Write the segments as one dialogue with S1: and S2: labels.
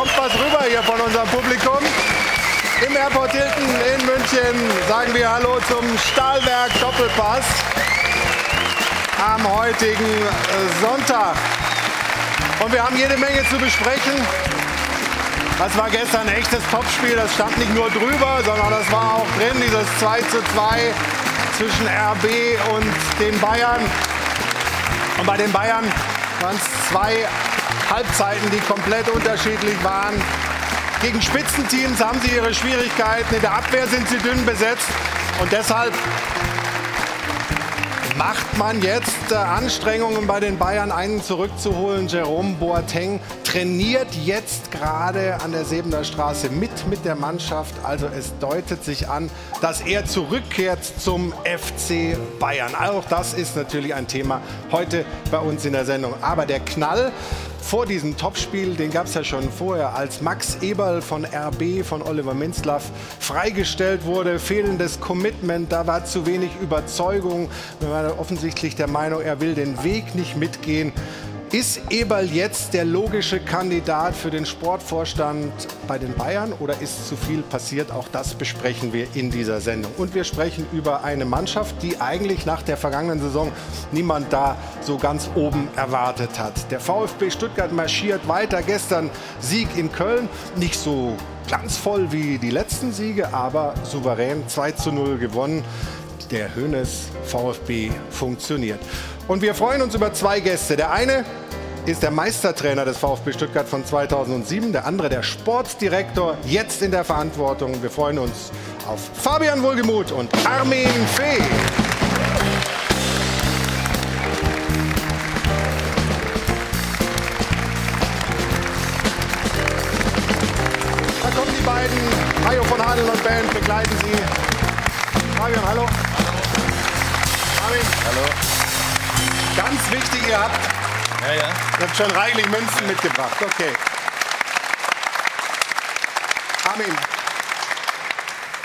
S1: kommt was rüber hier von unserem Publikum. Im Airport Hilton in München sagen wir Hallo zum Stahlwerk Doppelpass am heutigen äh, Sonntag. Und wir haben jede Menge zu besprechen. Das war gestern ein echtes Topspiel. Das stand nicht nur drüber, sondern das war auch drin, dieses 2 zu 2 zwischen RB und den Bayern. Und bei den Bayern waren es zwei Halbzeiten, die komplett unterschiedlich waren. Gegen Spitzenteams haben sie ihre Schwierigkeiten. In der Abwehr sind sie dünn besetzt. Und deshalb macht man jetzt äh, Anstrengungen bei den Bayern, einen zurückzuholen. Jerome Boateng trainiert jetzt gerade an der Sebener Straße mit mit der Mannschaft. Also es deutet sich an, dass er zurückkehrt zum FC Bayern. Auch das ist natürlich ein Thema heute bei uns in der Sendung. Aber der Knall vor diesem Topspiel, den gab es ja schon vorher, als Max Eberl von RB, von Oliver Minzlaff, freigestellt wurde. Fehlendes Commitment, da war zu wenig Überzeugung. Wir waren offensichtlich der Meinung, er will den Weg nicht mitgehen. Ist Eberl jetzt der logische Kandidat für den Sportvorstand bei den Bayern oder ist zu viel passiert? Auch das besprechen wir in dieser Sendung. Und wir sprechen über eine Mannschaft, die eigentlich nach der vergangenen Saison niemand da so ganz oben erwartet hat. Der VfB Stuttgart marschiert weiter. Gestern Sieg in Köln. Nicht so glanzvoll wie die letzten Siege, aber souverän 2 zu 0 gewonnen. Der Hönes VfB funktioniert. Und wir freuen uns über zwei Gäste. Der eine ist der Meistertrainer des VfB Stuttgart von 2007, der andere der Sportdirektor, jetzt in der Verantwortung. Wir freuen uns auf Fabian Wohlgemuth und Armin Fee. Da kommen die beiden, Mario von Hadel und Band, begleiten Sie. Fabian, hallo. Armin.
S2: Hallo.
S1: Ganz wichtig, ihr habt,
S2: Ja, ja.
S1: ihr habt schon reichlich Münzen mitgebracht. Okay. Armin.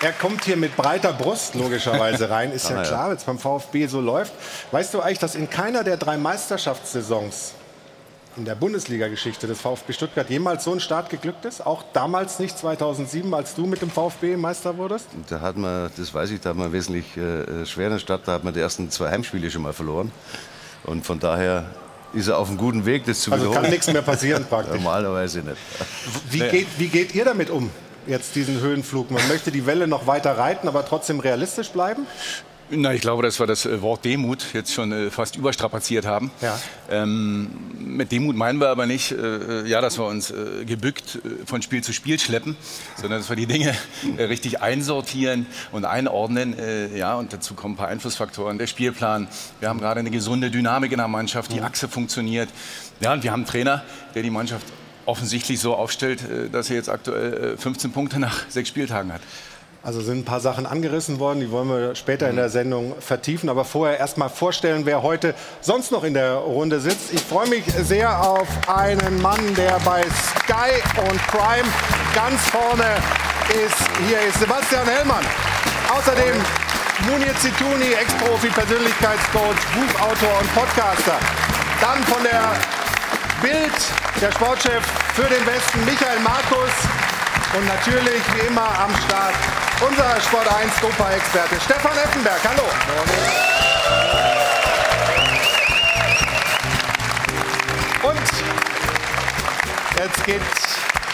S1: Er kommt hier mit breiter Brust logischerweise rein, ist ja
S2: Ah, ja.
S1: klar, wenn es beim VfB so läuft. Weißt du eigentlich, dass in keiner der drei Meisterschaftssaisons in der Bundesliga-Geschichte des VfB Stuttgart jemals so ein Start geglückt ist? Auch damals nicht, 2007, als du mit dem VfB Meister wurdest?
S2: Da hat man, das weiß ich, da hat man wesentlich äh, schweren Start. Da hat man die ersten zwei Heimspiele schon mal verloren. Und von daher ist er auf einem guten Weg, das zu
S1: Also
S2: wiederholen.
S1: kann nichts mehr passieren praktisch.
S2: Normalerweise nicht.
S1: Wie, geht, wie geht ihr damit um, jetzt diesen Höhenflug? Man möchte die Welle noch weiter reiten, aber trotzdem realistisch bleiben?
S3: Na, ich glaube, dass wir das äh, Wort Demut jetzt schon äh, fast überstrapaziert haben.
S1: Ja.
S3: Ähm, mit Demut meinen wir aber nicht, äh, ja, dass wir uns äh, gebückt äh, von Spiel zu Spiel schleppen, sondern dass wir die Dinge äh, richtig einsortieren und einordnen. Äh, ja, und dazu kommen ein paar Einflussfaktoren. Der Spielplan. Wir haben gerade eine gesunde Dynamik in der Mannschaft. Die Achse funktioniert. Ja, und wir haben einen Trainer, der die Mannschaft offensichtlich so aufstellt, äh, dass er jetzt aktuell äh, 15 Punkte nach sechs Spieltagen hat.
S1: Also sind ein paar Sachen angerissen worden, die wollen wir später in der Sendung vertiefen. Aber vorher erst mal vorstellen, wer heute sonst noch in der Runde sitzt. Ich freue mich sehr auf einen Mann, der bei Sky und Prime ganz vorne ist. Hier ist Sebastian Hellmann. Außerdem Munir Zituni, Ex-Profi, Persönlichkeitscoach, Buchautor und Podcaster. Dann von der Bild, der Sportchef für den Westen, Michael Markus. Und natürlich, wie immer, am Start unser Sport 1 Dopa-Experte Stefan Effenberg. Hallo. Und jetzt geht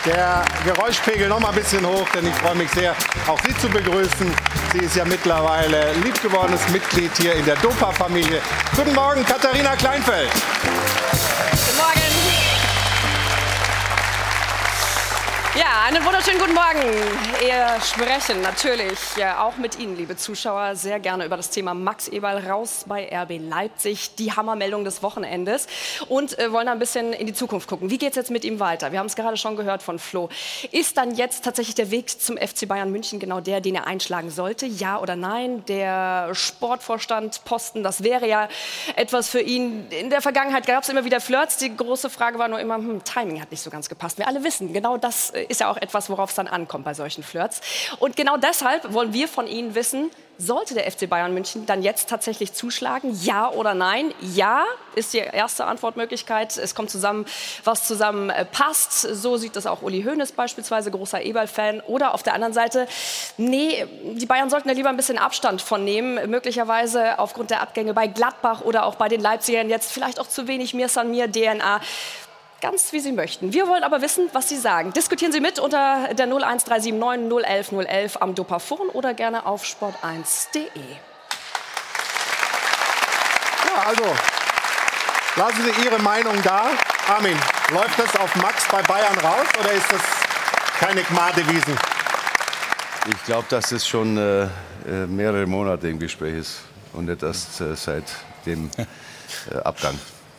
S1: der Geräuschpegel noch mal ein bisschen hoch, denn ich freue mich sehr, auch Sie zu begrüßen. Sie ist ja mittlerweile liebgewordenes Mitglied hier in der Dopa-Familie. Guten Morgen, Katharina Kleinfeld.
S4: Guten Morgen. Ja, einen wunderschönen guten Morgen. Wir sprechen natürlich ja, auch mit Ihnen, liebe Zuschauer, sehr gerne über das Thema Max Eberl raus bei RB Leipzig, die Hammermeldung des Wochenendes und äh, wollen ein bisschen in die Zukunft gucken. Wie geht es jetzt mit ihm weiter? Wir haben es gerade schon gehört von Flo. Ist dann jetzt tatsächlich der Weg zum FC Bayern München genau der, den er einschlagen sollte? Ja oder nein? Der Sportvorstand Posten, das wäre ja etwas für ihn. In der Vergangenheit gab es immer wieder Flirts. Die große Frage war nur immer, hm, Timing hat nicht so ganz gepasst. Wir alle wissen, genau das ist ja auch etwas, worauf es dann ankommt bei solchen Flirts. Und genau deshalb wollen wir von Ihnen wissen, sollte der FC Bayern München dann jetzt tatsächlich zuschlagen? Ja oder nein? Ja ist die erste Antwortmöglichkeit. Es kommt zusammen, was zusammen äh, passt. So sieht das auch Uli Hoeneß beispielsweise, großer Eberl-Fan. Oder auf der anderen Seite, nee, die Bayern sollten da lieber ein bisschen Abstand von nehmen. Möglicherweise aufgrund der Abgänge bei Gladbach oder auch bei den Leipzigern jetzt vielleicht auch zu wenig Mir San Mir DNA ganz wie Sie möchten. Wir wollen aber wissen, was Sie sagen. Diskutieren Sie mit unter der 01379 011 011 am Dopafon oder gerne auf sport1.de.
S1: Ja, also lassen Sie Ihre Meinung da. Armin, läuft das auf Max bei Bayern raus oder ist das keine Gmadewiesen?
S2: Ich glaube, dass das schon äh, äh, mehrere Monate im Gespräch ist und nicht erst äh, seit dem äh, Abgang.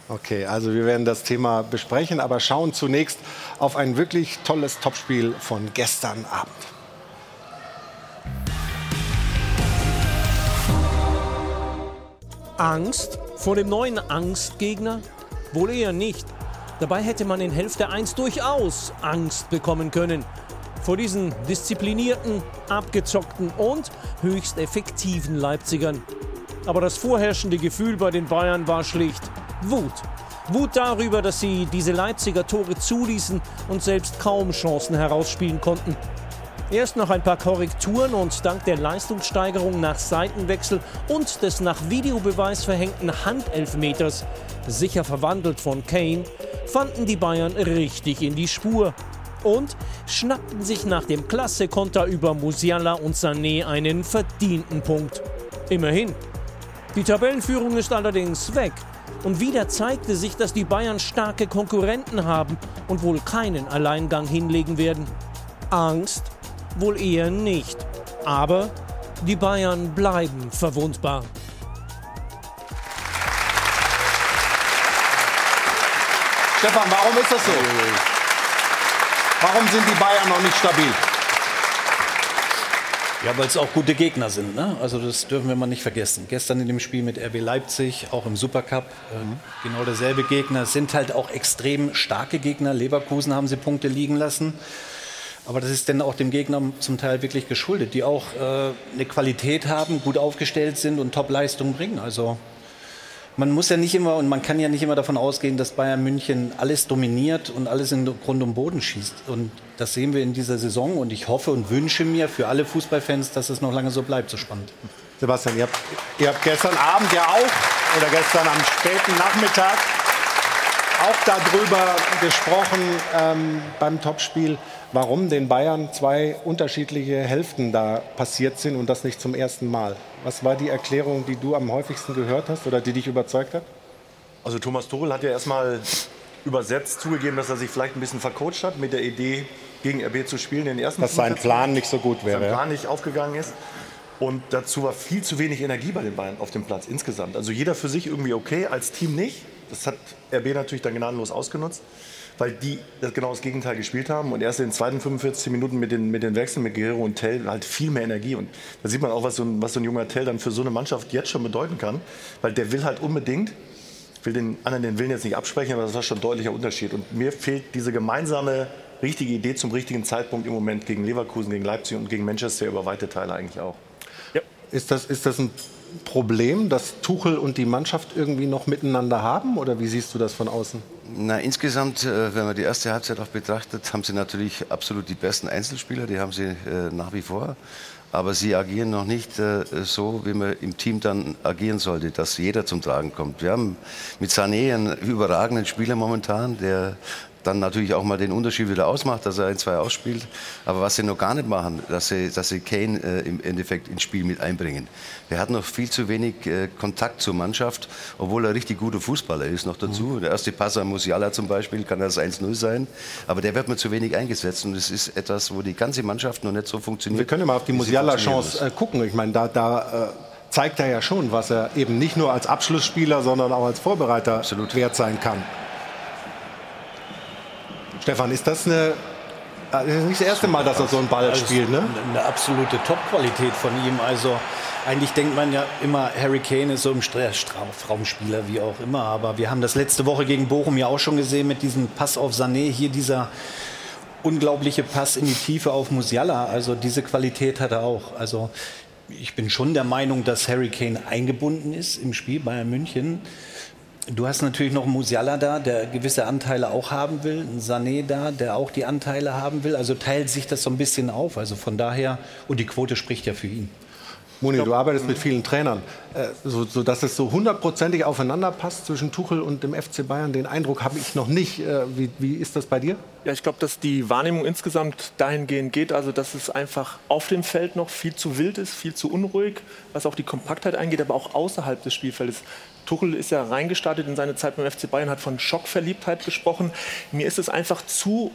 S1: Okay, also wir werden das Thema besprechen, aber schauen zunächst auf ein wirklich tolles Topspiel von gestern Abend.
S5: Angst vor dem neuen Angstgegner? Wohl eher nicht. Dabei hätte man in Hälfte 1 durchaus Angst bekommen können. Vor diesen disziplinierten, abgezockten und höchst effektiven Leipzigern. Aber das vorherrschende Gefühl bei den Bayern war schlicht Wut. Wut darüber, dass sie diese Leipziger Tore zuließen und selbst kaum Chancen herausspielen konnten. Erst nach ein paar Korrekturen und dank der Leistungssteigerung nach Seitenwechsel und des nach Videobeweis verhängten Handelfmeters, sicher verwandelt von Kane, fanden die Bayern richtig in die Spur und schnappten sich nach dem Klasse-Konter über Musiala und Sané einen verdienten Punkt. Immerhin. Die Tabellenführung ist allerdings weg und wieder zeigte sich, dass die Bayern starke Konkurrenten haben und wohl keinen Alleingang hinlegen werden. Angst? Wohl eher nicht. Aber die Bayern bleiben verwundbar.
S1: Stefan, warum ist das so? Warum sind die Bayern noch nicht stabil?
S6: Ja, weil es auch gute Gegner sind. Ne? Also das dürfen wir mal nicht vergessen. Gestern in dem Spiel mit RB Leipzig, auch im Supercup, mhm. äh, genau derselbe Gegner. Es sind halt auch extrem starke Gegner. Leverkusen haben sie Punkte liegen lassen. Aber das ist dann auch dem Gegner zum Teil wirklich geschuldet, die auch äh, eine Qualität haben, gut aufgestellt sind und Top-Leistung bringen. Also man muss ja nicht immer und man kann ja nicht immer davon ausgehen, dass Bayern München alles dominiert und alles in Grund und Boden schießt. Und das sehen wir in dieser Saison und ich hoffe und wünsche mir für alle Fußballfans, dass es noch lange so bleibt, so spannend.
S1: Sebastian, ihr habt, ihr habt gestern Abend ja auch oder gestern am späten Nachmittag auch darüber gesprochen ähm, beim Topspiel, warum den Bayern zwei unterschiedliche Hälften da passiert sind und das nicht zum ersten Mal. Was war die Erklärung, die du am häufigsten gehört hast oder die dich überzeugt hat?
S7: Also Thomas Tuchel hat ja erstmal übersetzt zugegeben, dass er sich vielleicht ein bisschen vercoacht hat mit der Idee, gegen RB zu spielen. Den ersten
S1: dass sein Plan nicht so gut wäre.
S7: Sein Plan nicht aufgegangen ist. Und dazu war viel zu wenig Energie bei den Bayern auf dem Platz insgesamt. Also jeder für sich irgendwie okay, als Team nicht. Das hat RB natürlich dann gnadenlos ausgenutzt weil die das genau das Gegenteil gespielt haben und erst in den zweiten 45 Minuten mit den, mit den Wechseln mit Guerrero und Tell halt viel mehr Energie und da sieht man auch, was so, ein, was so ein junger Tell dann für so eine Mannschaft jetzt schon bedeuten kann, weil der will halt unbedingt, will den anderen den Willen jetzt nicht absprechen, aber das war schon ein deutlicher Unterschied und mir fehlt diese gemeinsame richtige Idee zum richtigen Zeitpunkt im Moment gegen Leverkusen, gegen Leipzig und gegen Manchester über weite Teile eigentlich auch.
S1: Ja. Ist, das, ist das ein Problem, das Tuchel und die Mannschaft irgendwie noch miteinander haben? Oder wie siehst du das von außen?
S2: Na, insgesamt, äh, wenn man die erste Halbzeit auch betrachtet, haben sie natürlich absolut die besten Einzelspieler, die haben sie äh, nach wie vor. Aber sie agieren noch nicht äh, so, wie man im Team dann agieren sollte, dass jeder zum Tragen kommt. Wir haben mit Sané einen überragenden Spieler momentan, der dann natürlich auch mal den Unterschied wieder ausmacht, dass er ein, zwei ausspielt. Aber was sie noch gar nicht machen, dass sie, dass sie Kane äh, im Endeffekt ins Spiel mit einbringen. Er hat noch viel zu wenig äh, Kontakt zur Mannschaft, obwohl er richtig guter Fußballer ist noch dazu. Mhm. Der erste Pass an Musiala zum Beispiel kann das 1-0 sein, aber der wird mir zu wenig eingesetzt und es ist etwas, wo die ganze Mannschaft noch nicht so funktioniert.
S1: Wir können mal auf die Musiala-Chance äh, gucken. Ich meine, da, da äh, zeigt er ja schon, was er eben nicht nur als Abschlussspieler, sondern auch als Vorbereiter Absolut. wert sein kann. Stefan, ist das eine das ist nicht das erste Mal, dass er so einen Ball also spielt, ne?
S6: Eine absolute Top-Qualität von ihm. Also eigentlich denkt man ja immer, Harry Kane ist so ein Strafraumspieler, wie auch immer. Aber wir haben das letzte Woche gegen Bochum ja auch schon gesehen mit diesem Pass auf Sané. Hier dieser unglaubliche Pass in die Tiefe auf Musiala. Also diese Qualität hat er auch. Also ich bin schon der Meinung, dass Harry Kane eingebunden ist im Spiel Bayern München. Du hast natürlich noch einen Musiala da, der gewisse Anteile auch haben will, einen Sané da, der auch die Anteile haben will. Also teilt sich das so ein bisschen auf. Also von daher, und die Quote spricht ja für ihn.
S1: Moni, du arbeitest mit vielen Trainern, äh, so, so dass es so hundertprozentig aufeinander passt zwischen Tuchel und dem FC Bayern. Den Eindruck habe ich noch nicht. Äh, wie, wie ist das bei dir?
S8: Ja, ich glaube, dass die Wahrnehmung insgesamt dahingehend geht, also dass es einfach auf dem Feld noch viel zu wild ist, viel zu unruhig, was auch die Kompaktheit angeht, aber auch außerhalb des Spielfeldes. Tuchel ist ja reingestartet in seine Zeit beim FC Bayern, hat von Schockverliebtheit gesprochen. Mir ist es einfach zu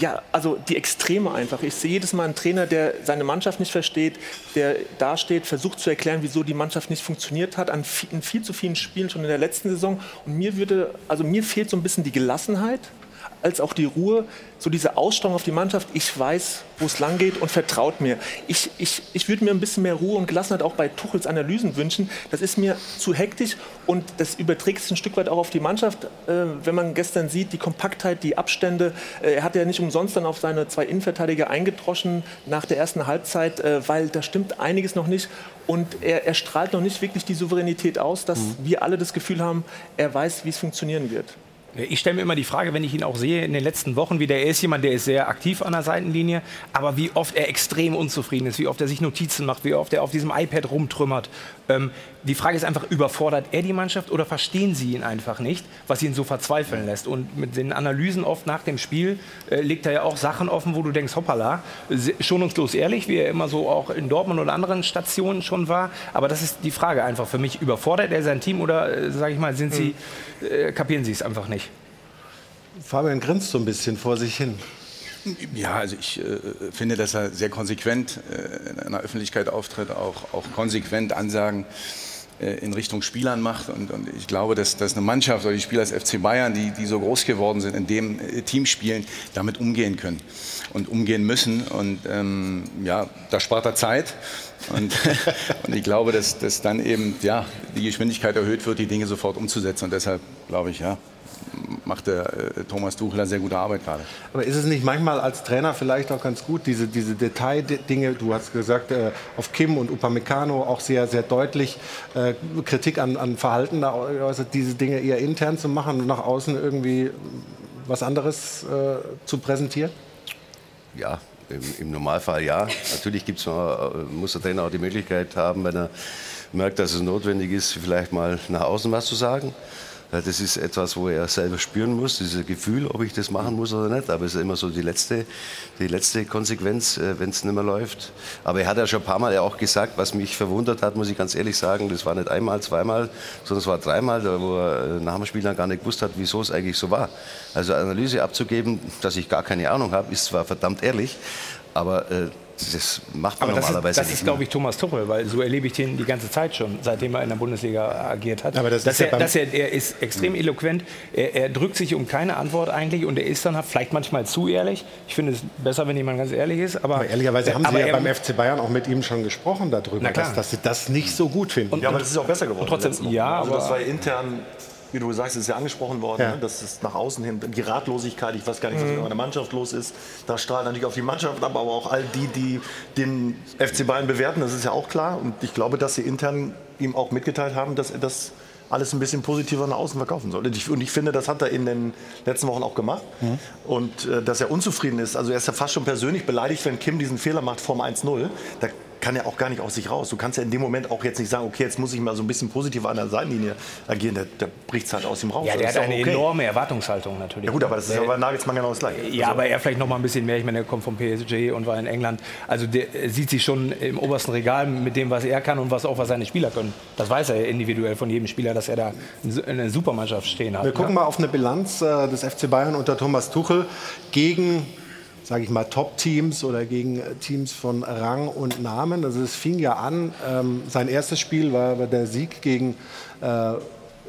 S8: ja, also die Extreme einfach. Ich sehe jedes Mal einen Trainer, der seine Mannschaft nicht versteht, der dasteht, versucht zu erklären, wieso die Mannschaft nicht funktioniert hat, an viel, in viel zu vielen Spielen schon in der letzten Saison. Und mir würde, also mir fehlt so ein bisschen die Gelassenheit, als auch die Ruhe, so diese Ausstrahlung auf die Mannschaft. Ich weiß, wo es lang geht und vertraut mir. Ich, ich, ich würde mir ein bisschen mehr Ruhe und Gelassenheit auch bei Tuchels Analysen wünschen. Das ist mir zu hektisch und das überträgt sich ein Stück weit auch auf die Mannschaft. Äh, wenn man gestern sieht, die Kompaktheit, die Abstände. Äh, er hat ja nicht umsonst dann auf seine zwei Innenverteidiger eingedroschen nach der ersten Halbzeit, äh, weil da stimmt einiges noch nicht. Und er, er strahlt noch nicht wirklich die Souveränität aus, dass mhm. wir alle das Gefühl haben, er weiß, wie es funktionieren wird.
S9: Ich stelle mir immer die Frage, wenn ich ihn auch sehe in den letzten Wochen, wie der ist jemand, der ist sehr aktiv an der Seitenlinie, aber wie oft er extrem unzufrieden ist, wie oft er sich Notizen macht, wie oft er auf diesem iPad rumtrümmert. Ähm, die Frage ist einfach, überfordert er die Mannschaft oder verstehen sie ihn einfach nicht, was ihn so verzweifeln lässt? Und mit den Analysen oft nach dem Spiel äh, legt er ja auch Sachen offen, wo du denkst, hoppala, schonungslos ehrlich, wie er immer so auch in Dortmund oder anderen Stationen schon war. Aber das ist die Frage einfach für mich, überfordert er sein Team oder, äh, sage ich mal, sind sie, äh, kapieren sie es einfach nicht?
S1: Fabian grinst so ein bisschen vor sich hin.
S3: Ja, also ich äh, finde, dass er sehr konsequent äh, in der Öffentlichkeit auftritt, auch, auch konsequent Ansagen äh, in Richtung Spielern macht. Und, und, ich glaube, dass, dass eine Mannschaft oder die Spieler des FC Bayern, die, die so groß geworden sind, in dem äh, Team spielen, damit umgehen können und umgehen müssen. Und ähm, ja, da spart er Zeit. Und, und ich glaube, dass, dass dann eben ja, die Geschwindigkeit erhöht wird, die Dinge sofort umzusetzen. Und deshalb glaube ich, ja, macht der äh, Thomas Tuchel sehr gute Arbeit gerade.
S1: Aber ist es nicht manchmal als Trainer vielleicht auch ganz gut, diese, diese Detaildinge, du hast gesagt, äh, auf Kim und Upamecano auch sehr, sehr deutlich äh, Kritik an, an Verhalten, also diese Dinge eher intern zu machen und nach außen irgendwie was anderes äh, zu präsentieren?
S2: Ja, im, im, Normalfall ja. Natürlich gibt's mal, äh, muss der Trainer auch die Möglichkeit haben, wenn er merkt, dass es notwendig ist, vielleicht mal nach außen was zu sagen. Das ist etwas, wo er selber spüren muss, dieses Gefühl, ob ich das machen muss oder nicht. Aber es ist immer so die letzte, die letzte Konsequenz, äh, wenn es nicht mehr läuft. Aber er hat ja schon ein paar Mal auch gesagt, was mich verwundert hat, muss ich ganz ehrlich sagen, das war nicht einmal, zweimal, sondern es war dreimal, wo er äh, nach dem Spiel dann gar nicht gewusst hat, wieso es eigentlich so war. Also Analyse abzugeben, dass ich gar keine Ahnung habe, ist zwar verdammt ehrlich, aber äh, das macht man
S9: Aber
S2: normalerweise
S9: das ist, das ist glaube ich, Thomas Tuchel, weil so erlebe ich den die ganze Zeit schon, seitdem er in der Bundesliga agiert hat. Aber das dass, ist er, ja dass er, er ist extrem mhm. eloquent, er, er, drückt sich um keine Antwort eigentlich und er ist dann vielleicht manchmal zu ehrlich. Ich finde es besser, wenn jemand ganz ehrlich ist. Aber,
S1: aber ehrlicherweise haben Sie ja beim FC Bayern auch mit ihm schon gesprochen darüber, dass, dass, Sie das nicht so gut finden.
S7: Und, ja, aber das ist auch besser geworden.
S9: Trotzdem, ja,
S7: also das war intern wie du sagst, ist ja angesprochen worden, ja. ne? dass es nach außen hin, die Ratlosigkeit, ich weiß gar nicht, was mhm. mit meiner Mannschaft los ist, da strahlt natürlich auf die Mannschaft ab, aber auch all die, die den FC Bayern bewerten, das ist ja auch klar. Und ich glaube, dass sie intern ihm auch mitgeteilt haben, dass er das alles ein bisschen positiver nach außen verkaufen soll. Und ich, und ich finde, das hat er in den letzten Wochen auch gemacht. Mhm. Und äh, dass er unzufrieden ist, also er ist ja fast schon persönlich beleidigt, wenn Kim diesen Fehler macht vorm 1-0. Da kann ja auch gar nicht aus sich raus. Du kannst ja in dem Moment auch jetzt nicht sagen, okay, jetzt muss ich mal so ein bisschen positiver an der Seitenlinie agieren. Der, der bricht es halt aus ihm raus.
S9: Ja, der hat eine okay. enorme Erwartungshaltung natürlich.
S7: Ja gut, aber das ist aber Nagelsmann genau das Gleiche.
S9: Ja, also, aber er vielleicht noch mal ein bisschen mehr. Ich meine, er kommt vom PSG und war in England. Also der sieht sich schon im obersten Regal mit dem, was er kann und was auch was seine Spieler können. Das weiß er individuell von jedem Spieler, dass er da eine Supermannschaft stehen hat.
S1: Wir gucken ne? mal auf eine Bilanz äh, des FC Bayern unter Thomas Tuchel gegen sage ich mal, Top-Teams oder gegen äh, Teams von Rang und Namen. Also es fing ja an, ähm, sein erstes Spiel war, der Sieg gegen äh,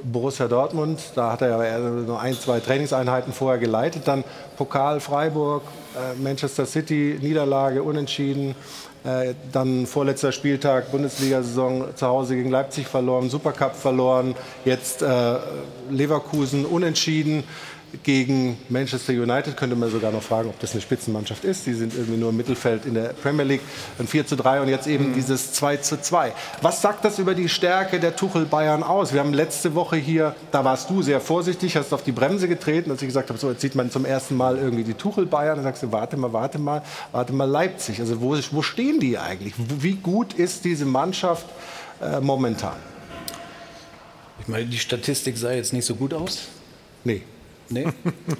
S1: Borussia Dortmund. Da hat er ja nur ein, zwei Trainingseinheiten vorher geleitet. Dann Pokal Freiburg, äh, Manchester City, Niederlage, Unentschieden. Äh, dann vorletzter Spieltag, Bundesliga-Saison zu Hause gegen Leipzig verloren, Supercup verloren. Jetzt äh, Leverkusen unentschieden gegen Manchester United. Könnte man sogar noch fragen, ob das eine Spitzenmannschaft ist. Die sind irgendwie nur im Mittelfeld in der Premier League. Ein 4 zu 3 und jetzt eben mhm. dieses 2 zu 2. Was sagt das über die Stärke der Tuchel Bayern aus? Wir haben letzte Woche hier, da warst du sehr vorsichtig, hast auf die Bremse getreten, als ich gesagt habe, so jetzt sieht man zum ersten Mal irgendwie die Tuchel Bayern. Dann sagst du, warte mal, warte mal, warte mal Leipzig. Also wo, wo stehen die eigentlich? Wie gut ist diese Mannschaft äh, momentan?
S6: Ich meine, die Statistik sah jetzt nicht so gut aus.
S1: Nee.
S6: Nee.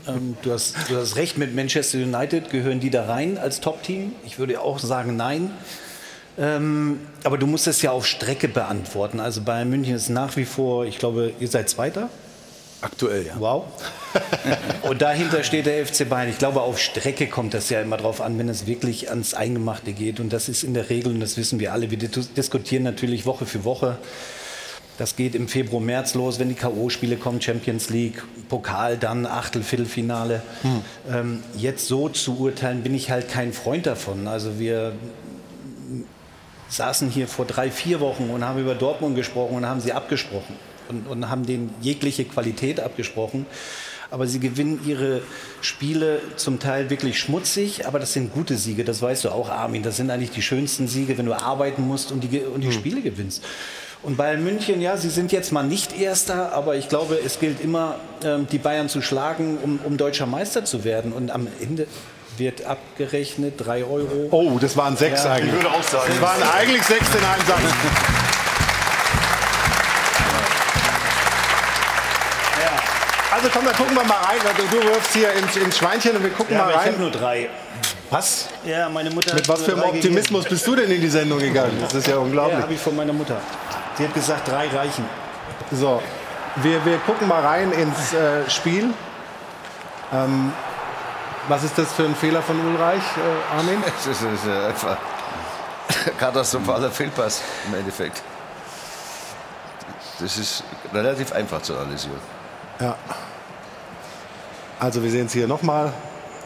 S6: ähm, du, hast, du hast recht, mit Manchester United gehören die da rein als Top-Team. Ich würde auch sagen, nein. Ähm, aber du musst es ja auf Strecke beantworten. Also Bayern München ist nach wie vor, ich glaube, ihr seid Zweiter.
S3: Aktuell, ja.
S6: Wow. Und dahinter steht der FC Bayern. Ich glaube, auf Strecke kommt das ja immer drauf an, wenn es wirklich ans Eingemachte geht. Und das ist in der Regel, und das wissen wir alle, wir diskutieren natürlich Woche für Woche das geht im Februar, März los, wenn die K.O.-Spiele kommen, Champions League, Pokal, dann Achtel, Viertelfinale. Hm. Ähm, jetzt so zu urteilen, bin ich halt kein Freund davon. Also wir saßen hier vor drei, vier Wochen und haben über Dortmund gesprochen und haben sie abgesprochen und, und haben denen jegliche Qualität abgesprochen. Aber sie gewinnen ihre Spiele zum Teil wirklich schmutzig, aber das sind gute Siege, das weißt du auch, Armin. Das sind eigentlich die schönsten Siege, wenn du arbeiten musst und die, und die hm. Spiele gewinnst. Und Bayern München, ja, sie sind jetzt mal nicht Erster, aber ich glaube, es gilt immer, ähm, die Bayern zu schlagen, um, um deutscher Meister zu werden. Und am Ende wird abgerechnet 3 Euro.
S1: Oh, das waren sechs ja, eigentlich. Ich würde auch sagen. Das waren eigentlich sechs in einem Satz. Also komm, dann gucken wir mal rein. Du, du wirfst hier ins, ins, Schweinchen und wir gucken ja, mal rein. Ich
S6: habe nur drei.
S1: Was?
S6: Ja, meine Mutter.
S1: Mit was für einem Optimismus gegeben. bist du denn in die Sendung gegangen? Das ist ja unglaublich. Ja,
S6: habe ich von meiner Mutter. Sie hat gesagt, drei reichen.
S1: So, wir, wir gucken mal rein ins äh, Spiel. Ähm, was ist das für ein Fehler von Ulreich, äh, Armin?
S2: Es ist, ist äh, einfach katastrophaler Fehlpass im Endeffekt. Das ist relativ einfach zu analysieren.
S1: Ja. Also wir sehen es hier nochmal.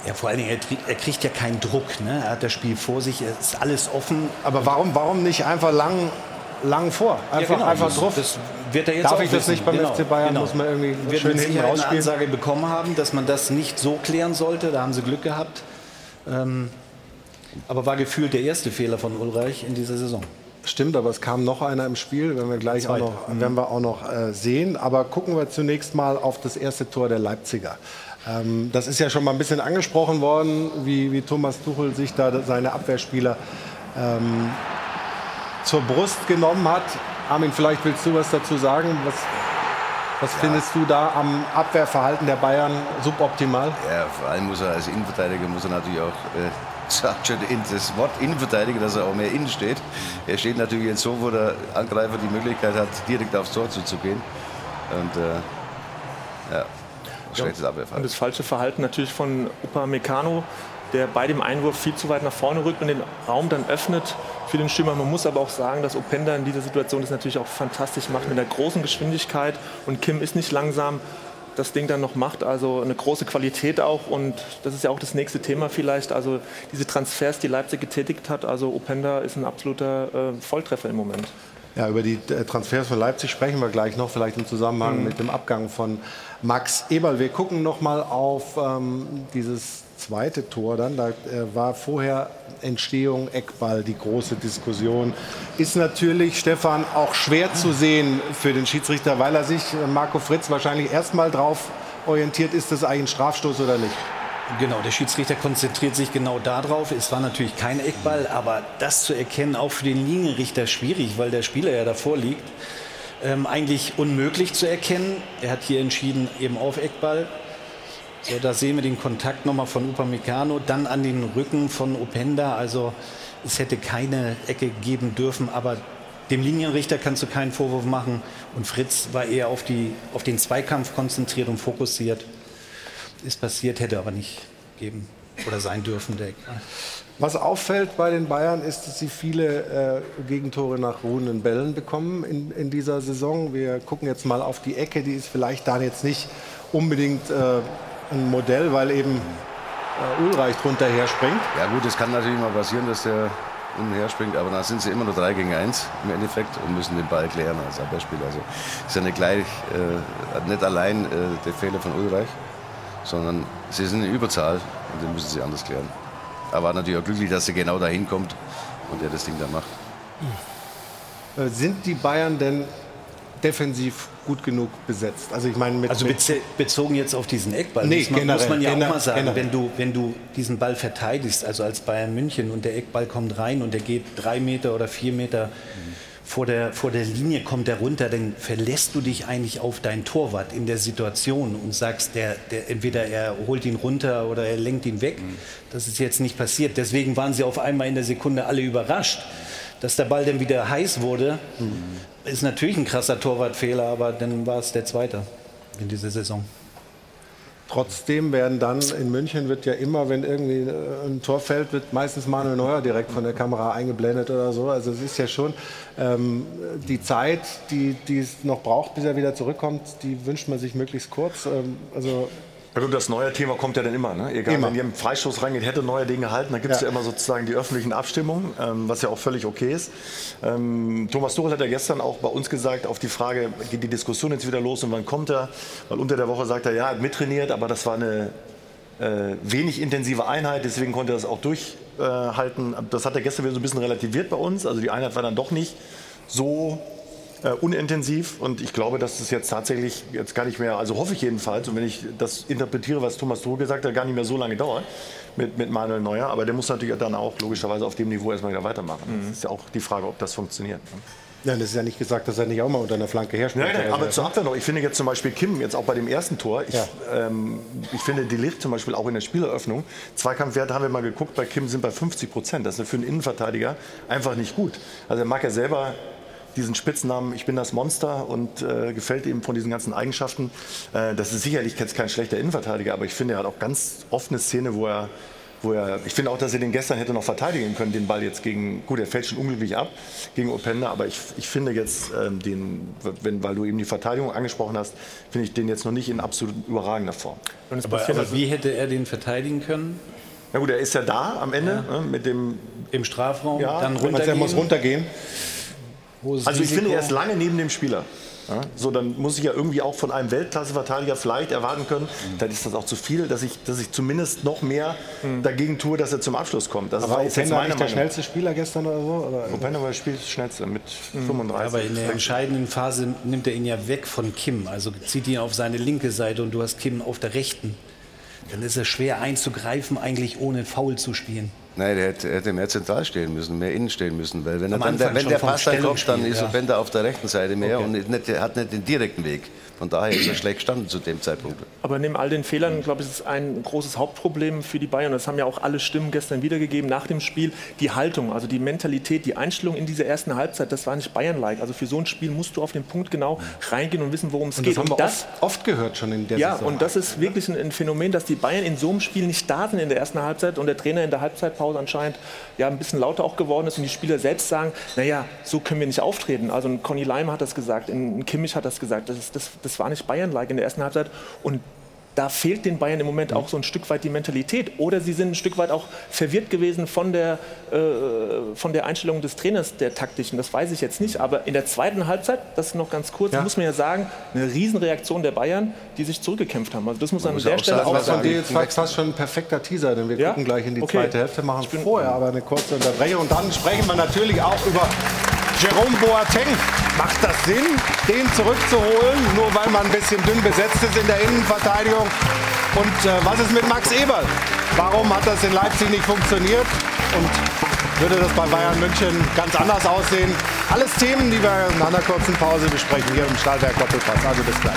S6: Ja, vor allen Dingen, er, kriegt ja keinen Druck. Ne? Er hat das Spiel vor sich, es ist alles offen.
S1: Aber warum, warum nicht einfach lang, lang vor? Einfach, ja, genau, einfach
S6: drauf. Das wird er jetzt
S1: Darf ich das nicht beim genau, FC Bayern? Genau. Muss man irgendwie
S6: wird schön hinten rausspielen? eine Ansage bekommen haben, dass man das nicht so klären sollte. Da haben sie Glück gehabt. Ähm, aber war gefühlt der erste Fehler von Ulreich in dieser Saison.
S1: Stimmt, aber es kam noch einer im Spiel, wenn wir gleich auch noch, mhm. werden wir auch noch äh, sehen. Aber gucken wir zunächst mal auf das erste Tor der Leipziger. Ähm, das ist ja schon mal ein bisschen angesprochen worden, wie, wie Thomas Tuchel sich da seine Abwehrspieler ähm, zur Brust genommen hat. Armin, vielleicht willst du was dazu sagen. Was, was ja. findest du da am Abwehrverhalten der Bayern suboptimal?
S2: Ja, vor allem muss er als Innenverteidiger muss er natürlich auch äh, sagt schon das Wort Innenverteidiger, dass er auch mehr innen steht. Er steht natürlich jetzt so, wo der Angreifer die Möglichkeit hat, direkt aufs Tor zuzugehen. Und äh, ja
S8: schlechtes ja, Abwehrverhalten. Und das falsche Verhalten natürlich von Upamecano, der bei dem Einwurf viel zu weit nach vorne rückt und den Raum dann öffnet für den Stürmer. Man muss aber auch sagen, dass Openda in dieser Situation das natürlich auch fantastisch macht mit der großen Geschwindigkeit und Kim ist nicht langsam das Ding dann noch macht. Also eine große Qualität auch und das ist ja auch das nächste Thema vielleicht. Also diese Transfers, die Leipzig getätigt hat. Also Openda ist ein absoluter äh, Volltreffer im Moment.
S1: Ja, über die äh, Transfers von Leipzig sprechen wir gleich noch, vielleicht im Zusammenhang mhm. mit dem Abgang von Max Eberl. Wir gucken noch mal auf ähm, dieses zweite Tor dann. Da äh, war vorher Entstehung Eckball die große Diskussion. Ist natürlich, Stefan, auch schwer zu sehen für den Schiedsrichter, weil er sich, äh, Marco Fritz, wahrscheinlich erstmal drauf orientiert, ist das eigentlich ein Strafstoß oder nicht?
S6: Genau, der Schiedsrichter konzentriert sich genau darauf. Es war natürlich kein Eckball, aber das zu erkennen, auch für den Linienrichter schwierig, weil der Spieler ja davor liegt. Ähm, eigentlich unmöglich zu erkennen. Er hat hier entschieden, eben auf Eckball. So, da sehen wir den Kontakt nochmal von Upamecano, dann an den Rücken von Openda. Also es hätte keine Ecke geben dürfen, aber dem Linienrichter kannst du keinen Vorwurf machen. Und Fritz war eher auf, die, auf den Zweikampf konzentriert und fokussiert ist passiert, hätte aber nicht geben oder sein dürfen. Der
S1: Was auffällt bei den Bayern ist, dass sie viele äh, Gegentore nach ruhenden Bällen bekommen in, in, dieser Saison. Wir gucken jetzt mal auf die Ecke, die ist vielleicht dann jetzt nicht unbedingt äh, ein Modell, weil eben äh, Ulreich drunter herspringt.
S2: Ja gut, es kann natürlich mal passieren, dass der unten herspringt, aber dann sind sie immer nur 3 gegen 1 im Endeffekt und müssen den Ball klären als Abwehrspieler. Also ist ja nicht gleich, äh, nicht allein äh, der Fehler von Ulreich sondern sie sind in Überzahl und dann müssen sie anders klären. Aber natürlich auch glücklich, dass er genau dahin kommt und der das Ding da macht.
S1: Äh, Sind die Bayern denn defensiv gut genug besetzt? Also ich meine mit,
S6: Also
S1: mit
S6: bezogen jetzt auf diesen Eckball,
S1: Nee,
S6: muss, man, muss
S1: generell,
S6: man ja
S1: gener-
S6: auch mal sagen,
S1: generell.
S6: wenn du, wenn du diesen Ball verteidigst, also als Bayern München und der Eckball kommt rein und der geht drei Meter oder vier Meter vor der, vor der Linie, kommt er runter, dann verlässt du dich eigentlich auf deinen Torwart in der Situation und sagst, der, der, entweder er holt ihn runter oder er lenkt ihn weg. Das ist jetzt nicht passiert. Deswegen waren sie auf einmal in der Sekunde alle überrascht. Dass der Ball dann wieder heiß wurde, ist natürlich ein krasser Torwartfehler, aber dann war es der zweite in dieser Saison.
S1: Trotzdem werden dann in München wird ja immer, wenn irgendwie äh, ein Tor fällt, wird meistens Manuel Neuer direkt von der Kamera eingeblendet oder so. Also es ist ja schon ähm, die Zeit, die, die es noch braucht, bis er wieder zurückkommt, die wünscht man sich möglichst kurz. Ähm, also
S7: Gut, das neue Thema kommt ja dann immer. Ne? Egal,
S1: Immer.
S7: wenn ihr im Freistoß reingeht, hätte neue Dinge gehalten, dann gibt es
S1: Ja.
S7: ja. immer sozusagen die öffentlichen Abstimmungen, ähm, was ja auch völlig okay ist. Ähm, Thomas Tuchel hat ja gestern auch bei uns gesagt, auf die Frage, geht die Diskussion jetzt wieder los und wann kommt er? Weil unter der Woche sagt er, ja, er hat mittrainiert, aber das war eine äh, wenig intensive Einheit, deswegen konnte er das auch durchhalten. das hat er gestern wieder so ein bisschen relativiert bei uns. Also die Einheit war dann doch nicht so äh, unintensiv und ich glaube, dass das jetzt tatsächlich jetzt gar nicht mehr, also hoffe ich jedenfalls, und wenn ich das interpretiere, was Thomas Tuchel gesagt hat, gar nicht mehr so lange dauert mit, mit Manuel Neuer, aber der muss natürlich dann auch logischerweise auf dem Niveau erstmal wieder weitermachen. Das ist ja auch die Frage, ob das funktioniert. ne?
S1: ja, das ist ja nicht gesagt, dass er nicht auch mal unter einer Flanke herspielt.
S7: Nein, nein, aber
S1: Also,
S7: zur Abwehr noch. Ich finde jetzt zum Beispiel Kim, jetzt auch bei dem ersten Tor, ich,
S1: Ja.
S7: ähm, ich finde die Licht zum Beispiel auch in der Spieleröffnung, Zweikampfwerte haben wir mal geguckt, bei Kim sind bei 50 Prozent. Das ist für einen Innenverteidiger einfach nicht gut. Also er mag ja selber diesen Spitznamen, ich bin das Monster und äh, gefällt ihm von diesen ganzen Eigenschaften. Äh, das ist sicherlich jetzt kein schlechter Innenverteidiger, aber ich finde, er hat auch ganz oft eine Szene, wo er wo er, ich finde auch, dass er den gestern hätte noch verteidigen können, den Ball jetzt gegen, gut, er fällt schon unglücklich ab gegen Openda, aber ich, ich finde jetzt ähm, den, wenn, weil du eben die Verteidigung angesprochen hast, finde ich den jetzt noch nicht in absolut überragender Form.
S8: Und es
S6: Aber,
S8: passiert
S6: aber wie hätte er den verteidigen können?
S7: Na gut, er ist ja da am Ende ne, mit dem,
S6: Im Strafraum,
S7: Ja,
S6: dann
S1: du, er
S6: runtergehen.
S1: muss runtergehen.
S6: Hohes
S7: also ich finde,
S6: Risiko.
S7: er ist lange neben dem Spieler. Ja, so, dann muss ich ja irgendwie auch von einem Weltklasse-Verteidiger vielleicht erwarten können, dann ist das auch zu viel, dass ich, dass ich zumindest noch mehr dagegen tue, dass er zum Abschluss kommt. Das
S1: Aber
S7: ist jetzt
S1: Openda
S7: meine
S1: nicht der schnellste Spieler gestern oder so? Oder?
S7: Openda war das Spiel schnellste mit 35.
S6: Aber in der entscheidenden Phase nimmt er ihn ja weg von Kim. Also zieht ihn auf seine linke Seite und du hast Kim auf der rechten. Dann ist es schwer einzugreifen, eigentlich ohne Foul zu spielen.
S2: Nein, der hätte, hätte mehr zentral stehen müssen, mehr innen stehen müssen. Weil wenn, er dann,
S6: Anfang
S2: wenn der Pass dann kommt, dann ist
S6: ja.
S2: Openda auf der rechten Seite mehr
S6: Okay.
S2: und nicht, er hat nicht den direkten Weg. Von daher ist er schlecht gestanden zu dem Zeitpunkt.
S8: Aber neben all den Fehlern, glaube ich, ist es ein großes Hauptproblem für die Bayern. Und das haben ja auch alle Stimmen gestern wiedergegeben nach dem Spiel. Die Haltung, also die Mentalität, die Einstellung in dieser ersten Halbzeit, das war nicht Bayern-like. Also für so ein Spiel musst du auf den Punkt genau reingehen und wissen, worum es geht.
S1: das haben wir
S8: und das,
S1: oft, oft gehört schon in der
S8: ja,
S1: Saison.
S8: und das ist wirklich ein, ein Phänomen, dass die Bayern in so einem Spiel nicht da sind in der ersten Halbzeit und der Trainer in der Halbzeitpause anscheinend ja ein bisschen lauter auch geworden ist und die Spieler selbst sagen, naja, so können wir nicht auftreten. Also ein Conny Leim hat das gesagt, Kimmich hat das gesagt, das, ist, das, das war nicht Bayern-like in der ersten Halbzeit und da fehlt den Bayern im Moment auch so ein Stück weit die Mentalität. Oder sie sind ein Stück weit auch verwirrt gewesen von der, äh, von der Einstellung des Trainers der taktischen. Das weiß ich jetzt nicht. Aber in der zweiten Halbzeit, das ist noch ganz kurz,
S1: Ja.
S8: muss man ja sagen, eine Riesenreaktion der Bayern, die sich zurückgekämpft haben. Also das muss man, an
S2: muss
S8: der
S2: auch
S8: Stelle
S2: sagen,
S8: auch
S1: Das war von
S8: sagen.
S1: dir jetzt fast- schon ein perfekter Teaser, denn wir
S8: Ja?
S1: gucken gleich in die
S8: Okay.
S1: zweite Hälfte, machen
S8: Ich bin-
S1: vorher aber eine kurze Unterbrechung und dann sprechen wir natürlich auch über Jerome Boateng. Macht das Sinn, den zurückzuholen, nur weil man ein bisschen dünn besetzt ist in der Innenverteidigung? Und äh, was ist mit Max Eberl? Warum hat das in Leipzig nicht funktioniert? Und würde das bei Bayern München ganz anders aussehen? Alles Themen, die wir in einer kurzen Pause besprechen hier im Stahlwerk Doppelpass. Also bis gleich.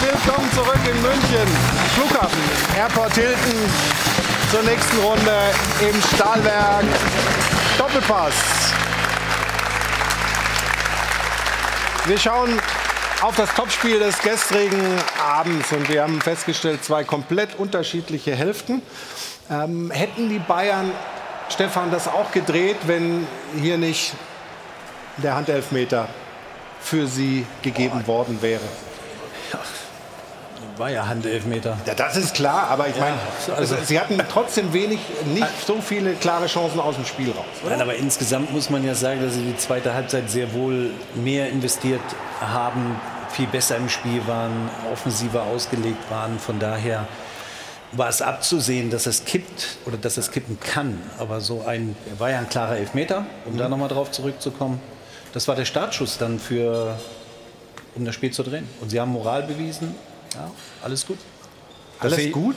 S1: Willkommen zurück in München. Flughafen, Airport Hilton zur nächsten Runde im Stahlwerk Doppelpass. Wir schauen auf das Topspiel des gestrigen Abends und wir haben festgestellt, zwei komplett unterschiedliche Hälften. Ähm, hätten die Bayern, Stefan, das auch gedreht, wenn hier nicht der Handelfmeter für sie gegeben worden wäre?
S6: War ja Handelfmeter.
S1: Ja, das ist klar, aber ich meine,
S6: also-
S1: sie hatten trotzdem wenig, nicht so viele klare Chancen aus dem Spiel raus.
S6: Nein, aber insgesamt muss man ja sagen, dass sie die zweite Halbzeit sehr wohl mehr investiert haben, viel besser im Spiel waren, offensiver ausgelegt waren. Von daher war es abzusehen, dass es kippt oder dass es kippen kann. Aber so ein, war ja ein klarer Elfmeter, um da nochmal drauf zurückzukommen. Das war der Startschuss dann für, um das Spiel zu drehen. Und sie haben Moral bewiesen. Ja, alles gut.
S1: Alles gut?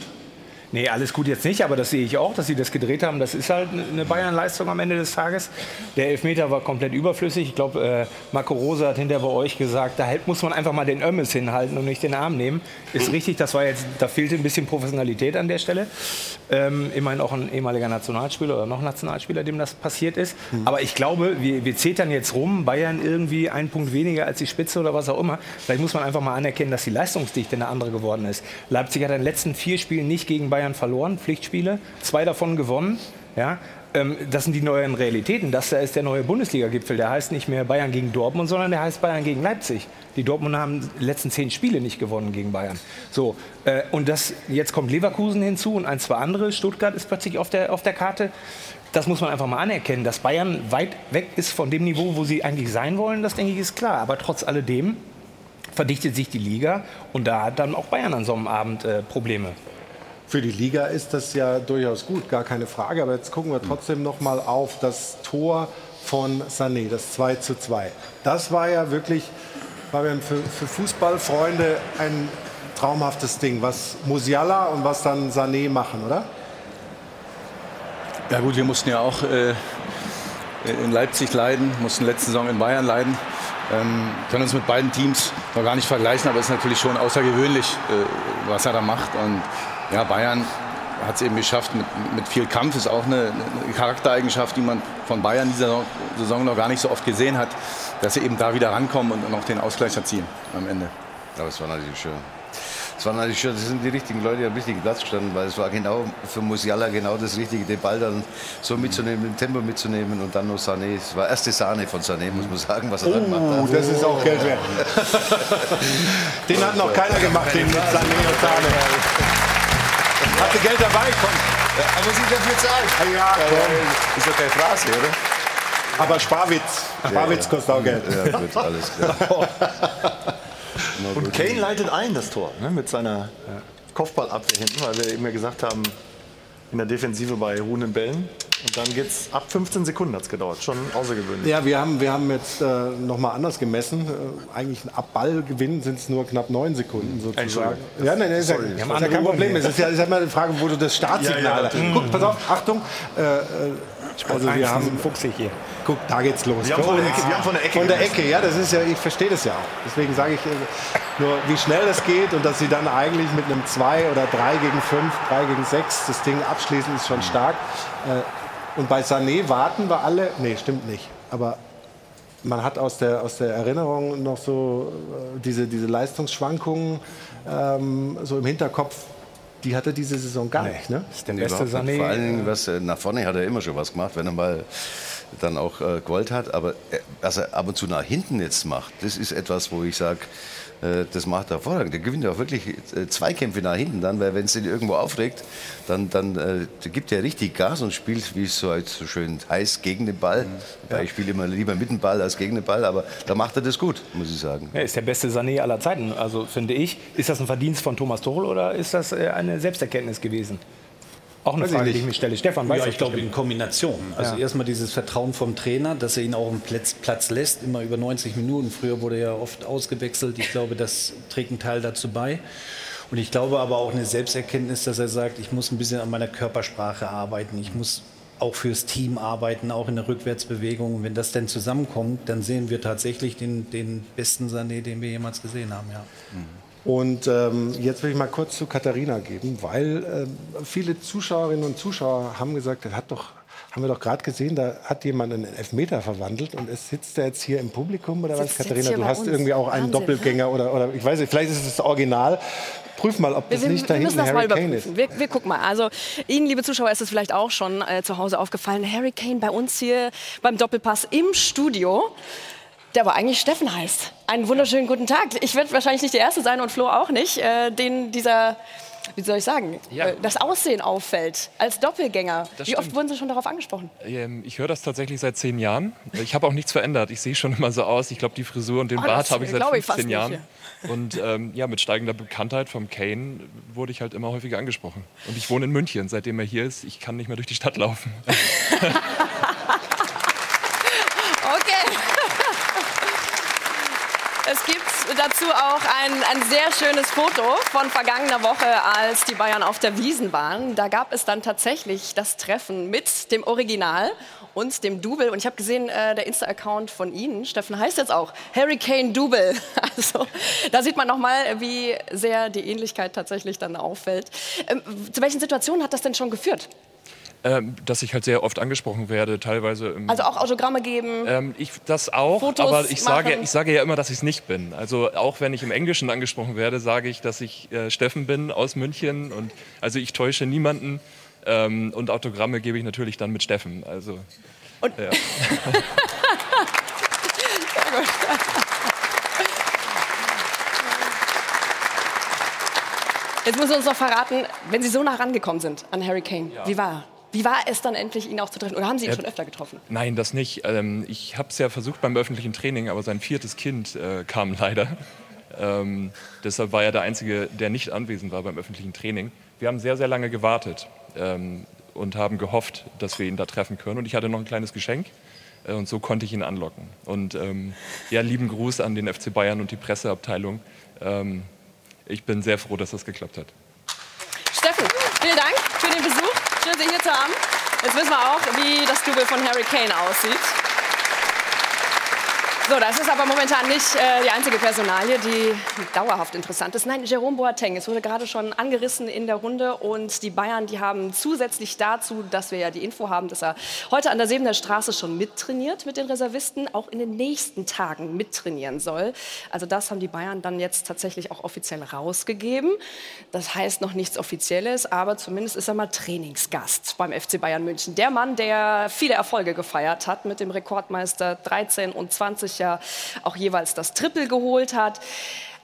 S9: Nee, alles gut jetzt nicht, aber das sehe ich auch, dass sie das gedreht haben. Das ist halt eine Bayern-Leistung am Ende des Tages. Der Elfmeter war komplett überflüssig. Ich glaube, äh, Marco Rose hat hinterher bei euch gesagt, da muss man einfach mal den Ömmes hinhalten und nicht den Arm nehmen. Ist richtig, das war jetzt, da fehlte ein bisschen Professionalität an der Stelle. Ähm, immerhin auch ein ehemaliger Nationalspieler oder noch Nationalspieler, dem das passiert ist. Aber ich glaube, wir, wir zetern jetzt rum, Bayern irgendwie einen Punkt weniger als die Spitze oder was auch immer. Vielleicht muss man einfach mal anerkennen, dass die Leistungsdichte eine andere geworden ist. Leipzig hat in den letzten vier Spielen nicht gegen Bayern verloren, Pflichtspiele, zwei davon gewonnen. Ja, ähm, das sind die neuen Realitäten. Das da ist der neue Bundesliga-Gipfel. Der heißt nicht mehr Bayern gegen Dortmund, sondern der heißt Bayern gegen Leipzig. Die Dortmunder haben die letzten zehn Spiele nicht gewonnen gegen Bayern. So, äh, und das, jetzt kommt Leverkusen hinzu und ein, zwei andere. Stuttgart ist plötzlich auf der, auf der Karte. Das muss man einfach mal anerkennen. Dass Bayern weit weg ist von dem Niveau, wo sie eigentlich sein wollen, das denke ich ist klar. Aber trotz alledem verdichtet sich die Liga und da hat dann auch Bayern an so einem Abend äh, Probleme.
S1: Für die Liga ist das ja durchaus gut, gar keine Frage. Aber jetzt gucken wir trotzdem noch mal auf das Tor von Sané, das 2 zu 2. Das war ja wirklich Fabian, für, für Fußballfreunde ein traumhaftes Ding, was Musiala und was dann Sané machen, oder?
S3: Ja gut, wir mussten ja auch äh, in Leipzig leiden, mussten letzte Saison in Bayern leiden. Ähm, können uns mit beiden Teams noch gar nicht vergleichen, aber es ist natürlich schon außergewöhnlich, äh, was er da macht. Und ja, Bayern hat es eben geschafft mit, mit viel Kampf. Ist auch eine, eine Charaktereigenschaft, die man von Bayern dieser Saison- noch gar nicht so oft gesehen hat, dass sie eben da wieder rankommen und, und auch den Ausgleich erzielen am Ende.
S2: Aber es war natürlich schön. Es war natürlich schön, es sind die richtigen Leute am richtigen Platz gestanden, weil es war genau für Musiala genau das Richtige, den Ball dann so mitzunehmen, im Tempo mitzunehmen und dann noch Sané. Es war erste Sahne von Sané, muss man sagen, was er dann gemacht
S1: Oh,
S2: hat.
S1: das ist auch Geld wert. den hat noch keiner gemacht, den mit Sané und Sahne. Hatte Geld dabei, komm.
S2: Aber sie dafür zahlt.
S1: Ja, komm.
S2: Ist doch keine Phrase, oder?
S1: Aber Sparwitz. Sparwitz kostet auch Geld.
S2: Ja, gut, alles klar.
S7: Und Kane leitet ein das Tor ne, mit seiner Kopfballabwehr hinten, weil wir eben ja gesagt haben, in der Defensive bei ruhenden Bällen. Und dann geht's ab 15 Sekunden hat es gedauert. Schon außergewöhnlich.
S1: Ja, wir haben, wir haben jetzt äh, noch mal anders gemessen. Äh, eigentlich ein Abballgewinn sind es nur knapp neun Sekunden sozusagen.
S7: Entschuldigung.
S1: Ja, nein, nein, ist ja, ist ja kein Problem. Es ist ja, ist ja immer eine Frage, wo du das Startsignal
S7: Ja, ja,
S1: hast. Guck, pass auf, Achtung. Äh, äh, also wir haben,
S9: fuchsig hier.
S1: guck, da geht's los.
S7: Wir haben von der. Ecke- wir haben von der Ecke
S1: Von der. Ecke, ja, das ist ja, ich verstehe das ja auch. Deswegen sage ich äh, nur, wie schnell das geht und dass sie dann eigentlich mit einem 2 oder 3 gegen 5, 3 gegen 6 das Ding abschließen, ist schon stark. Äh, und bei Sané warten wir alle, nee, stimmt nicht. Aber man hat aus der, aus der Erinnerung noch so äh, diese, diese Leistungsschwankungen ähm, so im Hinterkopf. Die hatte diese Saison gar nicht. Ne?
S9: Das ist der beste. Sané.
S2: Vor allen Dingen, was, äh, nach vorne hat er immer schon was gemacht, wenn er mal dann auch äh, gewollt hat. Aber äh, was er ab und zu nach hinten jetzt macht, das ist etwas, wo ich sage, das macht er hervorragend. Der gewinnt auch wirklich äh, Zweikämpfe nach hinten dann, weil wenn es ihn irgendwo aufregt, dann, dann äh, gibt er richtig Gas und spielt, wie es so, halt so schön heißt, gegen den Ball. Wobei Ich spiele immer lieber mit dem Ball als gegen den Ball, aber da macht er das gut, muss ich sagen.
S9: Er ist der beste Sané aller Zeiten, also finde ich. Ist das ein Verdienst von Thomas Tuchel oder ist das äh, eine Selbsterkenntnis gewesen? Auch eine
S1: Weiß ich
S9: Frage, die ich mir stelle. Stefan, weiß
S6: Ja, ich glaube in Kombination. Also
S9: Ja.
S6: erstmal dieses Vertrauen vom Trainer, dass er ihn auch im Platz, Platz lässt, immer über 90 Minuten. Früher wurde er ja oft ausgewechselt. Ich glaube, das trägt einen Teil dazu bei. Und ich glaube aber auch eine Selbsterkenntnis, dass er sagt, ich muss ein bisschen an meiner Körpersprache arbeiten. Ich muss auch fürs Team arbeiten, auch in der Rückwärtsbewegung. Und wenn das denn zusammenkommt, dann sehen wir tatsächlich den, den besten Sané, den wir jemals gesehen haben. Ja.
S1: Und ähm, jetzt will ich mal kurz zu Katharina geben, weil ähm, viele Zuschauerinnen und Zuschauer haben gesagt, das hat doch, haben wir doch gerade gesehen, da hat jemand einen Elfmeter verwandelt und es sitzt er jetzt hier im Publikum oder was? Katharina, du hast
S4: uns.
S1: irgendwie auch einen
S4: Wahnsinn,
S1: Doppelgänger oder, oder ich weiß nicht, vielleicht ist es das Original. Prüf mal, ob das
S4: Wir,
S1: nicht
S4: wir,
S1: da hinten
S4: das mal
S1: Harry Kane ist.
S4: überprüfen. Wir, wir gucken mal. Also Ihnen, liebe Zuschauer, ist es vielleicht auch schon äh, zu Hause aufgefallen. Harry Kane bei uns hier beim Doppelpass im Studio. Der aber eigentlich Steffen heißt. Einen wunderschönen guten Tag. Ich werde wahrscheinlich nicht der Erste sein und Flo auch nicht, äh, den dieser, wie soll ich sagen,
S10: Ja.
S4: äh, das Aussehen auffällt als Doppelgänger.
S10: Das
S4: wie oft
S10: stimmt.
S4: wurden Sie schon darauf angesprochen?
S10: Ähm, Ich höre das tatsächlich seit zehn Jahren. Ich habe auch nichts verändert. Ich sehe schon immer so aus. Ich glaube, die Frisur und den
S4: Oh,
S10: Bart habe ich seit
S4: glaube ich fast
S10: 15 Jahren. Und ähm, ja, mit steigender Bekanntheit vom Kane wurde ich halt immer häufiger angesprochen. Und ich wohne in München, seitdem er hier ist. Ich kann nicht mehr durch die Stadt laufen.
S4: Okay. Es gibt dazu auch ein, ein sehr schönes Foto von vergangener Woche, als die Bayern auf der Wiesen waren. Da gab es dann tatsächlich das Treffen mit dem Original und dem Double. Und ich habe gesehen, äh, der Insta-Account von Ihnen, Steffen, heißt jetzt auch Hurricane Double. Also da sieht man nochmal, wie sehr die Ähnlichkeit tatsächlich dann auffällt. Ähm, zu welchen Situationen hat das denn schon geführt?
S10: Ähm, dass ich halt sehr oft angesprochen werde, teilweise im
S4: Also auch Autogramme geben?
S10: Ähm, ich, das auch,
S4: Fotos
S10: aber ich sage,
S4: machen.
S10: ich sage ja immer, dass ich es nicht bin. Also auch wenn ich im Englischen angesprochen werde, sage ich, dass ich äh, Steffen bin aus München. Und, also ich täusche niemanden. Ähm, und Autogramme gebe ich natürlich dann mit Steffen. Also,
S4: Und-
S10: ja.
S4: Jetzt müssen Sie uns noch verraten, wenn Sie so nah rangekommen sind an Harry Kane, wie war er? Wie war es dann endlich, ihn auch zu treffen? Oder haben Sie ihn
S10: Ja.
S4: schon öfter getroffen?
S10: Nein, das nicht. Ähm, ich habe es ja versucht beim öffentlichen Training, aber sein viertes Kind äh, kam leider. Ähm, deshalb war er der Einzige, der nicht anwesend war beim öffentlichen Training. Wir haben sehr, sehr lange gewartet ähm, und haben gehofft, dass wir ihn da treffen können. Und ich hatte noch ein kleines Geschenk äh, und so konnte ich ihn anlocken. Und ähm, ja, lieben Gruß an den FC Bayern und die Presseabteilung. Ähm, ich bin sehr froh, dass das geklappt hat.
S4: Steffen, vielen Dank für den Besuch. Sie hier zu haben. Jetzt wissen wir auch, wie das Double von Harry Kane aussieht. So, das ist aber momentan nicht äh, die einzige Personalie, die dauerhaft interessant ist. Nein, Jerome Boateng, es wurde gerade schon angerissen in der Runde und die Bayern, die haben zusätzlich dazu, dass wir ja die Info haben, dass er heute an der Sebener Straße schon mittrainiert mit den Reservisten, auch in den nächsten Tagen mittrainieren soll. Also das haben die Bayern dann jetzt tatsächlich auch offiziell rausgegeben. Das heißt noch nichts Offizielles, aber zumindest ist er mal Trainingsgast beim FC Bayern München. Der Mann, der viele Erfolge gefeiert hat mit dem Rekordmeister 13 und 20 ja auch jeweils das Triple geholt hat.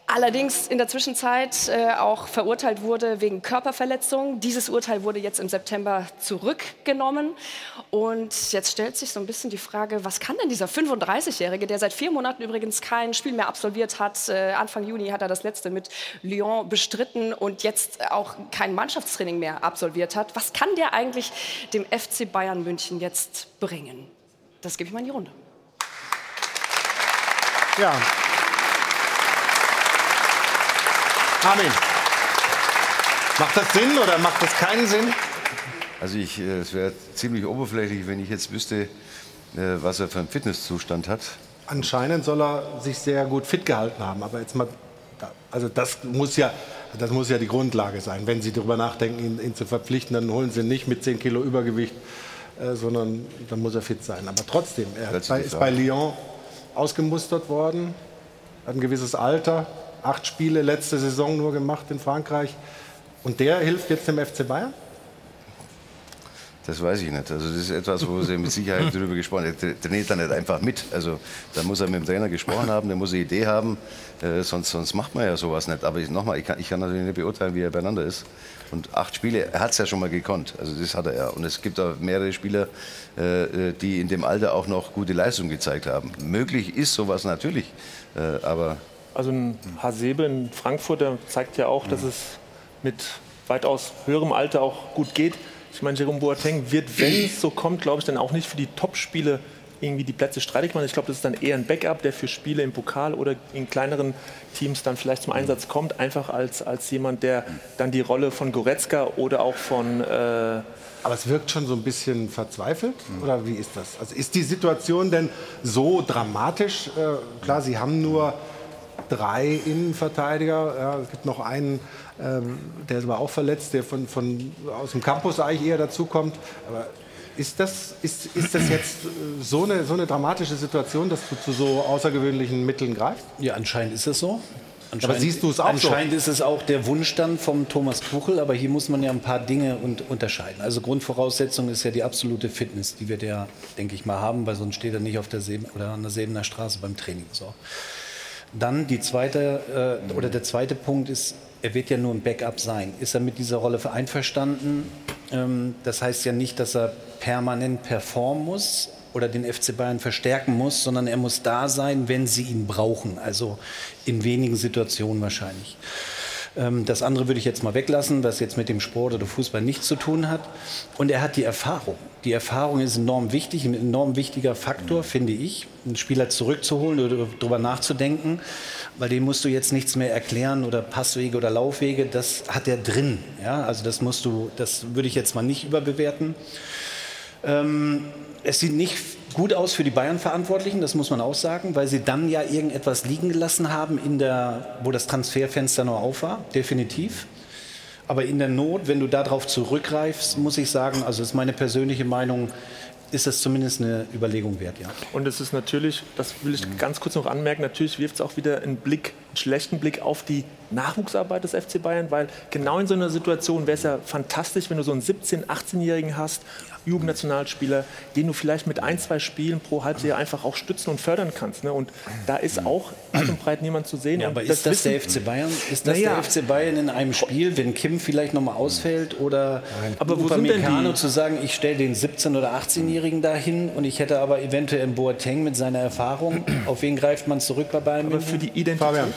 S4: Allerdings in der Zwischenzeit äh, auch verurteilt wurde wegen Körperverletzung. Dieses Urteil wurde jetzt im September zurückgenommen. Und jetzt stellt sich so ein bisschen die Frage, was kann denn dieser 35-Jährige, der seit vier Monaten übrigens kein Spiel mehr absolviert hat, äh, Anfang Juni hat er das letzte mit Lyon bestritten und jetzt auch kein Mannschaftstraining mehr absolviert hat, was kann der eigentlich dem FC Bayern München jetzt bringen? Das gebe ich mal in die Runde.
S1: Ja. Armin, macht das Sinn oder macht das keinen Sinn?
S2: Also ich, äh, es wäre ziemlich oberflächlich, wenn ich jetzt wüsste, äh, was er für einen Fitnesszustand hat.
S1: Anscheinend soll er sich sehr gut fit gehalten haben. Aber jetzt mal, also das muss ja, das muss ja die Grundlage sein. Wenn Sie darüber nachdenken, ihn, ihn zu verpflichten, dann holen Sie ihn nicht mit 10 Kilo Übergewicht, äh, sondern dann muss er fit sein. Aber trotzdem, er bei, ist bei Lyon ausgemustert worden, hat ein gewisses Alter, acht Spiele letzte Saison nur gemacht in Frankreich. Und der hilft jetzt dem FC Bayern?
S2: Das weiß ich nicht. Also das ist etwas, wo Sie mit Sicherheit darüber gesprochen haben. Er trainiert da nicht einfach mit. Also da muss er mit dem Trainer gesprochen haben, der muss eine Idee haben. Äh, sonst, sonst macht man ja sowas nicht. Aber ich, nochmal, ich kann, ich kann natürlich nicht beurteilen, wie er beieinander ist. Und acht Spiele, er hat es ja schon mal gekonnt. Also das hat er ja. Und es gibt auch mehrere Spieler, äh, die in dem Alter auch noch gute Leistung gezeigt haben. Möglich ist sowas natürlich. Äh, aber
S8: Also ein Hasebe in Frankfurt, der zeigt ja auch, dass es mit weitaus höherem Alter auch gut geht. Ich meine, Jerome Boateng wird, wenn es so kommt, glaube ich, dann auch nicht für die Top-Spiele irgendwie die Plätze streitig machen. Ich glaube, das ist dann eher ein Backup, der für Spiele im Pokal oder in kleineren Teams dann vielleicht zum Einsatz kommt, einfach als, als jemand, der dann die Rolle von Goretzka oder auch von äh,
S1: Aber es wirkt schon so ein bisschen verzweifelt, oder wie ist das? Also ist die Situation denn so dramatisch? Äh, klar, Sie haben nur drei Innenverteidiger. Ja, es gibt noch einen, ähm, der ist aber auch verletzt, der von, von, aus dem Campus eigentlich eher dazukommt. Aber ist das, ist, ist das jetzt äh, so eine, so eine dramatische Situation, dass du zu so außergewöhnlichen Mitteln greifst?
S6: Ja, anscheinend ist es so. Anscheinend,
S1: siehst du es auch so?
S6: Anscheinend ist es auch der Wunsch dann vom Thomas Tuchel, aber hier muss man ja ein paar Dinge und, unterscheiden. Also Grundvoraussetzung ist ja die absolute Fitness, die wir ja, denke ich mal, haben, weil sonst steht er nicht auf der Seben oder an der Sebener Straße beim Training. So. Dann die zweite, äh, oder der zweite Punkt ist, er wird ja nur ein Backup sein. Ist er mit dieser Rolle einverstanden? Ähm, das heißt ja nicht, dass er permanent performen muss, oder den FC Bayern verstärken muss, sondern er muss da sein, wenn sie ihn brauchen. Also in wenigen Situationen wahrscheinlich. Ähm, das andere würde ich jetzt mal weglassen, was jetzt mit dem Sport oder Fußball nichts zu tun hat. Und er hat die Erfahrung. Die Erfahrung ist enorm wichtig, ein enorm wichtiger Faktor, finde ich, einen Spieler zurückzuholen oder darüber nachzudenken, weil dem musst du jetzt nichts mehr erklären oder Passwege oder Laufwege, das hat er drin. Ja? Also das musst du, das würde ich jetzt mal nicht überbewerten. Ähm, es sieht nicht gut aus für die Bayern-Verantwortlichen, das muss man auch sagen, weil sie dann ja irgendetwas liegen gelassen haben, in der, wo das Transferfenster noch auf war, definitiv. Aber in der Not, wenn du darauf zurückgreifst, muss ich sagen, also das ist meine persönliche Meinung, ist das zumindest eine Überlegung wert, ja.
S8: Und es ist natürlich, das will ich ganz kurz noch anmerken, natürlich wirft es auch wieder einen Blick, einen schlechten Blick auf die Nachwuchsarbeit des FC Bayern, weil genau in so einer Situation wäre es ja fantastisch, wenn du so einen 17-, 18-Jährigen hast, Jugendnationalspieler, den du vielleicht mit ein, zwei Spielen pro Halbjahr einfach auch stützen und fördern kannst. Ne? Und da ist auch alt und breit niemand zu sehen.
S6: Ja, aber ist das, das der FC Bayern? Ist das naja. der FC Bayern in einem Spiel, wenn Kim vielleicht nochmal ausfällt oder
S8: aber wo sind denn die?
S6: zu sagen, ich stelle den 17- oder 18-Jährigen dahin und ich hätte aber eventuell einen Boateng mit seiner Erfahrung. Auf wen greift man zurück bei Bayern?
S8: Aber für die Identität.
S3: Fabian.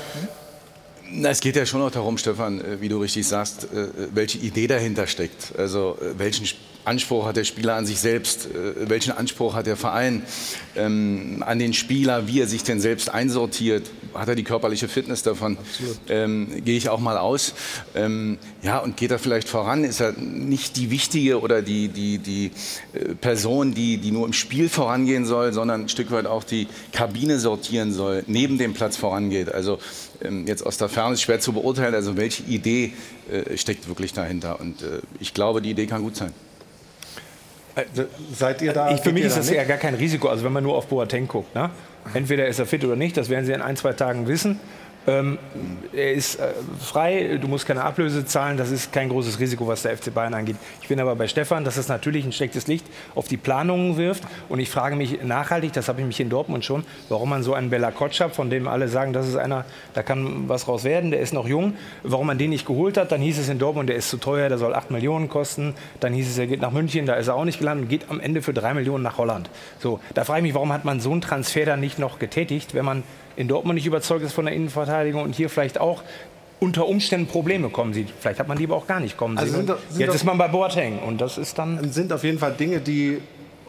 S3: Na, es geht ja schon auch darum, Stefan, äh, wie du richtig sagst, äh, welche Idee dahinter steckt. Also äh, welchen Anspruch hat der Spieler an sich selbst? Welchen Anspruch hat der Verein ähm, an den Spieler, wie er sich denn selbst einsortiert? Hat er die körperliche Fitness davon? Ähm, Gehe ich auch mal aus. Ähm, ja, und geht er vielleicht voran? Ist er nicht die wichtige oder die, die, die Person, die, die nur im Spiel vorangehen soll, sondern ein Stück weit auch die Kabine sortieren soll, neben dem Platz vorangeht? Also ähm, jetzt aus der Ferne ist schwer zu beurteilen, also welche Idee äh, steckt wirklich dahinter. Und äh, ich glaube, die Idee kann gut sein.
S1: Also, seid ihr da?
S9: Ich, für mich ist das ja gar kein Risiko, also wenn man nur auf Boateng guckt. Ne? Entweder ist er fit oder nicht, das werden Sie in ein, zwei Tagen wissen. Ähm, er ist äh, frei, du musst keine Ablöse zahlen, das ist kein großes Risiko, was der FC Bayern angeht. Ich bin aber bei Stefan, dass es natürlich ein schlechtes Licht auf die Planungen wirft. Und ich frage mich nachhaltig, das habe ich mich in Dortmund schon, warum man so einen Bella Kotschap, von dem alle sagen, das ist einer, da kann was raus werden, der ist noch jung, warum man den nicht geholt hat. Dann hieß es in Dortmund, der ist zu teuer, der soll 8 Millionen kosten. Dann hieß es, er geht nach München, da ist er auch nicht gelandet und geht am Ende für 3 Millionen nach Holland. So, da frage ich mich, warum hat man so einen Transfer dann nicht noch getätigt, wenn man in Dortmund nicht überzeugt ist von der Innenverteidigung und hier vielleicht auch unter Umständen Probleme kommen sieht. Vielleicht hat man die aber auch gar nicht kommen also sehen. Sind, sind Jetzt ist man bei Boateng und das ist dann...
S1: Sind auf jeden Fall Dinge, die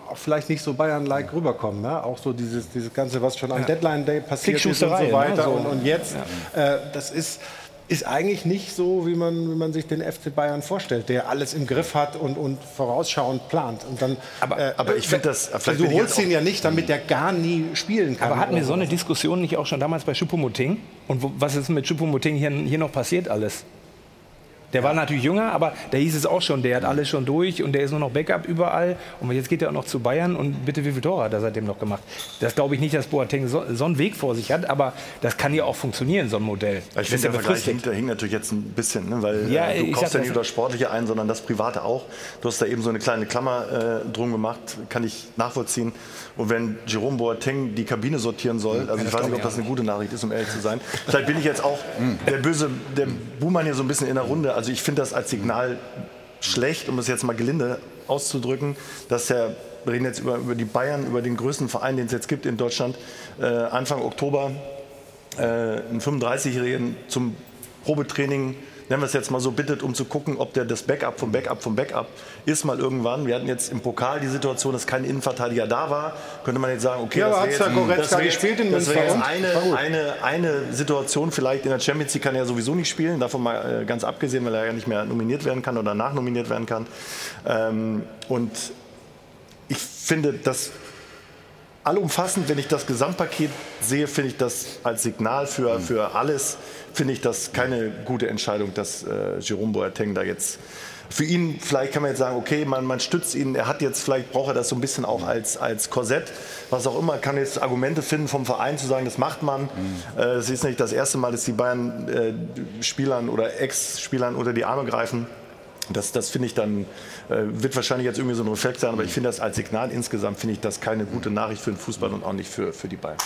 S1: auch vielleicht nicht so Bayern-like rüberkommen. Ne? Auch so dieses, dieses Ganze, was schon am Deadline-Day passiert ist und so weiter. Ne? So. Und, und, jetzt, ja. äh, das ist ist eigentlich nicht so, wie man, wie man sich den FC Bayern vorstellt, der alles im Griff hat und, und vorausschauend plant. Und dann,
S7: aber, äh, aber ich finde das.
S1: Also du holst ihn ja nicht, damit der gar nie spielen kann.
S9: Aber hatten wir so eine Diskussion nicht auch schon damals bei Choupo-Moting? Und wo, was ist mit Choupo-Moting hier, hier noch passiert alles? Der war natürlich jünger, aber da hieß es auch schon, der hat alles schon durch und der ist nur noch Backup überall. Und jetzt geht er auch noch zu Bayern und bitte, wie viele Tore hat er seitdem noch gemacht? Das glaube ich nicht, dass Boateng so, so, einen Weg vor sich hat, aber das kann ja auch funktionieren, so ein Modell.
S7: Ich finde, der Vergleich hinkt, hinkt, natürlich jetzt ein bisschen, ne? weil ja, äh, du kaufst ja nicht nur das Sportliche ein, sondern das Private auch. Du hast da eben so eine kleine Klammer äh, drum gemacht, kann ich nachvollziehen. Und wenn Jerome Boateng die Kabine sortieren soll, also ich weiß nicht, ob das eine gute Nachricht ist, um ehrlich zu sein. Vielleicht bin ich jetzt auch hm. der böse, der Buhmann hier so ein bisschen in der Runde. Also ich finde das als Signal schlecht, um es jetzt mal gelinde auszudrücken, dass der wir reden jetzt über, über die Bayern, über den größten Verein, den es jetzt gibt in Deutschland, äh, Anfang Oktober äh, einen 35-Jährigen zum Probetraining nennen wir es jetzt mal so, bittet, um zu gucken, ob der das Backup vom Backup vom Backup ist mal irgendwann. Wir hatten jetzt im Pokal die Situation, dass kein Innenverteidiger da war. Könnte man jetzt sagen, okay,
S1: ja,
S7: das
S1: wäre jetzt, das gespielt in
S7: das jetzt eine, eine, eine Situation vielleicht in der Champions League kann er sowieso nicht spielen, davon mal äh, ganz abgesehen, weil er ja nicht mehr nominiert werden kann oder nachnominiert werden kann. Ähm, und ich finde, dass allumfassend, wenn ich das Gesamtpaket sehe, finde ich das als Signal für, für alles, finde ich das keine gute Entscheidung, dass äh, Jerome Boateng da jetzt für ihn, vielleicht kann man jetzt sagen, okay, man, man stützt ihn, er hat jetzt, vielleicht braucht er das so ein bisschen auch als, als Korsett, was auch immer, kann jetzt Argumente finden vom Verein zu sagen, das macht man. Mhm. Äh, es ist nicht das erste Mal, dass die Bayern äh, Spielern oder Ex-Spielern unter die Arme greifen. Das, das finde ich dann, äh, wird wahrscheinlich jetzt irgendwie so ein Reflex sein, aber ich finde das als Signal insgesamt, finde ich das keine gute Nachricht für den Fußball und auch nicht für, für die Bayern.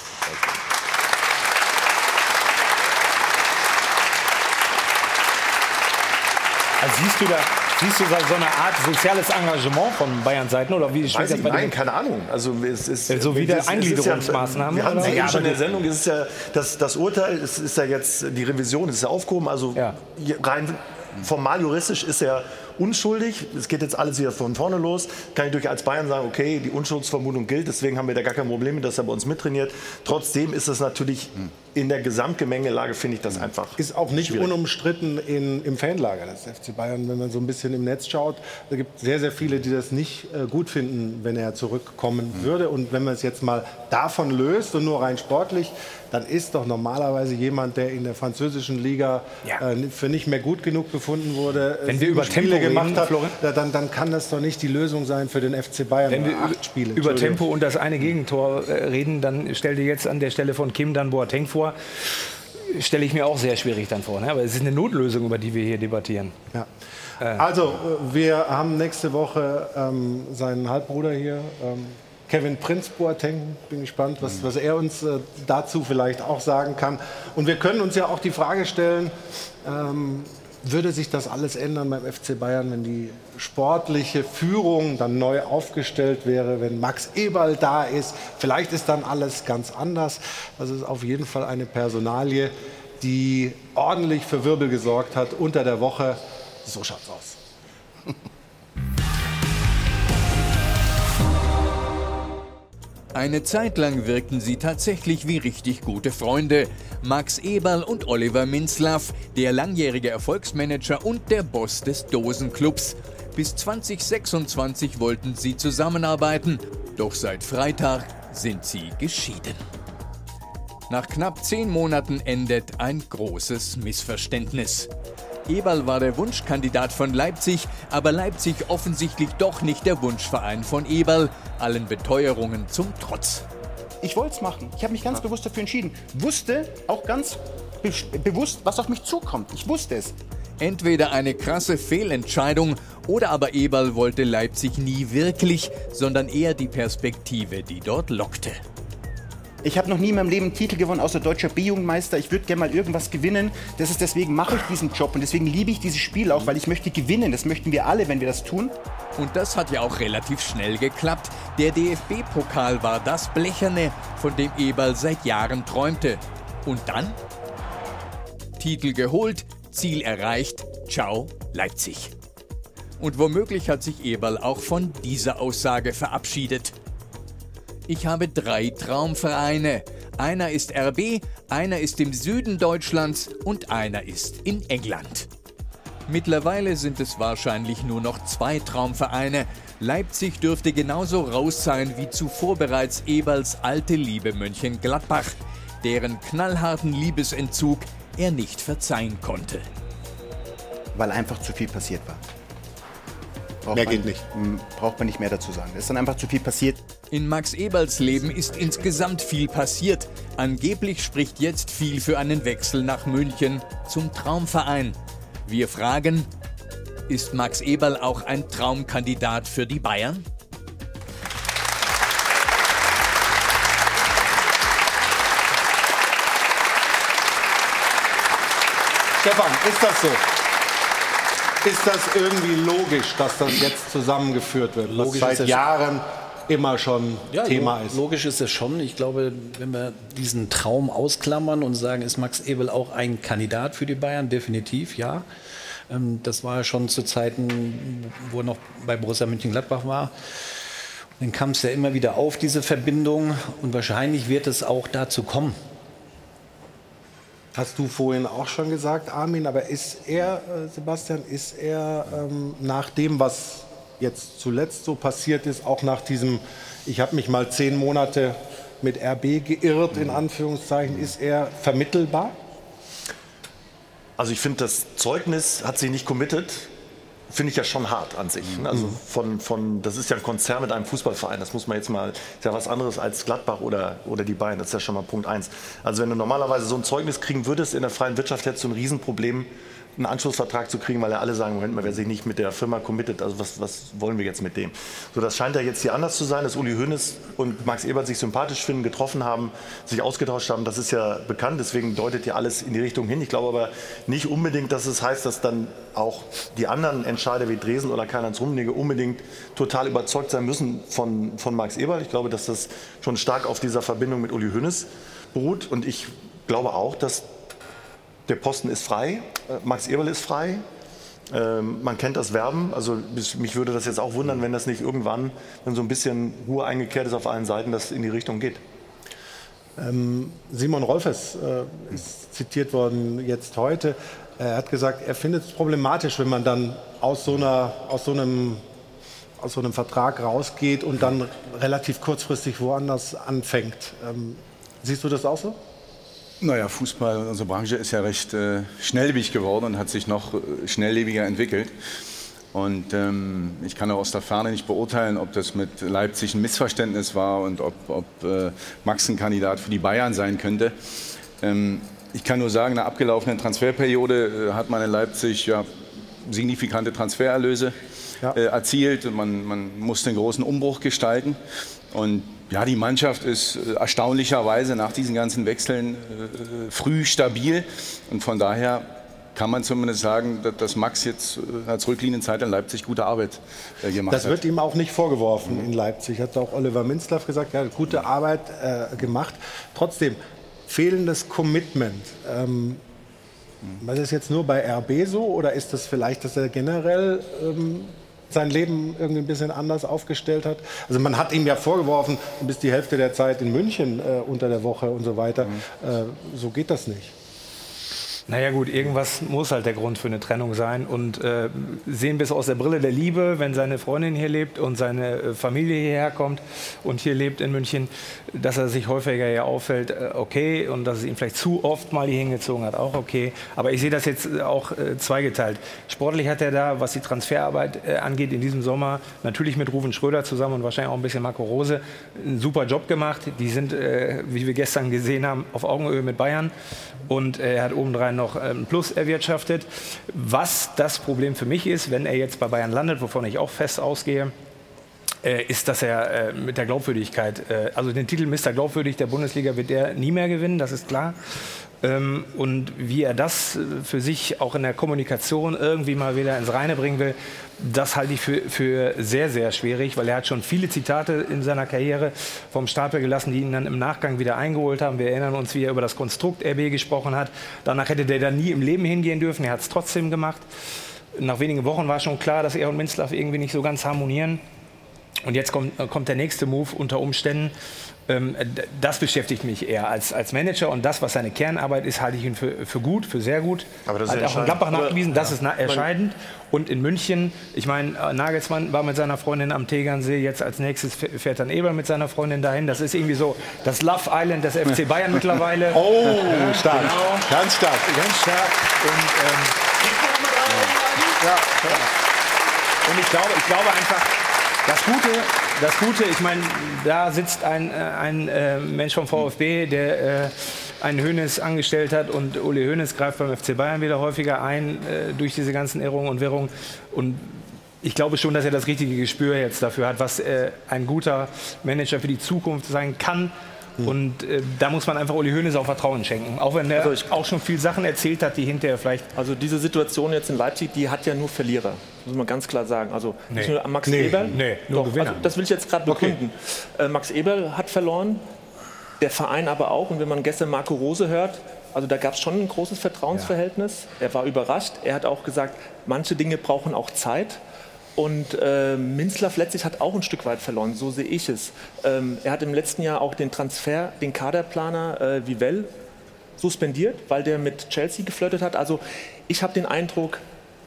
S9: Also siehst du da, siehst du da so eine Art soziales Engagement von Bayern Seiten oder wie
S7: Weiß ich, nein, keine Ahnung. Also es ist
S9: so wie der Eingliederungsmaßnahmen.
S7: Ja, wir hatten es ja schon in der Sendung. Es ist ja das, das Urteil, es ist ja jetzt die Revision, ist ja aufgehoben. Also ja. rein formal juristisch ist er unschuldig. Es geht jetzt alles wieder von vorne los. Kann ich durch als Bayern sagen, okay, die Unschuldsvermutung gilt, deswegen haben wir da gar kein Problem dass er bei uns mittrainiert. Trotzdem ist es natürlich in der Gesamtgemengelage, finde ich das einfach.
S1: Ist auch nicht schwierig. unumstritten in, im Fanlager des FC Bayern, wenn man so ein bisschen im Netz schaut. Da gibt es sehr, sehr viele, die das nicht äh, gut finden, wenn er zurückkommen mhm. würde. Und wenn man es jetzt mal davon löst und nur rein sportlich, dann ist doch normalerweise jemand, der in der französischen Liga ja. äh, für nicht mehr gut genug befunden wurde,
S9: äh, wenn wir über Spiele Tempo gemacht
S1: hat, dann, dann kann das doch nicht die Lösung sein für den FC Bayern.
S9: Wenn wir acht Spiele, über Tempo und das eine Gegentor äh, reden, dann stell dir jetzt an der Stelle von Kim dann Boateng vor stelle ich mir auch sehr schwierig dann vor. Ne? Aber es ist eine Notlösung, über die wir hier debattieren.
S1: Ja. Äh. Also, wir haben nächste Woche ähm, seinen Halbbruder hier, ähm, Kevin Prinz Boateng. Bin gespannt, was, was er uns äh, dazu vielleicht auch sagen kann. Und wir können uns ja auch die Frage stellen, ähm, würde sich das alles ändern beim FC Bayern, wenn die sportliche Führung dann neu aufgestellt wäre, wenn Max Eberl da ist? Vielleicht ist dann alles ganz anders. Das ist auf jeden Fall eine Personalie, die ordentlich für Wirbel gesorgt hat unter der Woche. So schaut's aus.
S11: Eine Zeit lang wirkten sie tatsächlich wie richtig gute Freunde. Max Eberl und Oliver Minzlaff, der langjährige Erfolgsmanager und der Boss des Dosenclubs. Bis 2026 wollten sie zusammenarbeiten, doch seit Freitag sind sie geschieden. Nach knapp zehn Monaten endet ein großes Missverständnis. Eberl war der Wunschkandidat von Leipzig, aber Leipzig offensichtlich doch nicht der Wunschverein von Eberl, allen Beteuerungen zum Trotz.
S12: Ich wollte es machen. Ich habe mich ganz ja. bewusst dafür entschieden. Wusste auch ganz be bewusst, was auf mich zukommt. Ich wusste es.
S11: Entweder eine krasse Fehlentscheidung oder aber Eberl wollte Leipzig nie wirklich, sondern eher die Perspektive, die dort lockte.
S12: Ich habe noch nie in meinem Leben einen Titel gewonnen, außer deutscher B-Jugendmeister. Ich würde gerne mal irgendwas gewinnen. Das ist deswegen mache ich diesen Job und deswegen liebe ich dieses Spiel auch, weil ich möchte gewinnen. Das möchten wir alle, wenn wir das tun.
S11: Und das hat ja auch relativ schnell geklappt. Der DFB-Pokal war das Blecherne, von dem Eberl seit Jahren träumte. Und dann? Titel geholt, Ziel erreicht. Ciao, Leipzig. Und womöglich hat sich Eberl auch von dieser Aussage verabschiedet. Ich habe drei Traumvereine. Einer ist RB, einer ist im Süden Deutschlands und einer ist in England. Mittlerweile sind es wahrscheinlich nur noch zwei Traumvereine. Leipzig dürfte genauso raus sein wie zuvor bereits Eberls alte Liebe Mönchengladbach, deren knallharten Liebesentzug er nicht verzeihen konnte.
S12: Weil einfach zu viel passiert war.
S1: Braucht mehr geht nicht.
S12: Braucht man nicht mehr dazu sagen. Es ist dann einfach zu viel passiert.
S11: In Max Eberls Leben ist insgesamt viel passiert. Angeblich spricht jetzt viel für einen Wechsel nach München zum Traumverein. Wir fragen, ist Max Eberl auch ein Traumkandidat für die Bayern?
S1: Stefan, ist das so? Ist das irgendwie logisch, dass das jetzt zusammengeführt wird, logisch was seit Jahren immer schon ja, Thema ist.
S6: Logisch ist es schon. Ich glaube, wenn wir diesen Traum ausklammern und sagen, ist Max Ebel auch ein Kandidat für die Bayern? Definitiv, ja. Ähm, das war ja schon zu Zeiten, wo er noch bei Borussia Mönchengladbach war. Dann kam es ja immer wieder auf, diese Verbindung. Und wahrscheinlich wird es auch dazu kommen,
S1: Hast du vorhin auch schon gesagt, Armin, aber ist er, äh, Sebastian, ist er ähm, nach dem, was jetzt zuletzt so passiert ist, auch nach diesem, ich habe mich mal zehn Monate mit RB geirrt, in Anführungszeichen, ist er vermittelbar?
S7: Also ich finde, das Zeugnis hat sich nicht committed. Finde ich ja schon hart an sich. ne? Also von, von, das ist ja ein Konzern mit einem Fußballverein. Das muss man jetzt mal, ist ja was anderes als Gladbach oder, oder die Bayern. Das ist ja schon mal Punkt eins. Also wenn du normalerweise so ein Zeugnis kriegen würdest in der freien Wirtschaft, hättest du ein Riesenproblem, einen Anschlussvertrag zu kriegen, weil ja alle sagen, Moment mal, wer sich nicht mit der Firma committet, also was, was wollen wir jetzt mit dem? So, das scheint ja jetzt hier anders zu sein, dass Uli Hoeneß und Max Ebert sich sympathisch finden, getroffen haben, sich ausgetauscht haben, das ist ja bekannt, deswegen deutet ja alles in die Richtung hin. Ich glaube aber nicht unbedingt, dass es heißt, dass dann auch die anderen Entscheider wie Dresen oder Karl-Heinz Rummenigge unbedingt total überzeugt sein müssen von, von Max Eberl. Ich glaube, dass das schon stark auf dieser Verbindung mit Uli Hoeneß beruht und ich glaube auch, dass der Posten ist frei, äh, Max Eberl ist frei. Ähm, man kennt das Werben, also mich würde das jetzt auch wundern, wenn das nicht irgendwann, wenn so ein bisschen Ruhe eingekehrt ist auf allen Seiten, das in die Richtung geht.
S1: Ähm, Simon Rolfes äh, ist zitiert worden jetzt heute. Er hat gesagt, er findet es problematisch, wenn man dann aus so, einer, aus, so einem, aus so einem Vertrag rausgeht und dann relativ kurzfristig woanders anfängt. Ähm, siehst du das auch so?
S3: Naja, Fußball, unsere Branche ist ja recht äh, schnelllebig geworden und hat sich noch äh, schnelllebiger entwickelt. Und ähm, ich kann auch aus der Ferne nicht beurteilen, ob das mit Leipzig ein Missverständnis war und ob, ob äh, Max ein Kandidat für die Bayern sein könnte. Ähm, ich kann nur sagen, in der abgelaufenen Transferperiode äh, hat man in Leipzig ja, signifikante Transfererlöse äh, erzielt. Man, man musste einen großen Umbruch gestalten. Und ja, die Mannschaft ist äh, erstaunlicherweise nach diesen ganzen Wechseln äh, früh stabil. Und von daher kann man zumindest sagen, dass, Max jetzt äh, als Rücklinienzeit in Leipzig gute Arbeit äh, gemacht
S1: Das
S3: hat.
S1: wird ihm auch nicht vorgeworfen in Leipzig. Hat auch Oliver Minzlaff gesagt, er hat gute Arbeit äh, gemacht. Trotzdem, fehlendes Commitment. Ähm, was ist jetzt nur bei RB so oder ist das vielleicht, dass er generell ähm, sein Leben irgendwie ein bisschen anders aufgestellt hat? Also man hat ihm ja vorgeworfen, du bist die Hälfte der Zeit in München äh, unter der Woche und so weiter. Äh, so geht das nicht.
S9: Naja gut, irgendwas muss halt der Grund für eine Trennung sein. Und äh, sehen wir es aus der Brille der Liebe, wenn seine Freundin hier lebt und seine äh, Familie hierher kommt und hier lebt in München, dass er sich häufiger hier auffällt, äh, okay. Und dass es ihn vielleicht zu oft mal hier hingezogen hat, auch okay. Aber ich sehe das jetzt äh, auch äh, zweigeteilt. Sportlich hat er da, was die Transferarbeit äh, angeht, in diesem Sommer natürlich mit Ruven Schröder zusammen und wahrscheinlich auch ein bisschen Marco Rose einen super Job gemacht. Die sind, wie wir gestern gesehen haben, auf Augenhöhe mit Bayern. Und er hat obendrein noch äh, ein Plus erwirtschaftet. Was das Problem für mich ist, wenn er jetzt bei Bayern landet, wovon ich auch fest ausgehe, äh, ist, dass er äh, mit der Glaubwürdigkeit, äh, also den Titel Mr. Glaubwürdig der Bundesliga wird er nie mehr gewinnen, das ist klar. Ähm, und wie er das äh, für sich auch in der Kommunikation irgendwie mal wieder ins Reine bringen will, das halte ich für, für sehr, sehr schwierig, weil er hat schon viele Zitate in seiner Karriere vom Stapel gelassen, die ihn dann im Nachgang wieder eingeholt haben. Wir erinnern uns, wie er über das Konstrukt RB gesprochen hat. Danach hätte der da nie im Leben hingehen dürfen. Er hat es trotzdem gemacht. Nach wenigen Wochen war schon klar, dass er und Minzlaff irgendwie nicht so ganz harmonieren. Und jetzt kommt, äh, kommt der nächste Move unter Umständen. Ähm, das beschäftigt mich eher als, als Manager. Und das, was seine Kernarbeit ist, halte ich ihn für, für gut, für sehr gut.
S7: Aber das ist
S9: Hat
S7: ja
S9: auch in. Gladbach nachgewiesen, das
S7: ja.
S9: ist na- entscheidend. Und in München, ich meine, äh, Nagelsmann war mit seiner Freundin am Tegernsee, jetzt als nächstes fährt dann Eber mit seiner Freundin dahin. Das ist irgendwie so das Love Island des FC Bayern mittlerweile.
S1: Oh,
S9: Ja,
S1: stark.
S9: Genau.
S1: Ganz stark.
S9: Ganz stark. Und, ähm, und ich glaube, ich glaube einfach, das Gute, das Gute, ich meine, da sitzt ein, äh, ein äh, Mensch vom VfB, der äh, einen Hönes angestellt hat und Uli Hönes greift beim FC Bayern wieder häufiger ein äh, durch diese ganzen Irrungen und Wirrungen. Und ich glaube schon, dass er das richtige Gespür jetzt dafür hat, was äh, ein guter Manager für die Zukunft sein kann. Und äh, da muss man einfach Uli Hoeneß auch Vertrauen schenken. Auch wenn er auch schon viel Sachen erzählt hat, die hinterher vielleicht.
S8: Also diese Situation jetzt in Leipzig, die hat ja nur Verlierer, muss man ganz klar sagen. Also nicht
S9: Nee.
S8: nur Max
S9: Nee,
S8: Eberl,
S9: nee, nur
S8: Doch, also das will ich jetzt gerade begründen. Äh, Max Eberl hat verloren, der Verein aber auch. Und wenn man gestern Marco Rose hört, also da gab es schon ein großes Vertrauensverhältnis. Er war überrascht. Er hat auch gesagt, manche Dinge brauchen auch Zeit. Und äh, Minzlaff letztlich hat auch ein Stück weit verloren, so sehe ich es. Ähm, er hat im letzten Jahr auch den Transfer, den Kaderplaner äh, Vivell suspendiert, weil der mit Chelsea geflirtet hat. Also ich habe den Eindruck,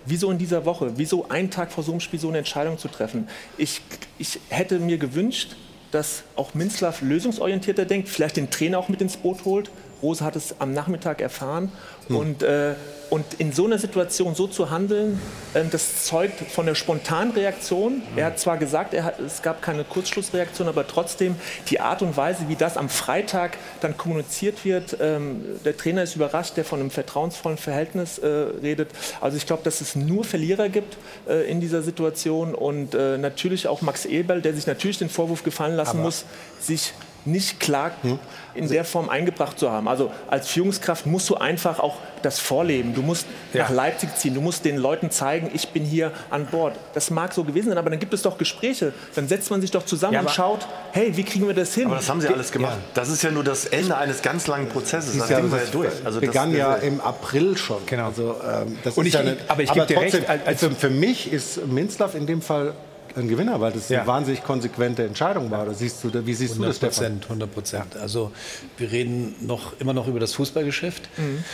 S8: wieso in dieser Woche, wieso einen Tag vor so einem Spiel so eine Entscheidung zu treffen. Ich, ich hätte mir gewünscht, dass auch Minzlaff lösungsorientierter denkt, vielleicht den Trainer auch mit ins Boot holt. Rose hat es am Nachmittag erfahren. Hm. Und, äh, und in so einer Situation so zu handeln, äh, das zeugt von der spontanen Reaktion. Er hat zwar gesagt, hat, es gab keine Kurzschlussreaktion, aber trotzdem die Art und Weise, wie das am Freitag dann kommuniziert wird. Ähm, der Trainer ist überrascht, der von einem vertrauensvollen Verhältnis äh, redet. Also ich glaube, dass es nur Verlierer gibt äh, in dieser Situation und äh, natürlich auch Max Eberl, der sich natürlich den Vorwurf gefallen lassen aber muss, sich nicht klar hm? in der Form eingebracht zu haben. Also als Führungskraft musst du einfach auch das vorleben. Du musst ja. nach Leipzig ziehen. Du musst den Leuten zeigen, ich bin hier an Bord. Das mag so gewesen sein, aber dann gibt es doch Gespräche. Dann setzt man sich doch zusammen ja, und schaut, hey, wie kriegen wir das hin?
S7: Aber das haben sie alles gemacht. Ja. Das ist ja nur das Ende eines ganz langen Prozesses. Das,
S1: das, das durch. Also begann das, ja im April schon. Genau. Also, ähm,
S9: und ich, eine, aber ich gebe dir recht.
S1: Also für mich ist Minzlaff in dem Fall ein Gewinner, weil das ja. eine wahnsinnig konsequente Entscheidung war. Oder siehst du, wie siehst 100%, du das,
S6: Stefan? 100 Prozent. Also wir reden noch immer noch über das Fußballgeschäft. Mhm.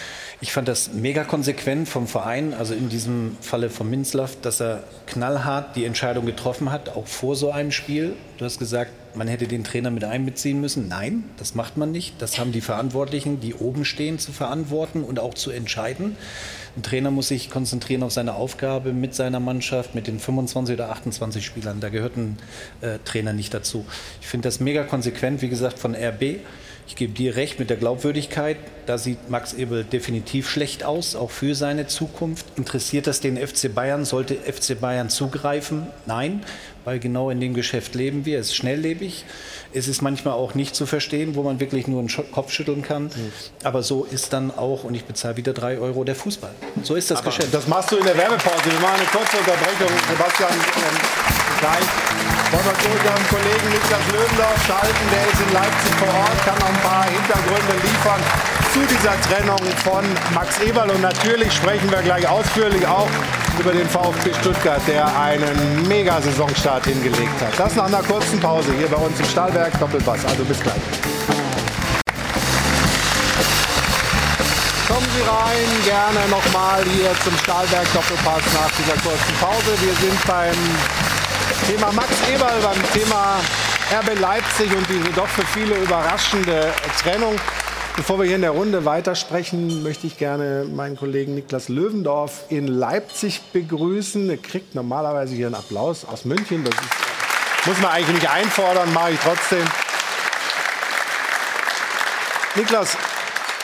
S6: Ich fand das mega konsequent vom Verein, also in diesem Falle von Minzlaff, dass er knallhart die Entscheidung getroffen hat, auch vor so einem Spiel. Du hast gesagt, man hätte den Trainer mit einbeziehen müssen. Nein, das macht man nicht. Das haben die Verantwortlichen, die oben stehen, zu verantworten und auch zu entscheiden. Ein Trainer muss sich konzentrieren auf seine Aufgabe mit seiner Mannschaft, mit den 25 oder 28 Spielern. Da gehört ein äh, Trainer nicht dazu. Ich finde das mega konsequent, wie gesagt, von RB. Ich gebe dir recht mit der Glaubwürdigkeit. Da sieht Max Ebel definitiv schlecht aus, auch für seine Zukunft. Interessiert das den FC Bayern? Sollte FC Bayern zugreifen? Nein, weil genau in dem Geschäft leben wir. Es ist schnelllebig. Es ist manchmal auch nicht zu verstehen, wo man wirklich nur einen Kopf schütteln kann. Mhm. Aber so ist dann auch, und ich bezahle wieder drei Euro, der Fußball. So ist das Aber Geschäft.
S1: Das machst du in der Werbepause. Wir machen eine kurze Unterbrechung. Sebastian, ähm, gleich. Wollen wir zu unserem Kollegen Niklas Löwendorf schalten. Der ist in Leipzig vor Ort, kann noch ein paar Hintergründe liefern zu dieser Trennung von Max Eberl. Und natürlich sprechen wir gleich ausführlich auch über den VfB Stuttgart, der einen Mega-Saisonstart hingelegt hat. Das nach einer kurzen Pause hier bei uns im Stahlwerk Doppelpass. Also bis gleich. Kommen Sie rein, gerne nochmal hier zum Stahlwerk Doppelpass nach dieser kurzen Pause. Wir sind beim Thema Max Eberl, beim Thema RB Leipzig und diese doch für viele überraschende Trennung. Bevor wir hier in der Runde weitersprechen, möchte ich gerne meinen Kollegen Niklas Löwendorf in Leipzig begrüßen. Er kriegt normalerweise hier einen Applaus aus München. Das ist, muss man eigentlich nicht einfordern, mache ich trotzdem. Niklas,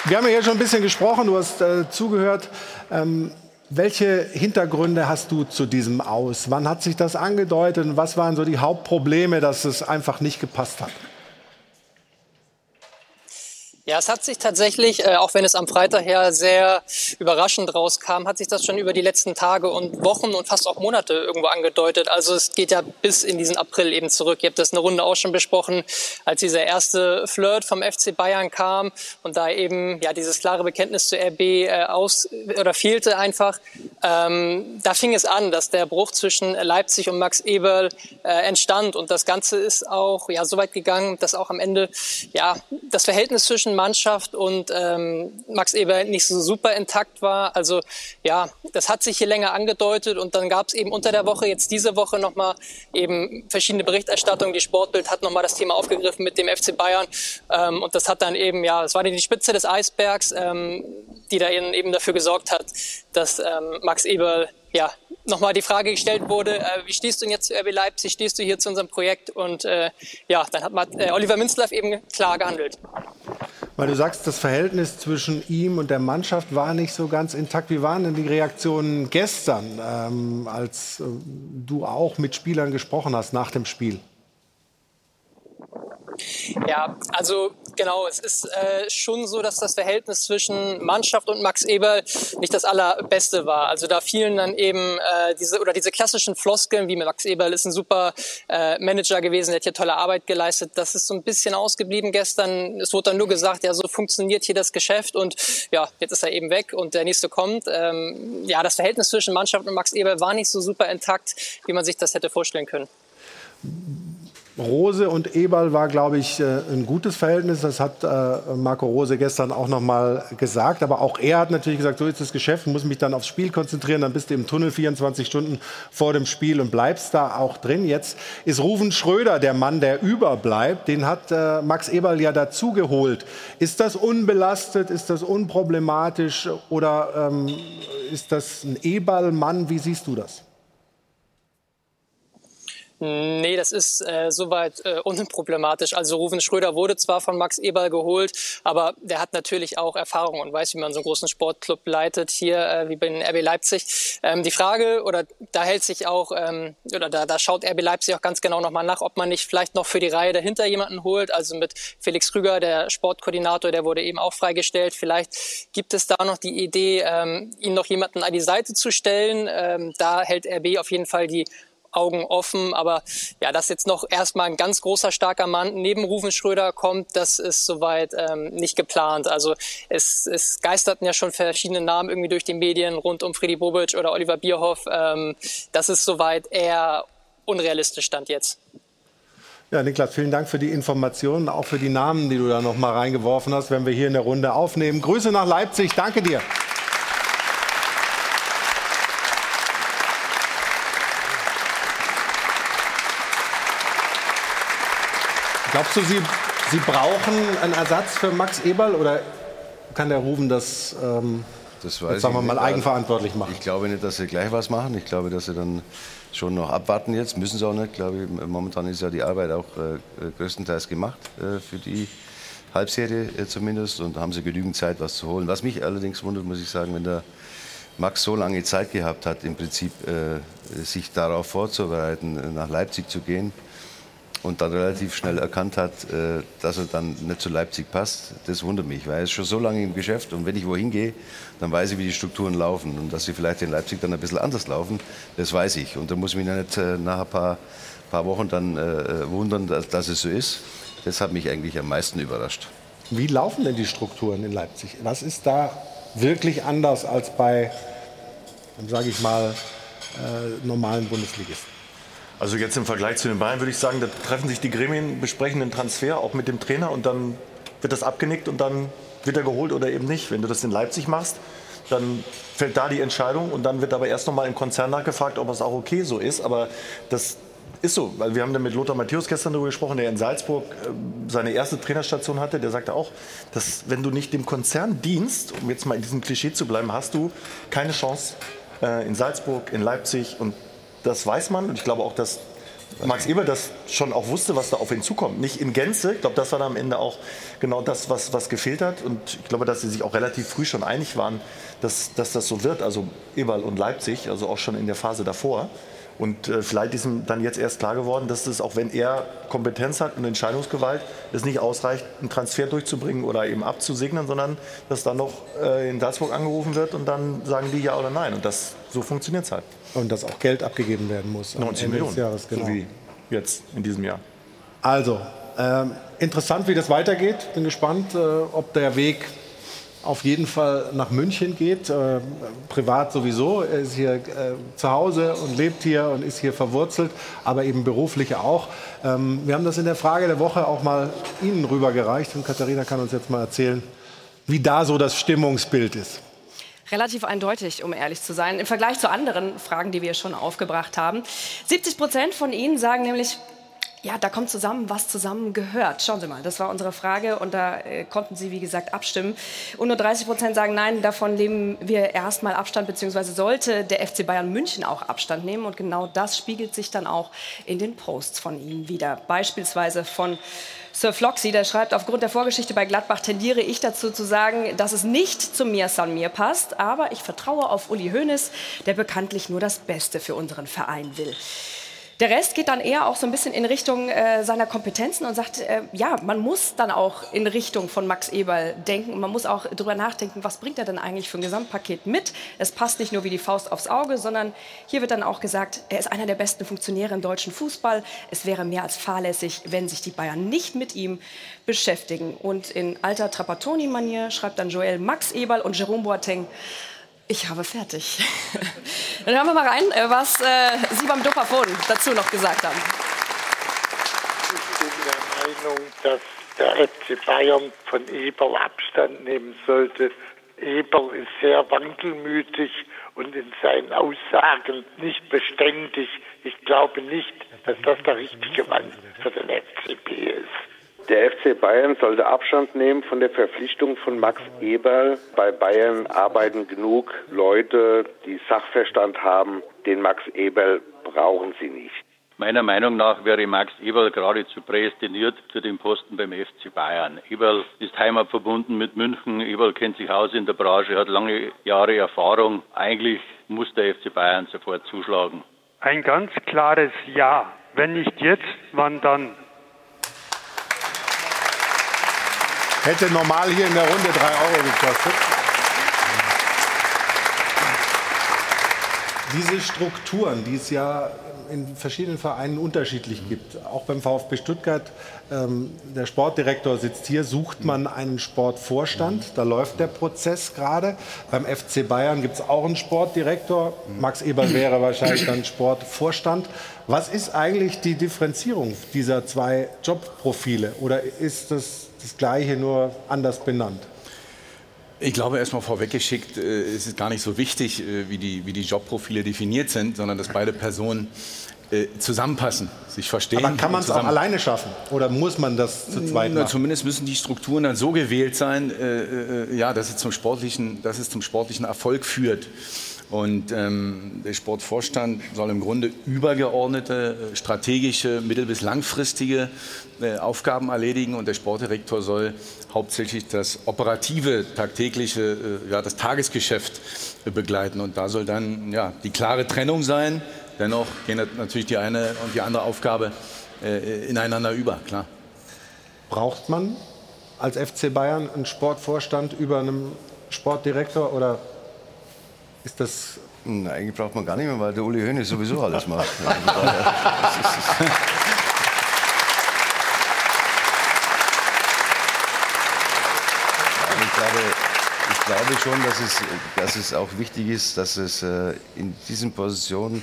S1: wir haben ja hier schon ein bisschen gesprochen, du hast äh, zugehört. Ähm, welche Hintergründe hast du zu diesem Aus? Wann hat sich das angedeutet und was waren so die Hauptprobleme, dass es einfach nicht gepasst hat?
S13: Ja, es hat sich tatsächlich, äh, auch wenn es am Freitag her sehr überraschend rauskam, hat sich das schon über die letzten Tage und Wochen und fast auch Monate irgendwo angedeutet. Also es geht ja bis in diesen April eben zurück. Ihr habt das eine Runde auch schon besprochen, als dieser erste Flirt vom FC Bayern kam und da eben ja dieses klare Bekenntnis zu RB äh, aus oder fehlte einfach. Ähm, da fing es an, dass der Bruch zwischen Leipzig und Max Eberl äh, entstand und das Ganze ist auch ja so weit gegangen, dass auch am Ende ja das Verhältnis zwischen Mannschaft und ähm, Max Eber nicht so super intakt war. Also ja, das hat sich hier länger angedeutet und dann gab es eben unter der Woche, jetzt diese Woche nochmal eben verschiedene Berichterstattungen. Die Sportbild hat nochmal das Thema aufgegriffen mit dem FC Bayern ähm, und das hat dann eben, ja, es war die Spitze des Eisbergs, ähm, die da eben dafür gesorgt hat, dass ähm, Max Eber ja, nochmal die Frage gestellt wurde, äh, wie stehst du denn jetzt zu RB Leipzig, stehst du hier zu unserem Projekt? Und äh, ja, dann hat äh, Oliver Münzlaff eben klar gehandelt.
S1: Weil du sagst, das Verhältnis zwischen ihm und der Mannschaft war nicht so ganz intakt. Wie waren denn die Reaktionen gestern, ähm, als äh, du auch mit Spielern gesprochen hast nach dem Spiel?
S13: Ja, also genau, es ist äh, schon so, dass das Verhältnis zwischen Mannschaft und Max Eberl nicht das allerbeste war. Also da fielen dann eben äh, diese oder diese klassischen Floskeln, wie Max Eberl ist ein super äh, Manager gewesen, der hat hier tolle Arbeit geleistet. Das ist so ein bisschen ausgeblieben gestern. Es wurde dann nur gesagt, ja, so funktioniert hier das Geschäft und ja, jetzt ist er eben weg und der nächste kommt. Ähm, ja, das Verhältnis zwischen Mannschaft und Max Eberl war nicht so super intakt, wie man sich das hätte vorstellen können
S1: Rose und Eberl war, glaube ich, äh, ein gutes Verhältnis. Das hat äh, Marco Rose gestern auch noch mal gesagt. Aber auch er hat natürlich gesagt, so ist das Geschäft, muss mich dann aufs Spiel konzentrieren. Dann bist du im Tunnel 24 Stunden vor dem Spiel und bleibst da auch drin. Jetzt ist Ruven Schröder der Mann, der überbleibt. Den hat äh, Max Eberl ja dazugeholt. Ist das unbelastet? Ist das unproblematisch? Oder ähm, ist das ein Eberl-Mann? Wie siehst du das?
S13: Nee, das ist äh, soweit äh, unproblematisch. Also Ruven Schröder wurde zwar von Max Eberl geholt, aber der hat natürlich auch Erfahrung und weiß, wie man so einen großen Sportclub leitet, hier äh, wie bei den RB Leipzig. Ähm, die Frage, oder da hält sich auch, ähm, oder da, da schaut RB Leipzig auch ganz genau nochmal nach, ob man nicht vielleicht noch für die Reihe dahinter jemanden holt. Also mit Felix Krüger, der Sportkoordinator, der wurde eben auch freigestellt. Vielleicht gibt es da noch die Idee, ähm, ihn noch jemanden an die Seite zu stellen. Ähm, da hält RB auf jeden Fall die Augen offen. Aber ja, dass jetzt noch erstmal ein ganz großer, starker Mann neben Rufen Schröder kommt, das ist soweit ähm, nicht geplant. Also es, es geisterten ja schon verschiedene Namen irgendwie durch die Medien rund um Freddy Bobic oder Oliver Bierhoff. Ähm, das ist soweit eher unrealistisch Stand jetzt.
S1: Ja, Niklas, vielen Dank für die Informationen, auch für die Namen, die du da noch mal reingeworfen hast, wenn wir hier in der Runde aufnehmen. Grüße nach Leipzig, danke dir. Glaubst du, Sie, Sie brauchen einen Ersatz für Max Eberl oder kann der Ruben das, ähm,
S2: das
S1: jetzt, sagen wir mal, eigenverantwortlich machen?
S2: Ich glaube nicht, dass sie gleich was machen. Ich glaube, dass sie dann schon noch abwarten jetzt. Müssen sie auch nicht. Ich glaube, momentan ist ja die Arbeit auch äh, größtenteils gemacht äh, für die Halbserie äh, zumindest und haben sie genügend Zeit, was zu holen. Was mich allerdings wundert, muss ich sagen, wenn der Max so lange Zeit gehabt hat, im Prinzip äh, sich darauf vorzubereiten, nach Leipzig zu gehen und dann relativ schnell erkannt hat, äh, dass er dann nicht zu Leipzig passt, das wundert mich, weil er ist schon so lange im Geschäft und wenn ich wohin gehe, dann weiß ich, wie die Strukturen laufen und dass sie vielleicht in Leipzig dann ein bisschen anders laufen, das weiß ich und da muss ich mich nicht äh, nach ein paar, paar Wochen dann äh, wundern, dass, dass es so ist. Das hat mich eigentlich am meisten überrascht.
S1: Wie laufen denn die Strukturen in Leipzig? Was ist da wirklich anders als bei, sage ich mal, normalen Bundesligisten?
S7: Also jetzt im Vergleich zu den Bayern würde ich sagen, da treffen sich die Gremien, besprechen den Transfer auch mit dem Trainer und dann wird das abgenickt und dann wird er geholt oder eben nicht. Wenn du das in Leipzig machst, dann fällt da die Entscheidung und dann wird aber erst noch mal im Konzern nachgefragt, ob es auch okay so ist. Aber das ist so, weil wir haben da mit Lothar Matthäus gestern darüber gesprochen, der in Salzburg äh, seine erste Trainerstation hatte. Der sagte auch, dass wenn du nicht dem Konzern dienst, um jetzt mal in diesem Klischee zu bleiben, hast du keine Chance äh, in Salzburg, in Leipzig und das weiß man. Und ich glaube auch, dass Max Eber das schon auch wusste, was da auf ihn zukommt. Nicht in Gänze. Ich glaube, das war dann am Ende auch genau das, was, was gefehlt hat. Und ich glaube, dass sie sich auch relativ früh schon einig waren, dass, dass das so wird. Also Eberl und Leipzig, also auch schon in der Phase davor. Und äh, vielleicht ist ihm dann jetzt erst klar geworden, dass es, auch wenn er Kompetenz hat und Entscheidungsgewalt, es nicht ausreicht, einen Transfer durchzubringen oder eben abzusegnen, sondern dass dann noch äh, in Salzburg angerufen wird und dann sagen die ja oder nein. Und das, so funktioniert es halt.
S1: Und dass auch Geld abgegeben werden muss.
S7: 19 Millionen, Jahres, genau. so wie jetzt in diesem Jahr.
S1: Also, ähm, interessant, wie das weitergeht. Bin gespannt, äh, ob der Weg auf jeden Fall nach München geht, äh, privat sowieso. Er ist hier äh, zu Hause und lebt hier und ist hier verwurzelt, aber eben beruflich auch. Ähm, wir haben das in der Frage der Woche auch mal Ihnen rübergereicht und Katharina kann uns jetzt mal erzählen, wie da so das Stimmungsbild ist.
S4: Relativ eindeutig, um ehrlich zu sein, im Vergleich zu anderen Fragen, die wir schon aufgebracht haben. 70 Prozent von Ihnen sagen nämlich, ja, da kommt zusammen, was zusammen gehört. Schauen Sie mal, das war unsere Frage und da äh, konnten Sie, wie gesagt, abstimmen. Und nur 30 Prozent sagen, nein, davon nehmen wir erstmal Abstand, beziehungsweise sollte der FC Bayern München auch Abstand nehmen. Und genau das spiegelt sich dann auch in den Posts von Ihnen wieder. Beispielsweise von Sir Floxy, der schreibt, aufgrund der Vorgeschichte bei Gladbach tendiere ich dazu zu sagen, dass es nicht zu mir San mir passt, aber ich vertraue auf Uli Hoeneß, der bekanntlich nur das Beste für unseren Verein will. Der Rest geht dann eher auch so ein bisschen in Richtung äh, seiner Kompetenzen und sagt, äh, ja, man muss dann auch in Richtung von Max Eberl denken. Man muss auch darüber nachdenken, was bringt er denn eigentlich für ein Gesamtpaket mit. Es passt nicht nur wie die Faust aufs Auge, sondern hier wird dann auch gesagt, er ist einer der besten Funktionäre im deutschen Fußball. Es wäre mehr als fahrlässig, wenn sich die Bayern nicht mit ihm beschäftigen. Und in alter Trapattoni-Manier schreibt dann Joel Max Eberl und Jerome Boateng, ich habe fertig. Dann hören wir mal rein, äh, was äh, Sie beim Dopafon dazu noch gesagt haben.
S14: Meinung, dass der FC Bayern von Eberl Abstand nehmen sollte. Eberl ist sehr wankelmütig und in seinen Aussagen nicht beständig. Ich glaube nicht, dass das der richtige Mann für den FCB ist.
S15: Der FC Bayern sollte Abstand nehmen von der Verpflichtung von Max Eberl. Bei Bayern arbeiten genug Leute, die Sachverstand haben. Den Max Eberl brauchen sie nicht.
S16: Meiner Meinung nach wäre Max Eberl geradezu prädestiniert für den Posten beim FC Bayern. Eberl ist heimatverbunden mit München. Eberl kennt sich aus in der Branche, hat lange Jahre Erfahrung. Eigentlich muss der FC Bayern sofort zuschlagen.
S17: Ein ganz klares Ja. Wenn nicht jetzt, wann dann?
S1: Hätte normal hier in der Runde 3 Euro gekostet. Diese Strukturen, die es ja in verschiedenen Vereinen unterschiedlich gibt. Auch beim VfB Stuttgart, ähm, der Sportdirektor sitzt hier, sucht man einen Sportvorstand. Da läuft der Prozess gerade. Beim FC Bayern gibt es auch einen Sportdirektor. Max Eber wäre wahrscheinlich dann Sportvorstand. Was ist eigentlich die Differenzierung dieser zwei Jobprofile? Oder ist das das Gleiche, nur anders benannt?
S3: Ich glaube, erstmal vorweggeschickt, äh, ist es gar nicht so wichtig, äh, wie, die, wie die Jobprofile definiert sind, sondern dass beide Personen äh, zusammenpassen, sich verstehen.
S1: Aber kann man es auch alleine schaffen? Oder muss man das zu zweit
S3: Na,
S1: machen?
S3: Zumindest müssen die Strukturen dann so gewählt sein, äh, äh, ja, dass es, zum sportlichen, dass es zum sportlichen Erfolg führt. Und ähm, der Sportvorstand soll im Grunde übergeordnete, äh, strategische, mittel- bis langfristige äh, Aufgaben erledigen und der Sportdirektor soll hauptsächlich das operative, tagtägliche, äh, ja, das Tagesgeschäft äh, begleiten. Und da soll dann ja, die klare Trennung sein. Dennoch gehen natürlich die eine und die andere Aufgabe äh, ineinander über, klar.
S1: Braucht man als FC Bayern einen Sportvorstand über einem Sportdirektor oder ist das.
S2: Nein, eigentlich braucht man gar nicht mehr, weil der Uli Hoeneß sowieso alles macht. Also glaube, ich glaube schon, dass es, dass es auch wichtig ist, dass es äh, in diesen Positionen,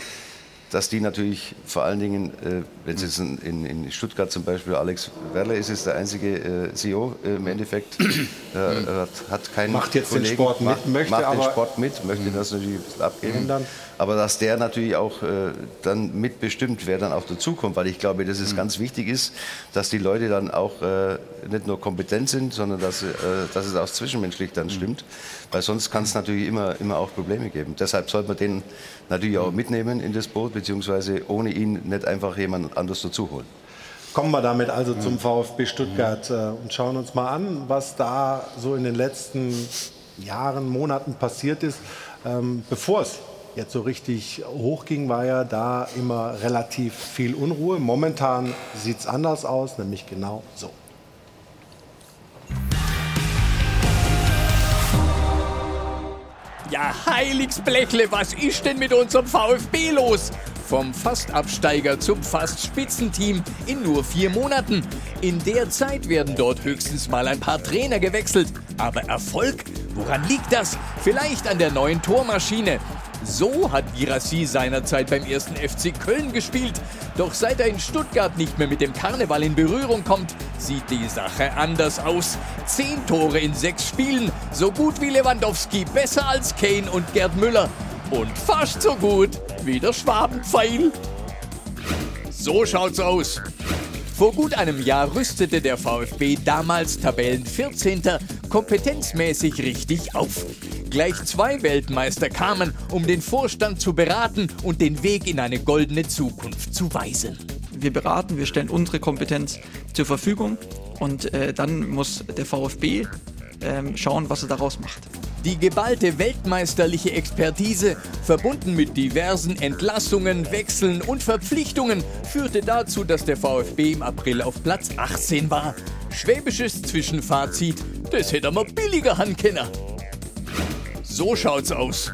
S2: dass die natürlich vor allen Dingen, äh, wenn es jetzt in, in, Stuttgart zum Beispiel Alex Werle ist, ist der einzige äh, CEO äh, im Endeffekt, äh, hat, hat keinen
S1: Macht jetzt den
S2: Kollegen,
S1: Sport mit,
S2: macht,
S1: möchte
S2: macht den Sport mit, möchte das natürlich ein bisschen abgeben. Aber dass der natürlich auch äh, dann mitbestimmt, wer dann auch dazukommt, weil ich glaube, dass es ganz wichtig ist, dass die Leute dann auch äh, nicht nur kompetent sind, sondern dass, äh, dass es auch zwischenmenschlich dann stimmt, weil sonst kann es natürlich immer, immer auch Probleme geben. Deshalb sollte man den natürlich auch mitnehmen in das Boot, beziehungsweise ohne ihn nicht einfach jemand anders dazu holen.
S1: Kommen wir damit also zum VfB Stuttgart äh, und schauen uns mal an, was da so in den letzten Jahren, Monaten passiert ist. Ähm, Bevor es jetzt so richtig hochging, war ja da immer relativ viel Unruhe. Momentan sieht es anders aus, nämlich genau so.
S11: Ja, Heiligsblechle, was ist denn mit unserem VfB los? Vom Fastabsteiger zum Fast-Spitzenteam in nur vier Monaten. In der Zeit werden dort höchstens mal ein paar Trainer gewechselt. Aber Erfolg? Woran liegt das? Vielleicht an der neuen Tormaschine. So hat Girassi seinerzeit beim ersten FC Köln gespielt. Doch seit er in Stuttgart nicht mehr mit dem Karneval in Berührung kommt, sieht die Sache anders aus. Zehn Tore in sechs Spielen, so gut wie Lewandowski, besser als Kane und Gerd Müller. Und fast so gut wie der Schwabenpfeil. So schaut's aus. Vor gut einem Jahr rüstete der VfB damals Tabellen 14. kompetenzmäßig richtig auf. Gleich zwei Weltmeister kamen, um den Vorstand zu beraten und den Weg in eine goldene Zukunft zu weisen.
S18: Wir beraten, wir stellen unsere Kompetenz zur Verfügung und äh, dann muss der VfB ähm, schauen, was er daraus macht.
S11: Die geballte weltmeisterliche Expertise, verbunden mit diversen Entlassungen, Wechseln und Verpflichtungen, führte dazu, dass der VfB im April auf Platz 18 war. Schwäbisches Zwischenfazit, das hätte man billiger Handkenner. So schaut's aus.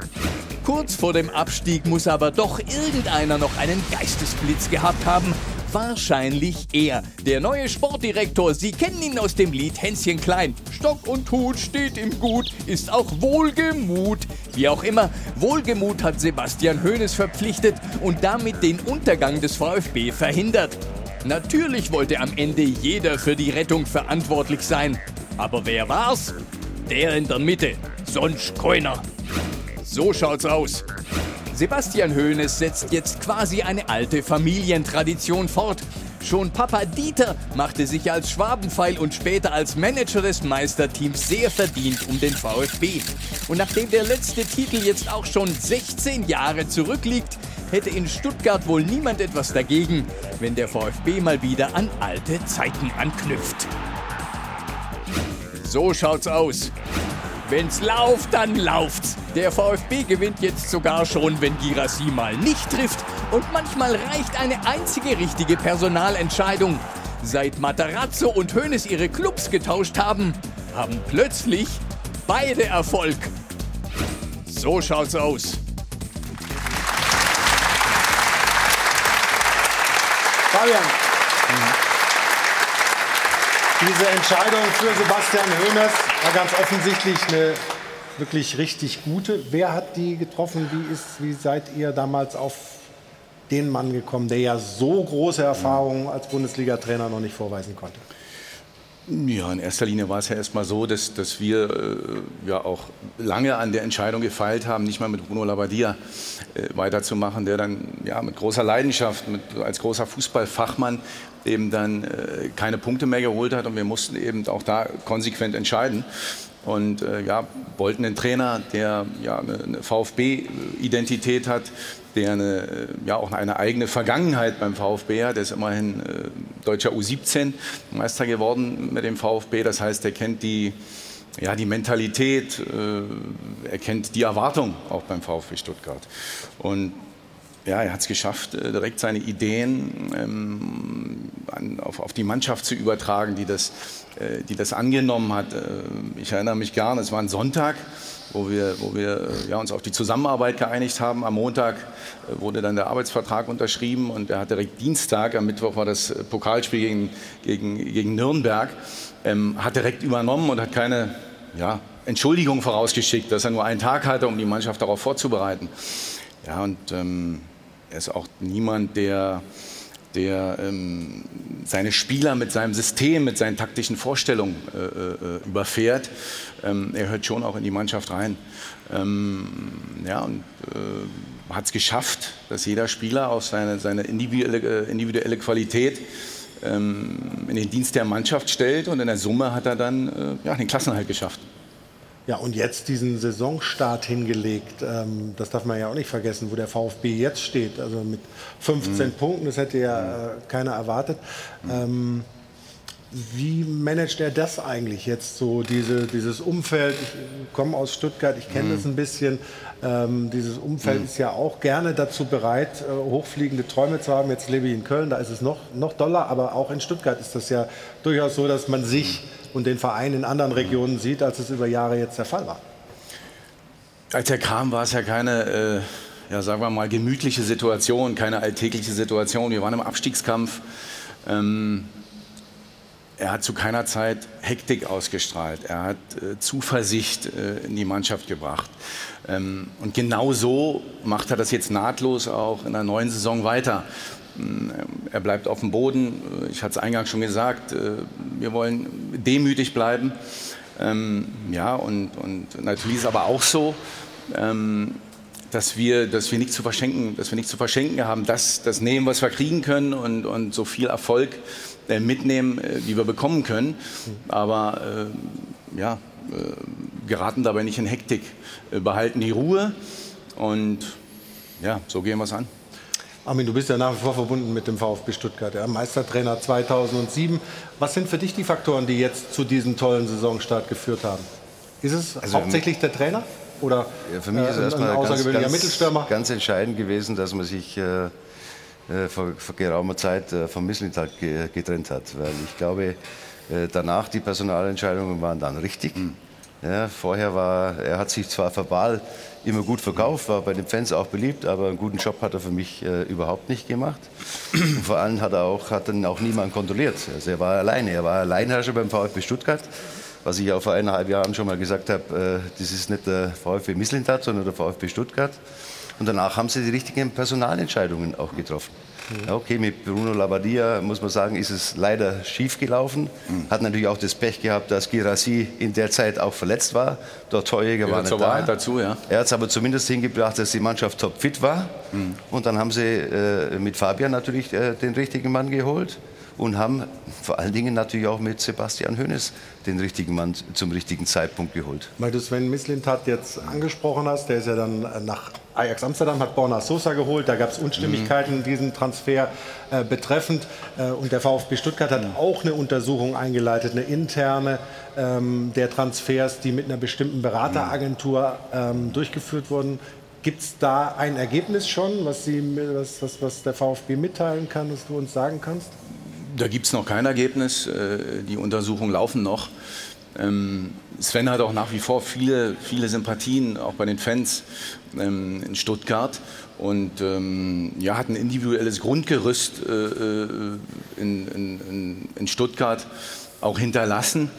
S11: Kurz vor dem Abstieg muss aber doch irgendeiner noch einen Geistesblitz gehabt haben. Wahrscheinlich er, der neue Sportdirektor. Sie kennen ihn aus dem Lied Hänschen Klein. Stock und Hut steht ihm gut, ist auch Wohlgemut. Wie auch immer, Wohlgemut hat Sebastian Hoeneß verpflichtet und damit den Untergang des VfB verhindert. Natürlich wollte am Ende jeder für die Rettung verantwortlich sein. Aber wer war's? Der in der Mitte. Sonst keiner. So schaut's aus. Sebastian Hoeneß setzt jetzt quasi eine alte Familientradition fort. Schon Papa Dieter machte sich als Schwabenpfeil und später als Manager des Meisterteams sehr verdient um den VfB. Und nachdem der letzte Titel jetzt auch schon 16 Jahre zurückliegt, hätte in Stuttgart wohl niemand etwas dagegen, wenn der VfB mal wieder an alte Zeiten anknüpft. So schaut's aus. Wenn's lauft, dann lauft's. Der VfB gewinnt jetzt sogar schon, wenn Girassi mal nicht trifft. Und manchmal reicht eine einzige richtige Personalentscheidung. Seit Matarazzo und Hoeneß ihre Clubs getauscht haben, haben plötzlich beide Erfolg. So schaut's aus.
S1: Fabian. Diese Entscheidung für Sebastian Hoeneß war ganz offensichtlich eine wirklich richtig gute. Wer hat die getroffen? Wie, ist, wie seid ihr damals auf den Mann gekommen, der ja so große Erfahrungen als Bundesliga-Trainer noch nicht vorweisen konnte?
S3: Ja, in erster Linie war es ja erstmal so, dass, dass wir äh, ja auch lange an der Entscheidung gefeilt haben, nicht mal mit Bruno Labbadia weiterzumachen, der dann ja mit großer Leidenschaft, mit, als großer Fußballfachmann eben dann äh, keine Punkte mehr geholt hat und wir mussten eben auch da konsequent entscheiden und äh, ja, wollten einen Trainer, der ja eine, eine VfB-Identität hat, der eine, äh, ja auch eine eigene Vergangenheit beim VfB hat. Der ist immerhin äh, deutscher U17-Meister geworden mit dem VfB. Das heißt, er kennt die, ja, die Mentalität, äh, er die Erwartung auch beim VfB Stuttgart. Und ja, er hat es geschafft, äh, direkt seine Ideen ähm, an, auf, auf, die Mannschaft zu übertragen, die das, äh, die das angenommen hat. Äh, ich erinnere mich gern, es war ein Sonntag, wo wir, wo wir ja, uns auf die Zusammenarbeit geeinigt haben. Am Montag wurde dann der Arbeitsvertrag unterschrieben und er hat direkt Dienstag, am Mittwoch war das Pokalspiel gegen, gegen, gegen Nürnberg, ähm, hat direkt übernommen und hat keine ja, Entschuldigung vorausgeschickt, dass er nur einen Tag hatte, um die Mannschaft darauf vorzubereiten. Ja, und ähm, er ist auch niemand, der, der ähm, seine Spieler mit seinem System, mit seinen taktischen Vorstellungen äh, äh, überfährt. Ähm, er hört schon auch in die Mannschaft rein. Ähm, ja, und äh, hat es geschafft, dass jeder Spieler auch seine, seine individuelle, äh, individuelle Qualität in den Dienst der Mannschaft stellt. Und in der Summe hat er dann äh, ja, den Klassenhalt geschafft.
S1: Ja, und jetzt diesen Saisonstart hingelegt. Ähm, das darf man ja auch nicht vergessen, wo der VfB jetzt steht. Also mit 15 mhm. Punkten, das hätte ja äh, keiner erwartet. Mhm. Ähm, wie managt er das eigentlich jetzt so, diese, dieses Umfeld? Ich komme aus Stuttgart, ich kenne mhm. das ein bisschen. Ähm, dieses Umfeld mhm. ist ja auch gerne dazu bereit, äh, hochfliegende Träume zu haben. Jetzt lebe ich in Köln, da ist es noch, noch doller, aber auch in Stuttgart ist das ja durchaus so, dass man sich mhm und den Verein in anderen Regionen sieht, als es über Jahre jetzt der Fall war.
S3: Als er kam, war es ja keine, äh, ja, sagen wir mal, gemütliche Situation, keine alltägliche Situation. Wir waren im Abstiegskampf. Ähm, er hat zu keiner Zeit Hektik ausgestrahlt. Er hat äh, Zuversicht äh, in die Mannschaft gebracht. Ähm, und genau so macht er das jetzt nahtlos auch in der neuen Saison weiter. Ähm, er bleibt auf dem Boden. Ich hatte es eingangs schon gesagt, äh, wir wollen demütig bleiben. Ähm, ja, und, und natürlich ist es aber auch so, ähm, dass wir, dass wir nichts zu verschenken, dass wir nichts zu verschenken haben, das, das nehmen, was wir kriegen können und, und so viel Erfolg äh, mitnehmen, äh, wie wir bekommen können. Aber äh, ja, äh, geraten dabei nicht in Hektik, äh, behalten die Ruhe und ja, so gehen wir es an.
S1: Armin, du bist ja nach wie vor verbunden mit dem VfB Stuttgart, ja, Meistertrainer 2007. Was sind für dich die Faktoren, die jetzt zu diesem tollen Saisonstart geführt haben? Ist es also, hauptsächlich der Trainer oder
S2: ja, für mich ist äh, erstmal ganz, ganz, Mittelstürmer? ganz entscheidend gewesen, dass man sich äh, äh vor, vor, geraumer Zeit äh, vom Mislintat ge getrennt hat, weil ich glaube, äh, danach die Personalentscheidungen waren dann richtig. Mhm. Ja, vorher war, er hat sich zwar verbal immer gut verkauft, war bei den Fans auch beliebt, aber einen guten Job hat er für mich äh, überhaupt nicht gemacht. Und vor allem hat er auch, hat dann auch niemand kontrolliert. Also er war alleine, er war Alleinherrscher beim VfB Stuttgart. Was ich auch vor eineinhalb Jahren schon mal gesagt habe, äh, das ist nicht der VfB Misslintat, sondern der VfB Stuttgart. Und danach haben sie die richtigen Personalentscheidungen auch getroffen. Ja, okay, mit Bruno Labbadia muss man sagen, ist es leider schief gelaufen. Hat natürlich auch das Pech gehabt, dass Girassi in der Zeit auch verletzt war. Der Torjäger
S3: Gehört
S2: war nicht
S3: zur
S2: da.
S3: Wahrheit dazu, ja.
S2: Er hat es aber zumindest hingebracht, dass die Mannschaft topfit war. Und dann haben sie äh, mit Fabian natürlich äh, den richtigen Mann geholt und haben vor allen Dingen natürlich auch mit Sebastian Hoeneß den richtigen Mann zum richtigen Zeitpunkt geholt.
S1: Weil du Sven Mislintat jetzt angesprochen hast, der ist ja dann nach Ajax Amsterdam, hat Borna Sosa geholt. Da gab es Unstimmigkeiten in diesem Transfer äh, betreffend. Äh, und der VfB Stuttgart hat auch eine Untersuchung eingeleitet, eine interne ähm, der Transfers, die mit einer bestimmten Berateragentur ähm, durchgeführt wurden. Gibt es da ein Ergebnis schon, was, Sie, was, was, was der VfB mitteilen kann, was du uns sagen kannst?
S3: Da gibt es noch kein Ergebnis. Äh, Die Untersuchungen laufen noch. Ähm, Sven hat auch nach wie vor viele, viele Sympathien, auch bei den Fans ähm, in Stuttgart. Und ähm, ja, hat ein individuelles Grundgerüst äh, äh, in, in, in, Stuttgart auch hinterlassen,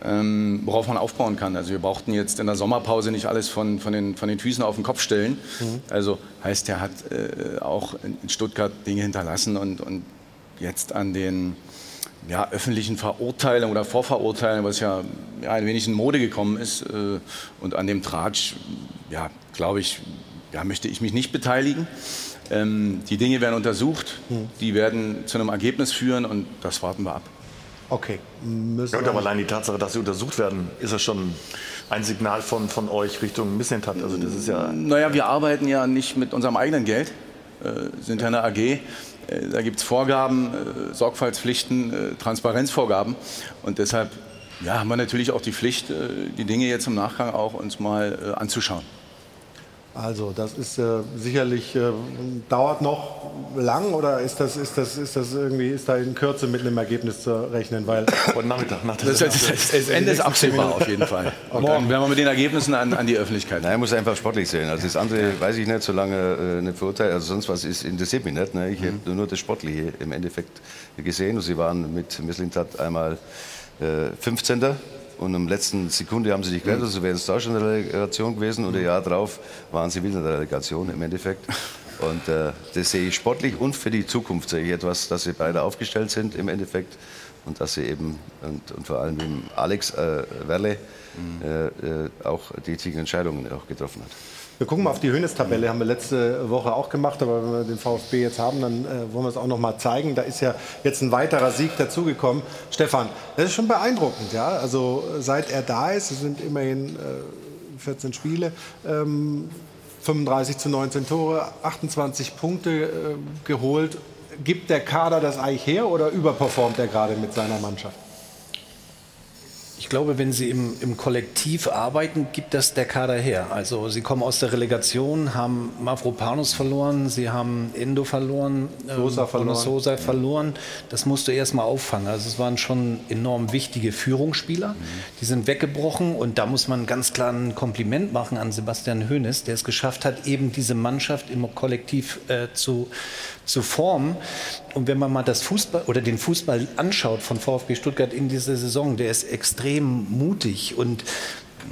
S3: worauf man aufbauen kann. Also wir brauchten jetzt in der Sommerpause nicht alles von, von, den, von den Füßen auf den Kopf stellen.
S1: Mhm.
S3: Also heißt, er hat auch in in Stuttgart Dinge hinterlassen und, und jetzt an den ja, öffentlichen Verurteilungen oder Vorverurteilungen, was ja, ja ein wenig in Mode gekommen ist, äh, und an dem Tratsch, ja, glaube ich, ja, möchte ich mich nicht beteiligen. Ähm, die Dinge werden untersucht, die werden zu einem Ergebnis führen und das warten wir ab.
S1: Okay.
S7: Ja, und aber allein die Tatsache, dass sie untersucht werden, ist ja schon ein Signal von, von euch Richtung Missentat. Also das ist ja
S3: Naja, wir arbeiten ja nicht mit unserem eigenen Geld, äh, sind ja eine AG. Äh, Da gibt es Vorgaben, äh, Sorgfaltspflichten, äh, Transparenzvorgaben. Und deshalb ja, haben wir natürlich auch die Pflicht, die Dinge jetzt im Nachgang auch uns mal anzuschauen.
S1: Also das ist äh, sicherlich äh, dauert noch lang oder ist das ist das ist das irgendwie ist da in Kürze mit einem Ergebnis zu rechnen, weil
S7: heute Nachmittag nach
S3: Das, das, das, das Ende ist absehbar auf jeden Fall. Morgen werden wir mit den Ergebnissen an, an die Öffentlichkeit.
S2: Nein, muss einfach sportlich sehen. Also das andere weiß ich nicht, solange äh, nicht verurteilt. Also sonst was ist, interessiert mich nicht. Ne? Ich habe nur das Sportliche im Endeffekt gesehen. Und sie waren mit Misslintat einmal äh, 15. Und im letzten Sekunde haben sie sich gerettet, so wäre es da schon eine Relegation gewesen. Und ein Jahr drauf waren sie wieder in der Relegation im Endeffekt. Und äh, das sehe ich sportlich und für die Zukunft sehe ich etwas, dass sie beide aufgestellt sind im Endeffekt. Und dass sie eben, und, und vor allem Alex äh, Werle äh, äh, auch die richtigen Entscheidungen auch getroffen hat.
S1: Wir gucken mal auf die Hönes-Tabelle, haben wir letzte Woche auch gemacht, aber wenn wir den VfB jetzt haben, dann äh, wollen wir es auch noch mal zeigen. Da ist ja jetzt ein weiterer Sieg dazugekommen. Stefan, das ist schon beeindruckend, ja. Also seit er da ist, es sind immerhin äh, 14 Spiele, ähm, 35 zu 19 Tore, 28 Punkte äh, geholt. Gibt der Kader das eigentlich her oder überperformt er gerade mit seiner Mannschaft?
S6: Ich glaube, wenn Sie im, im Kollektiv arbeiten, gibt das der Kader her. Also Sie kommen aus der Relegation, haben Mavropanos verloren, Sie haben Endo verloren,
S1: Sosa
S6: ähm,
S1: verloren.
S6: Sosa verloren. Das musst du erstmal auffangen. Also es waren schon enorm wichtige Führungsspieler. Die sind weggebrochen und da muss man ganz klar ein Kompliment machen an Sebastian Hoeneß, der es geschafft hat, eben diese Mannschaft im Kollektiv äh, zu, zu formen. Und wenn man mal das Fußball oder den Fußball anschaut von VfB Stuttgart in dieser Saison, der ist extrem mutig. Und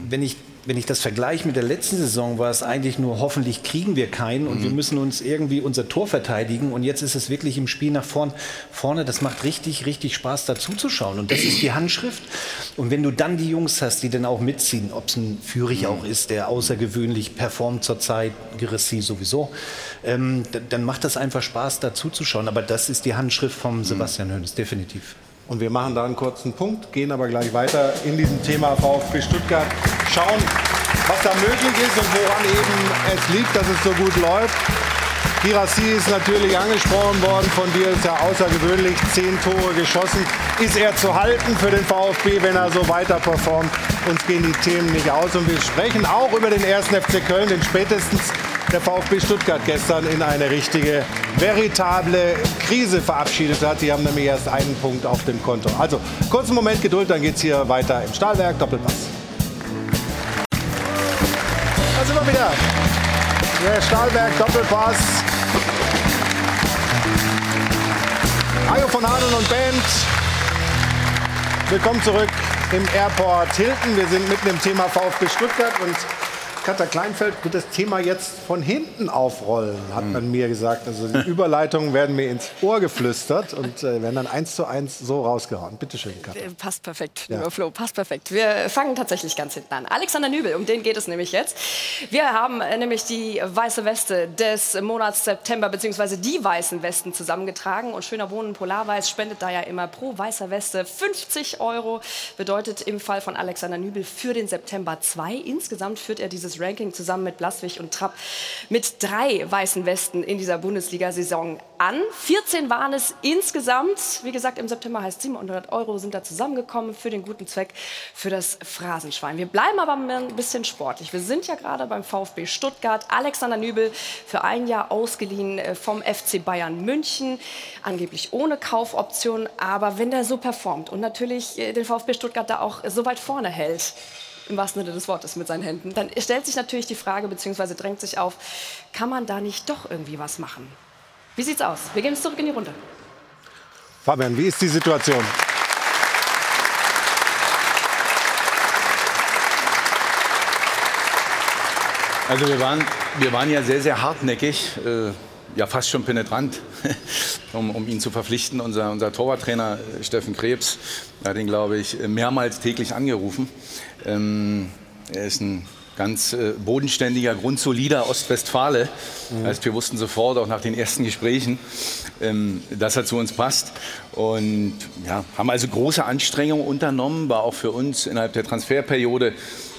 S6: wenn ich wenn ich das vergleiche mit der letzten Saison, war es eigentlich nur, hoffentlich kriegen wir keinen und wir müssen uns irgendwie unser Tor verteidigen. Und jetzt ist es wirklich im Spiel nach vorn, vorne. Das macht richtig, richtig Spaß, dazu zu schauen. Und das ist die Handschrift. Und wenn du dann die Jungs hast, die dann auch mitziehen, ob es ein Führig auch ist, der außergewöhnlich performt zurzeit, Geressi sowieso, ähm, dann macht das einfach Spaß, dazu zu schauen. Aber das ist die Handschrift vom Sebastian Hoeneß, definitiv.
S1: Und wir machen da einen kurzen Punkt, gehen aber gleich weiter in diesem Thema VfB Stuttgart, schauen, was da möglich ist und woran eben es liegt, dass es so gut läuft. Girassi ist natürlich angesprochen worden von dir, ist ja außergewöhnlich, zehn Tore geschossen. Ist er zu halten für den VfB, wenn er so weiter performt? Uns gehen die Themen nicht aus und wir sprechen auch über den ersten FC Köln, den spätestens der VfB Stuttgart gestern in eine richtige, veritable Krise verabschiedet hat. Die haben nämlich erst einen Punkt auf dem Konto. Also kurzen Moment Geduld, dann geht es hier weiter im Stahlwerk Doppelpass. Da sind wir wieder. Der Stahlberg Doppelpass. Ajo von Hahn und Band. Willkommen zurück im Airport Hilton. Wir sind mitten im Thema VfB Stuttgart und Katja Kleinfeld wird das Thema jetzt von hinten aufrollen, hat man mir gesagt. Also die Überleitungen werden mir ins Ohr geflüstert und äh, werden dann eins zu eins so rausgehauen. Bitte schön, Katja.
S4: Äh, Passt perfekt,
S1: Ja.
S4: lieber Flo, passt perfekt. Wir fangen tatsächlich ganz hinten an. Alexander Nübel, um den geht es nämlich jetzt. Wir haben äh, nämlich die weiße Weste des Monats September, beziehungsweise die weißen Westen zusammengetragen. Und Schöner Wohnen Polarweiß spendet da ja immer pro weißer Weste 50 Euro. Bedeutet im Fall von Alexander Nübel für den September 2. Insgesamt führt er dieses Ranking zusammen mit Blaswig und Trapp mit drei weißen Westen in dieser Bundesliga-Saison an. 14 waren es insgesamt. Wie gesagt, im September heißt 700 Euro sind da zusammengekommen für den guten Zweck, für das Phrasenschwein. Wir bleiben aber ein bisschen sportlich. Wir sind ja gerade beim VfB Stuttgart. Alexander Nübel für ein Jahr ausgeliehen äh, vom FC Bayern München. Angeblich ohne Kaufoption. Aber wenn der so performt und natürlich äh, den VfB Stuttgart da auch so weit vorne hält, im wahrsten Sinne des Wortes mit seinen Händen, dann stellt sich natürlich die Frage, beziehungsweise drängt sich auf, kann man da nicht doch irgendwie was machen? Wie sieht's aus? Wir gehen jetzt zurück in die Runde.
S1: Fabian, wie ist die Situation?
S3: Also wir waren, wir waren ja sehr, sehr hartnäckig, äh, ja fast schon penetrant, um, um ihn zu verpflichten. Unser, unser Torwarttrainer äh, Steffen Krebs hat ihn, glaube ich, mehrmals täglich angerufen. Ähm, er ist ein ganz äh, bodenständiger, grundsolider Ostwestfale.
S1: Mhm.
S3: Heißt, wir wussten sofort, auch nach den ersten Gesprächen, ähm, dass er zu uns passt. Und ja, haben also große Anstrengungen unternommen, war auch für uns innerhalb der Transferperiode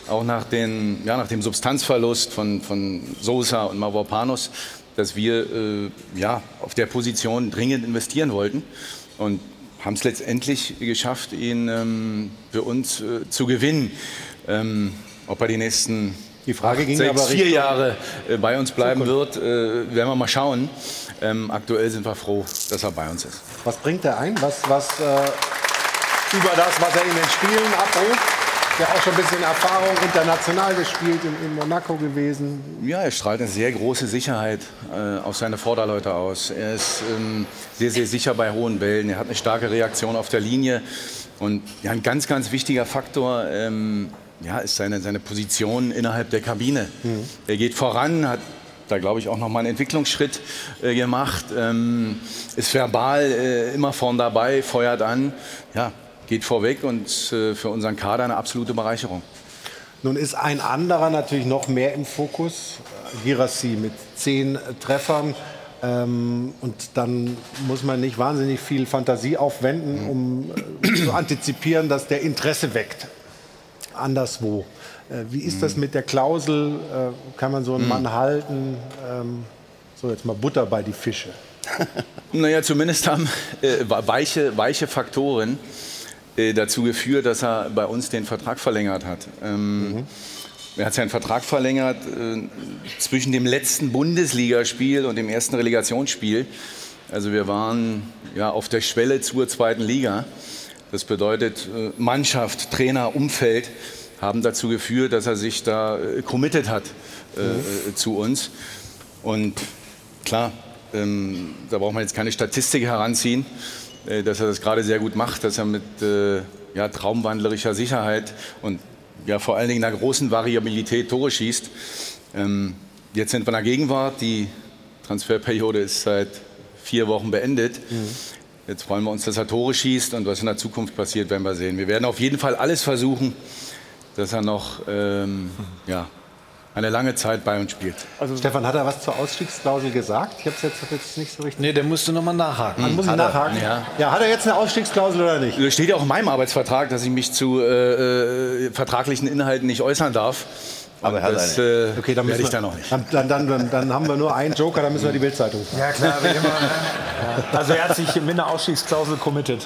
S3: auch nach, den, ja, nach dem Substanzverlust von, von Sosa und Mavropanos, dass wir äh, ja, auf der Position dringend investieren wollten und haben es letztendlich geschafft, ihn ähm, für uns äh, zu gewinnen. Ähm, ob er die nächsten
S1: die Frage ging
S3: sechs, vier Jahre äh, bei uns bleiben wird, äh, werden wir mal schauen. Ähm, aktuell sind wir froh, dass er bei uns ist.
S1: Was bringt er ein? Was, was äh, über das, was er in den Spielen abruft? Ja, auch schon ein bisschen Erfahrung international gespielt, in, in Monaco gewesen.
S3: Ja, er strahlt eine sehr große Sicherheit äh, auf seine Vorderleute aus. Er ist ähm, sehr, sehr sicher bei hohen Bällen. Er hat eine starke Reaktion auf der Linie. Und ja, ein ganz, ganz wichtiger Faktor ähm, ja, ist seine, seine Position innerhalb der Kabine. Er geht voran, hat da glaube ich auch noch mal einen Entwicklungsschritt äh, gemacht, ähm, ist verbal äh, immer vorn dabei, feuert an, ja, geht vorweg und äh, für unseren Kader eine absolute Bereicherung.
S1: Nun ist ein anderer natürlich noch mehr im Fokus, Girassi mit zehn äh, Treffern. Ähm, und dann muss man nicht wahnsinnig viel Fantasie aufwenden, um äh, zu antizipieren, dass der Interesse weckt. Anderswo. Äh, wie ist das mit der Klausel? Äh, kann man so einen
S3: Mhm.
S1: Mann halten? Ähm, so, jetzt mal Butter bei die Fische.
S3: Naja, zumindest haben weiche, weiche Faktoren dazu geführt, dass er bei uns den Vertrag verlängert hat. Ähm, Er hat seinen Vertrag verlängert äh, zwischen dem letzten Bundesligaspiel und dem ersten Relegationsspiel. Also wir waren ja, auf der Schwelle zur zweiten Liga. Das bedeutet, äh, Mannschaft, Trainer, Umfeld haben dazu geführt, dass er sich da äh, committed hat äh, äh, zu uns. Und klar, ähm, da braucht man jetzt keine Statistik heranziehen, äh, dass er das gerade sehr gut macht, dass er mit äh, ja, traumwandlerischer Sicherheit und ja, vor allen Dingen einer großen Variabilität Tore schießt. Ähm, jetzt sind wir in der Gegenwart. Die Transferperiode ist seit vier Wochen beendet. Jetzt freuen wir uns, dass er Tore schießt und was in der Zukunft passiert, werden wir sehen. Wir werden auf jeden Fall alles versuchen, dass er noch ähm, ja, eine lange Zeit bei uns spielt.
S1: Also Stefan, hat er was zur Ausstiegsklausel gesagt? Ich habe es jetzt, jetzt nicht so richtig.
S6: Nee, der musste noch mal nachhaken.
S1: Man muss
S3: Hat er,
S1: nachhaken.
S3: ja.
S1: ja, hat er jetzt eine Ausstiegsklausel oder nicht?
S3: Das steht ja auch in meinem Arbeitsvertrag, dass ich mich zu äh, äh, vertraglichen Inhalten nicht äußern darf. Aber das äh,
S1: Okay, dann
S3: werde ich da noch nicht.
S1: Dann, dann, dann, dann, haben wir nur einen Joker, dann müssen wir die Bildzeitung fragen.
S9: Ja, klar, wie immer. ne? Also er hat sich mit einer Ausstiegsklausel committed.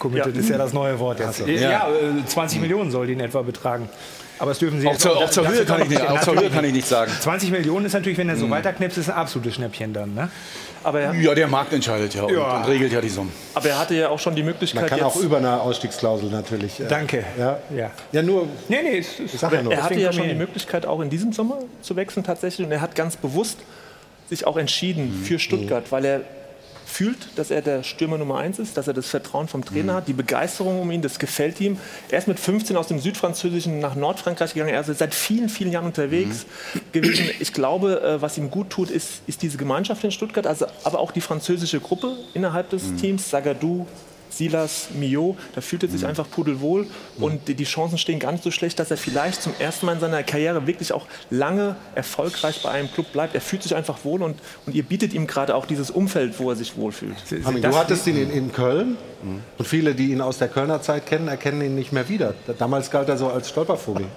S9: Committed
S3: Ja.
S9: ist ja das neue Wort jetzt.
S3: Ach so.
S9: Ja,
S3: Ja.
S9: äh, 20 Millionen soll die in etwa betragen. Aber das dürfen Sie
S3: Auch
S9: jetzt
S3: zur- auch
S9: das-
S3: zur Höhe kann
S9: auch
S3: ich nicht- auch zur Höhe kann ich nicht sagen.
S9: 20 Millionen ist natürlich, wenn er so
S3: Mhm.
S9: weiterknipst, ist ein absolutes Schnäppchen dann. Ne?
S8: Aber
S3: Ja, der Markt entscheidet ja, und,
S8: Ja.
S3: und regelt ja die Summen.
S8: Aber er hatte ja auch schon die Möglichkeit,
S1: Man kann
S8: jetzt,
S1: auch über eine Ausstiegsklausel natürlich. äh,
S9: Danke.
S1: Ja,
S9: ja.
S1: ja nur.
S9: Nee, nee, es,
S1: Ich sag ja nur.
S8: er hatte ja schon die. Möglichkeit, auch in diesem Sommer zu wechseln tatsächlich. Und er hat ganz bewusst sich auch entschieden
S1: Mhm.
S8: für Stuttgart, weil er fühlt, dass er der Stürmer Nummer eins ist, dass er das Vertrauen vom Trainer
S2: Mhm.
S8: hat, die Begeisterung um ihn, das gefällt ihm. Er ist mit 15 aus dem Südfranzösischen nach Nordfrankreich gegangen. Er ist seit vielen, vielen Jahren unterwegs
S2: Mhm.
S8: gewesen. Ich glaube, äh, was ihm gut tut, ist, ist diese Gemeinschaft in Stuttgart, also, aber auch die französische Gruppe innerhalb des
S2: Mhm.
S8: Teams, Sagadou, Silas, Mio, da fühlt er sich einfach pudelwohl und die, die Chancen stehen gar nicht so schlecht, dass er vielleicht zum ersten Mal in seiner Karriere wirklich auch lange erfolgreich bei einem Club bleibt. Er fühlt sich einfach wohl und, und ihr bietet ihm gerade auch dieses Umfeld, wo er sich wohlfühlt.
S1: Armin, du hattest ihn in, in Köln und viele, die ihn aus der Kölner Zeit kennen, erkennen ihn nicht mehr wieder. Damals galt er so als Stolpervogel.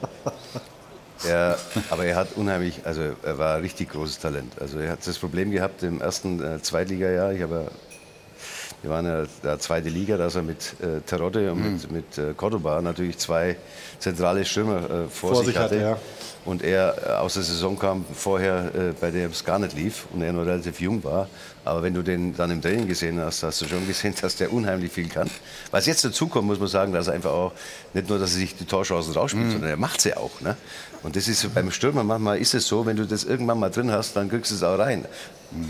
S2: Ja, aber er hat unheimlich, also er war ein richtig großes Talent. Also er hat das Problem gehabt im ersten äh, Zweitligajahr. Ich habe, wir waren ja der zweite Liga, dass er mit äh, Terodde und mit, mit äh, Cordoba natürlich zwei zentrale Stürmer äh, vor,
S1: Vor
S2: sich hatte.
S1: hatte, ja.
S2: Und er äh, aus der Saison kam vorher, äh, bei dem es gar nicht lief und er noch relativ jung war. Aber wenn du den dann im Training gesehen hast, hast du schon gesehen, dass der unheimlich viel kann. Was jetzt dazu kommt, muss man sagen, dass er einfach auch nicht nur, dass er sich die Torchancen rausspielt, sondern er macht sie auch. Ne? Und das ist beim Stürmer manchmal ist es so, wenn du das irgendwann mal drin hast, dann kriegst du es auch rein.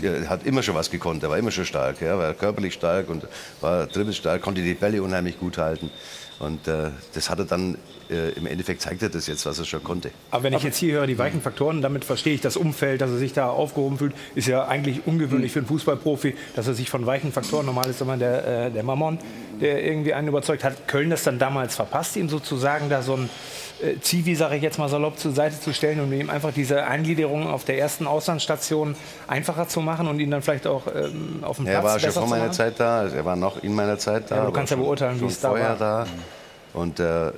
S2: Er hat immer schon was gekonnt, er war immer schon stark, ja, war körperlich stark und war dribbelstark, konnte die Bälle unheimlich gut halten. Und äh, das hat er dann, äh, im Endeffekt zeigt er das jetzt, was er schon konnte.
S9: Aber wenn ich jetzt hier höre, die weichen Faktoren, damit verstehe ich das Umfeld, dass er sich da aufgehoben fühlt, ist ja eigentlich ungewöhnlich für einen Fußballprofi, dass er sich von weichen Faktoren, normal ist immer der, äh, der Mammon, der irgendwie einen überzeugt hat. Köln das dann damals verpasst, ihm sozusagen da so ein äh, Zivi, sage ich jetzt mal salopp, zur Seite zu stellen und ihm einfach diese Eingliederung auf der ersten Auslandsstation einfacher zu machen und ihn dann vielleicht auch ähm, auf dem Platz
S2: Er war schon vor meiner? Zeit da, also er war noch in meiner Zeit da.
S9: Ja, du kannst ja beurteilen, wie es da war.
S2: da. Und äh,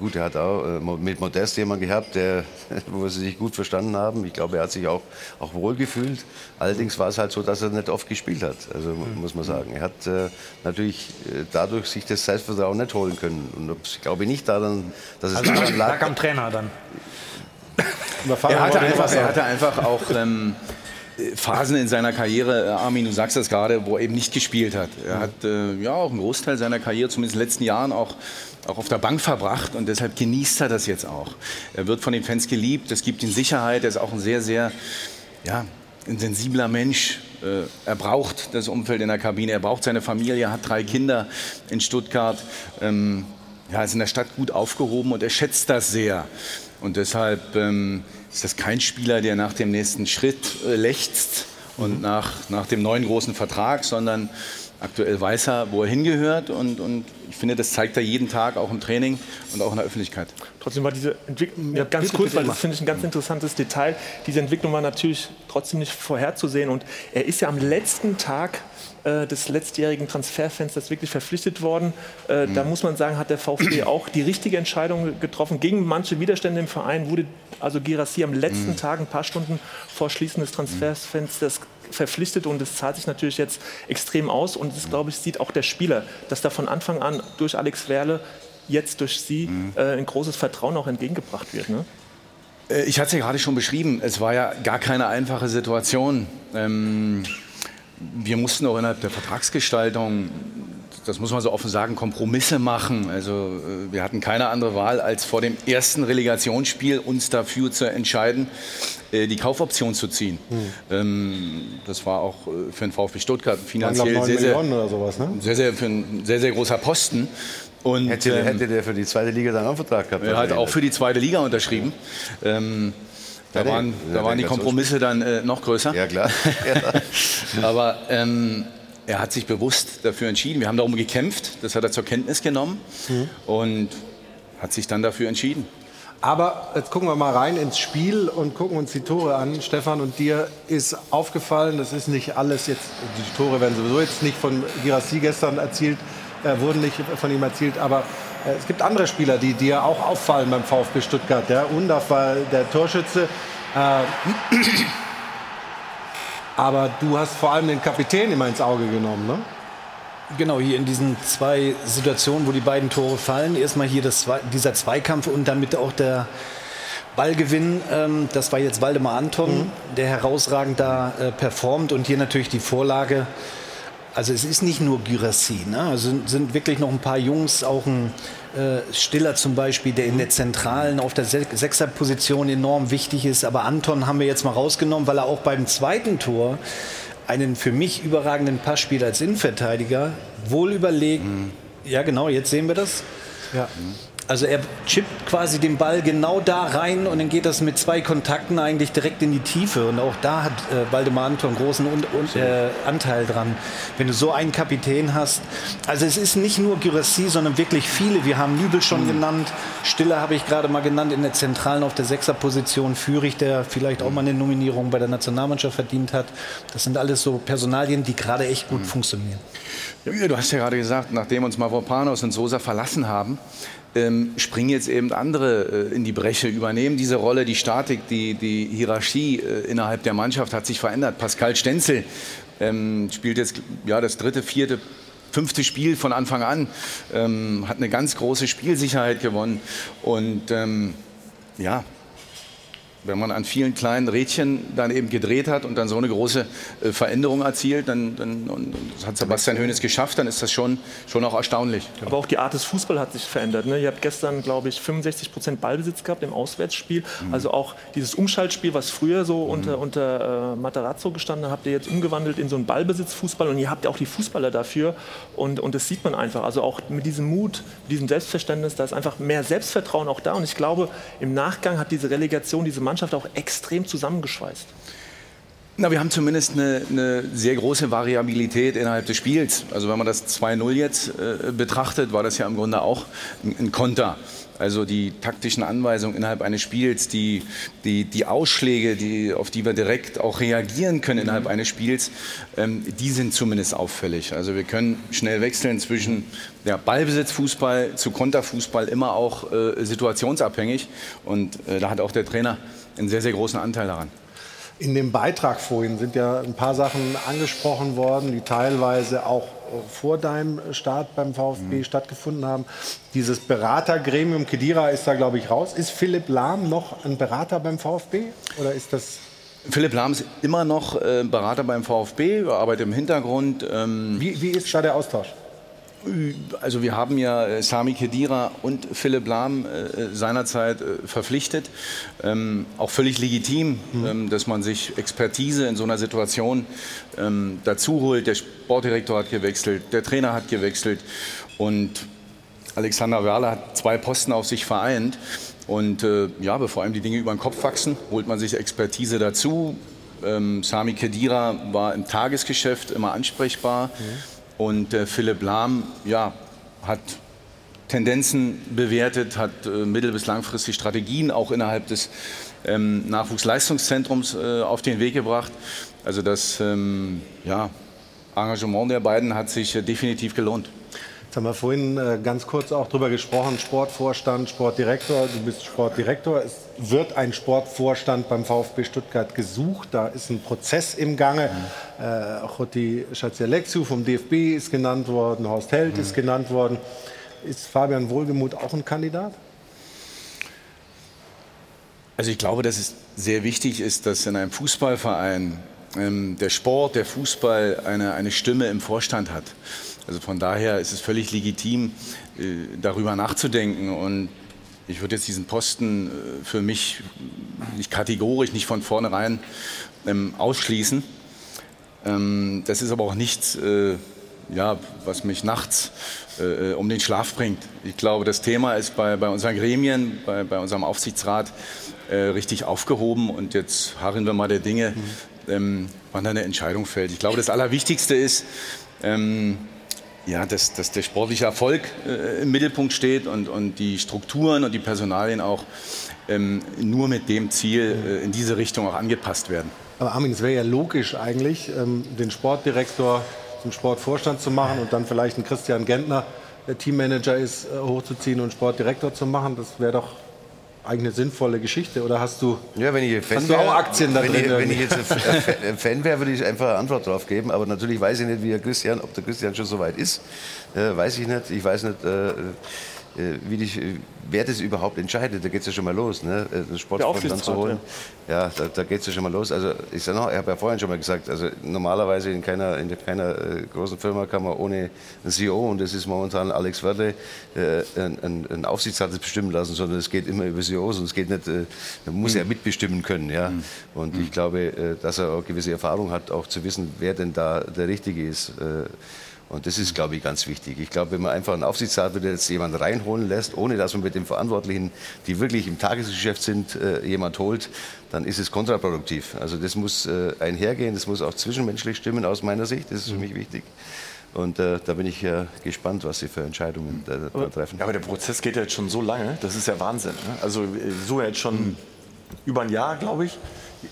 S2: gut, er hat auch äh, mit Modest jemanden gehabt, der, wo sie sich gut verstanden haben. Ich glaube, er hat sich auch, auch wohl gefühlt. Allerdings war es halt so, dass er nicht oft gespielt hat, also
S9: Mhm.
S2: muss man sagen. Er hat äh, natürlich äh, dadurch sich das Selbstvertrauen nicht holen können. Und ich glaube nicht daran, dass es
S9: Also
S2: daran
S9: lag am Trainer dann.
S3: Er hatte, einfach, er hatte einfach auch ähm, Phasen in seiner Karriere, äh, Armin, du sagst das gerade, wo er eben nicht gespielt hat. Er hat äh, ja auch einen Großteil seiner Karriere, zumindest in den letzten Jahren, auch, auch auf der Bank verbracht und deshalb genießt er das jetzt auch. Er wird von den Fans geliebt, es gibt ihm Sicherheit, er ist auch ein sehr, sehr ja, ein sensibler Mensch. Äh, Er braucht das Umfeld in der Kabine, er braucht seine Familie, er hat drei Kinder in Stuttgart. Ähm, ja, ist in der Stadt gut aufgehoben und er schätzt das sehr. Und deshalb ähm, ist das kein Spieler, der nach dem nächsten Schritt äh, lechzt und nach, nach dem neuen großen Vertrag, sondern aktuell weiß er, wo er hingehört. Und, und ich finde, das zeigt er jeden Tag, auch im Training und auch in der Öffentlichkeit.
S8: Trotzdem war diese Entwicklung, ja, ganz
S3: bitte,
S8: kurz,
S3: bitte,
S8: weil das finde ich ein ganz interessantes Detail. Diese Entwicklung war natürlich trotzdem nicht vorherzusehen und er ist ja am letzten Tag äh, des letztjährigen Transferfensters wirklich verpflichtet worden. Äh, Da muss man sagen, hat der VfB auch die richtige Entscheidung getroffen. Gegen manche Widerstände im Verein wurde also Girassi am letzten
S2: Mhm.
S8: Tag, ein paar Stunden vor Schließen des Transferfensters verpflichtet und es zahlt sich natürlich jetzt extrem aus und das, glaube ich, sieht auch der Spieler, dass da von Anfang an durch Alex Werle jetzt durch Sie äh, ein großes Vertrauen auch entgegengebracht wird. Ne?
S3: Äh, Ich hatte es ja gerade schon beschrieben, es war ja gar keine einfache Situation. Ähm, wir mussten auch innerhalb der Vertragsgestaltung, das muss man so offen sagen, Kompromisse machen. Also äh, wir hatten keine andere Wahl, als vor dem ersten Relegationsspiel uns dafür zu entscheiden, äh, die Kaufoption zu ziehen. Ähm, das war auch äh, für den VfB Stuttgart finanziell
S1: 9
S3: sehr, sehr,
S1: sowas, ne?
S3: sehr, sehr, für ein sehr, sehr großer Posten. Und,
S2: Hätte,
S3: ähm,
S2: hätte der für die zweite Liga dann auch einen Vertrag gehabt?
S3: er hat auch für die zweite Liga unterschrieben. Ähm, da,
S2: Ja,
S3: waren,
S2: ja,
S3: da waren die Kompromisse dann äh, noch größer.
S2: Ja, klar.
S3: Aber ähm, er hat sich bewusst dafür entschieden. Wir haben darum gekämpft, das hat er zur Kenntnis genommen und hat sich dann dafür entschieden.
S1: Aber jetzt gucken wir mal rein ins Spiel und gucken uns die Tore an. Stefan, und dir ist aufgefallen, das ist nicht alles jetzt, die Tore werden sowieso jetzt nicht von Girassi gestern erzielt, äh, wurden nicht von ihm erzielt, aber äh, es gibt andere Spieler, die dir auch auffallen beim VfB Stuttgart. Ja? Undaf war der Torschütze. Äh, aber du hast vor allem den Kapitän immer ins Auge genommen, ne?
S6: Genau, hier in diesen zwei Situationen, wo die beiden Tore fallen. Erstmal hier Zwei- dieser Zweikampf und damit auch der Ballgewinn. Ähm, das war jetzt Waldemar Anton, der herausragend da äh, performt. Und hier natürlich die Vorlage. Also es ist nicht nur Gyrassi, ne? also sind, sind wirklich noch ein paar Jungs, auch ein Stiller zum Beispiel, der in der Zentralen auf der Se Sechserposition enorm wichtig ist. Aber Anton haben wir jetzt mal rausgenommen, weil er auch beim zweiten Tor einen für mich überragenden Passspiel als Innenverteidiger, wohl überlegt. Ja, genau, jetzt sehen wir das.
S1: Ja.
S6: Also er chippt quasi den Ball genau da rein und dann geht das mit zwei Kontakten eigentlich direkt in die Tiefe. Und auch da hat äh, Waldemar Anton großen und, und, äh, Anteil dran. Wenn du so einen Kapitän hast. Also es ist nicht nur Gyrassi, sondern wirklich viele. Wir haben Nübel schon genannt. Stiller habe ich gerade mal genannt in der Zentralen auf der Sechserposition. Führig, der vielleicht auch mal eine Nominierung bei der Nationalmannschaft verdient hat. Das sind alles so Personalien, die gerade echt gut funktionieren.
S3: Ja, du hast ja gerade gesagt, nachdem uns Mavropanos und Sosa verlassen haben, ähm, springen jetzt eben andere äh, in die Breche, übernehmen diese Rolle, die Statik, die, die Hierarchie äh, innerhalb der Mannschaft hat sich verändert. Pascal Stenzel ähm, spielt jetzt ja, das dritte, vierte, fünfte Spiel von Anfang an, ähm, hat eine ganz große Spielsicherheit gewonnen und ähm, ja, wenn man an vielen kleinen Rädchen dann eben gedreht hat und dann so eine große äh, Veränderung erzielt, dann, dann hat Sebastian Hoeneß geschafft, dann ist das schon, schon auch erstaunlich.
S8: Aber auch die Art des Fußballs hat sich verändert. Ne? Ihr habt gestern, glaube ich, 65 Prozent Ballbesitz gehabt im Auswärtsspiel.
S3: Mhm.
S8: Also auch dieses Umschaltspiel, was früher so unter, unter äh, Matarazzo gestanden hat, habt ihr jetzt umgewandelt in so einen Ballbesitzfußball. Und ihr habt ja auch die Fußballer dafür. Und, und das sieht man einfach. Also auch mit diesem Mut, mit diesem Selbstverständnis, da ist einfach mehr Selbstvertrauen auch da. Und ich glaube, im Nachgang hat diese Relegation, diese Mannschaft auch extrem zusammengeschweißt.
S3: Na, wir haben zumindest eine, eine sehr große Variabilität innerhalb des Spiels. Also wenn man das 2-0 jetzt äh, betrachtet, war das ja im Grunde auch ein, ein Konter. Also die taktischen Anweisungen innerhalb eines Spiels, die, die, die Ausschläge, die, auf die wir direkt auch reagieren können innerhalb eines Spiels, ähm, die sind zumindest auffällig. Also wir können schnell wechseln zwischen ja, Ballbesitzfußball zu Konterfußball, immer auch äh, situationsabhängig. Und äh, da hat auch der Trainer einen sehr, sehr großen Anteil daran.
S1: In dem Beitrag vorhin sind ja ein paar Sachen angesprochen worden, die teilweise auch vor deinem Start beim VfB stattgefunden haben. Dieses Beratergremium, Kedira ist da, glaube ich, raus. Ist Philipp Lahm noch ein Berater beim VfB? Oder ist das
S3: Philipp Lahm ist immer noch äh, Berater beim VfB, arbeitet im Hintergrund. Ähm,
S1: wie, wie ist da der Austausch?
S3: Also wir haben ja äh, Sami Kedira und Philipp Lahm äh, seinerzeit äh, verpflichtet. Ähm, auch völlig legitim, ähm, dass man sich Expertise in so einer Situation ähm, dazu holt. Der Sportdirektor hat gewechselt, der Trainer hat gewechselt und Alexander Werler hat zwei Posten auf sich vereint. Und ja, bevor einem die Dinge über den Kopf wachsen, holt man sich Expertise dazu. Sami Kedira war im Tagesgeschäft immer ansprechbar. Und äh, Philipp Lahm ja, hat Tendenzen bewertet, hat äh, mittel- bis langfristig Strategien auch innerhalb des ähm, Nachwuchsleistungszentrums äh, auf den Weg gebracht. Also das ähm, ja, Engagement der beiden hat sich äh, definitiv gelohnt.
S1: Jetzt haben wir vorhin äh, ganz kurz auch drüber gesprochen, Sportvorstand, Sportdirektor. Du bist Sportdirektor. Es wird ein Sportvorstand beim VfB Stuttgart gesucht. Da ist ein Prozess im Gange. Äh, Chotti Schatzialexu vom DFB ist genannt worden, Horst Held ist genannt worden. Ist Fabian Wohlgemuth auch ein Kandidat?
S3: Also ich glaube, dass es sehr wichtig ist, dass in einem Fußballverein ähm, der Sport, der Fußball eine, eine Stimme im Vorstand hat. Also von daher ist es völlig legitim, äh, darüber nachzudenken. Und ich würde jetzt diesen Posten äh, für mich nicht kategorisch, nicht von vornherein ähm, ausschließen. Ähm, das ist aber auch nichts, äh, ja, was mich nachts um den Schlaf bringt. Ich glaube, das Thema ist bei, bei unseren Gremien, bei, bei unserem Aufsichtsrat richtig aufgehoben. Und jetzt harren wir mal der Dinge, ähm, wann da eine Entscheidung fällt. Ich glaube, das Allerwichtigste ist, ähm, ja, dass, dass der sportliche Erfolg äh, im Mittelpunkt steht und, und die Strukturen und die Personalien auch ähm, nur mit dem Ziel äh, in diese Richtung auch angepasst werden.
S1: Aber Armin, es wäre ja logisch eigentlich, ähm, den Sportdirektor zum Sportvorstand zu machen und dann vielleicht einen Christian Gentner, der Teammanager ist, äh, hochzuziehen und Sportdirektor zu machen. Das wäre doch eine sinnvolle Geschichte. Oder hast du,
S2: Ja, wenn ich
S1: hast du auch Aktien da
S2: wenn
S1: drin?
S2: Ich, wenn ich jetzt ein Fan- wäre, würde ich einfach eine Antwort drauf geben. Aber natürlich weiß ich nicht, wie der Christian, ob der Christian schon so weit ist. Äh, weiß ich nicht. Ich weiß nicht, äh, wie die, wer das überhaupt entscheidet, da geht es ja schon mal los, ne? Äh, den Sportvorstand zu holen. Ja, da, da geht es ja schon mal los. Also ich sag noch, ich habe ja vorhin schon mal gesagt, also normalerweise in keiner, in keiner äh, großen Firma kann man ohne ein CEO und das ist momentan Alex Werde, äh, ein, ein Aufsichtsrat bestimmen lassen, sondern es geht immer über CEOs und es geht nicht, äh, man muss mhm. ja mitbestimmen können, ja. Mhm. Und ich glaube, äh, dass er auch gewisse Erfahrung hat, auch zu wissen, wer denn da der Richtige ist. Und das ist, glaube ich, ganz wichtig. Ich glaube, wenn man einfach einen Aufsichtsrat wieder jetzt jemand reinholen lässt, ohne dass man mit den Verantwortlichen, die wirklich im Tagesgeschäft sind, äh, jemand holt, dann ist es kontraproduktiv. Also das muss äh, einhergehen, das muss auch zwischenmenschlich stimmen aus meiner Sicht. Das ist für mich wichtig. Und äh, da bin ich ja gespannt, was Sie für Entscheidungen da, da treffen.
S7: Ja, aber der Prozess geht ja jetzt schon so lange, das ist ja Wahnsinn. Ne? Also äh, so jetzt schon mhm. über ein Jahr, glaube ich.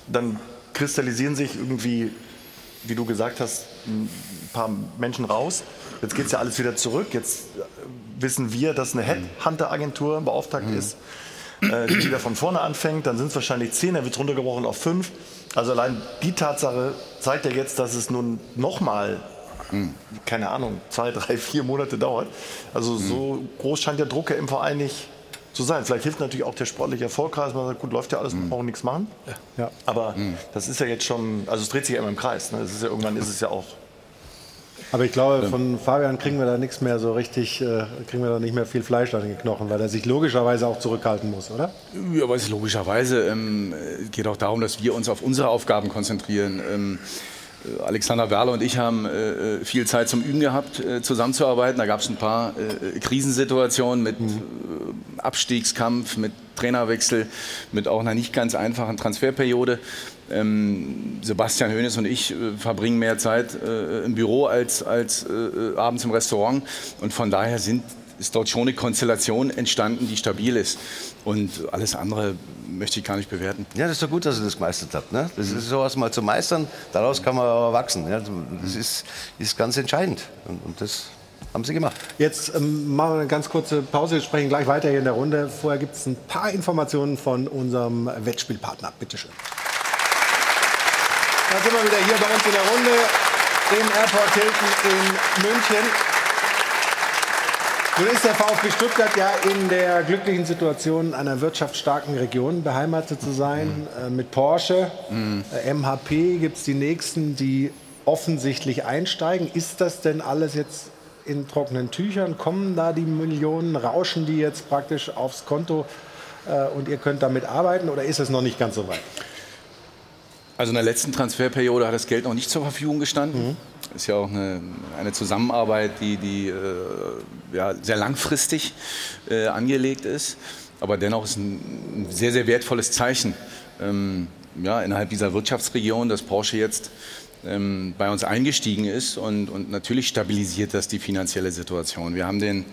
S7: Dann kristallisieren sich irgendwie, wie du gesagt hast, paar Menschen raus. Jetzt geht es ja alles wieder zurück. Jetzt wissen wir, dass eine Headhunter-Agentur beauftragt mhm. ist, äh, die wieder von vorne anfängt. Dann sind es wahrscheinlich zehn, dann wird es runtergebrochen auf fünf. Also allein die Tatsache zeigt ja jetzt, dass es nun nochmal, mhm. keine Ahnung, zwei, drei, vier Monate dauert. Also so mhm. groß scheint der Druck ja im Verein nicht zu sein. Vielleicht hilft natürlich auch der sportliche Erfolg, dass man sagt, gut, läuft ja alles, mhm. brauchen nichts machen. Ja. Aber mhm. das ist ja jetzt schon, also es dreht sich ja immer im Kreis. Ne? Das ist ja, irgendwann ist es ja auch
S1: aber ich glaube, von Fabian kriegen wir da nichts mehr so richtig, äh, kriegen wir da nicht mehr viel Fleisch an den Knochen, weil er sich logischerweise auch zurückhalten muss, oder?
S3: Ja, aber es ist logischerweise ähm, geht auch darum, dass wir uns auf unsere Aufgaben konzentrieren. Ähm, äh, Alexander Werle und ich haben äh, äh, viel Zeit zum Üben gehabt, äh, zusammenzuarbeiten. Da gab es ein paar äh, Krisensituationen mit mhm. Abstiegskampf, mit Trainerwechsel, mit auch einer nicht ganz einfachen Transferperiode. Ähm, Sebastian Hoeneß und ich äh, verbringen mehr Zeit äh, im Büro als, als äh, abends im Restaurant. Und von daher sind, ist dort schon eine Konstellation entstanden, die stabil ist. Und alles andere möchte ich gar nicht bewerten.
S2: Ja, das ist doch gut, dass ihr das gemeistert habt. Ne? Das ist sowas mal zu meistern, daraus kann man aber wachsen. Ja? Das ist, ist ganz entscheidend. Und, und das haben sie gemacht.
S1: Jetzt ähm, machen wir eine ganz kurze Pause. Wir sprechen gleich weiter hier in der Runde. Vorher gibt es ein paar Informationen von unserem Wettspielpartner. Bitte schön. Da sind wir wieder hier bei uns in der Runde im Airport Hilton in München. Nun ist der VfB Stuttgart ja in der glücklichen Situation, einer wirtschaftsstarken Region beheimatet zu sein. Mhm. Äh, mit Porsche, mhm. äh, MHP gibt es die nächsten, die offensichtlich einsteigen. Ist das denn alles jetzt in trockenen Tüchern? Kommen da die Millionen, rauschen die jetzt praktisch aufs Konto äh, und ihr könnt damit arbeiten oder ist es noch nicht ganz so weit?
S3: Also in der letzten Transferperiode hat das Geld noch nicht zur Verfügung gestanden. Mhm. Ist ja auch eine, eine Zusammenarbeit, die, die äh, ja, sehr langfristig äh, angelegt ist. Aber dennoch ist ein, ein sehr, sehr wertvolles Zeichen ähm, ja, innerhalb dieser Wirtschaftsregion, dass Porsche jetzt ähm, bei uns eingestiegen ist. Und, und natürlich stabilisiert das die finanzielle Situation. Wir haben den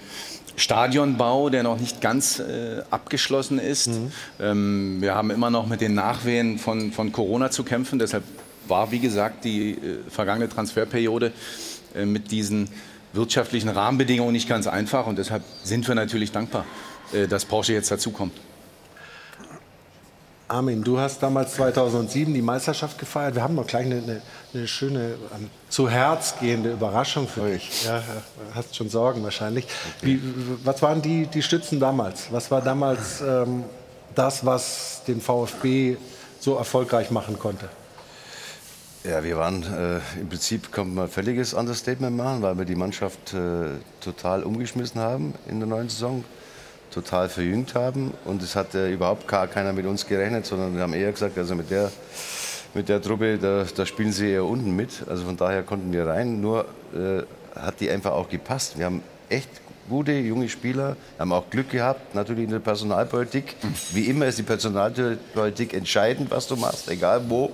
S3: Stadionbau, der noch nicht ganz äh, abgeschlossen ist. Mhm. Ähm, wir haben immer noch mit den Nachwehen von, von Corona zu kämpfen. Deshalb war, wie gesagt, die äh, vergangene Transferperiode äh, mit diesen wirtschaftlichen Rahmenbedingungen nicht ganz einfach. Und deshalb sind wir natürlich dankbar, äh, dass Porsche jetzt dazukommt.
S1: Armin, du hast damals 2007 die Meisterschaft gefeiert. Wir haben noch gleich eine, eine, eine schöne, ähm, zu Herz gehende Überraschung für dich. Ja, hast schon Sorgen wahrscheinlich. Wie, was waren die, die Stützen damals? Was war damals ähm, das, was den VfB so erfolgreich machen konnte?
S2: Ja, wir waren äh, im Prinzip, kann man ein völliges Understatement machen, weil wir die Mannschaft äh, total umgeschmissen haben in der neuen Saison total verjüngt haben. Und es hat überhaupt gar keiner mit uns gerechnet, sondern wir haben eher gesagt, also mit der, mit der Truppe, da, da spielen sie eher unten mit. Also von daher konnten wir rein. Nur äh, hat die einfach auch gepasst. Wir haben echt gute junge Spieler, haben auch Glück gehabt, natürlich in der Personalpolitik. Wie immer ist die Personalpolitik entscheidend, was du machst, egal wo.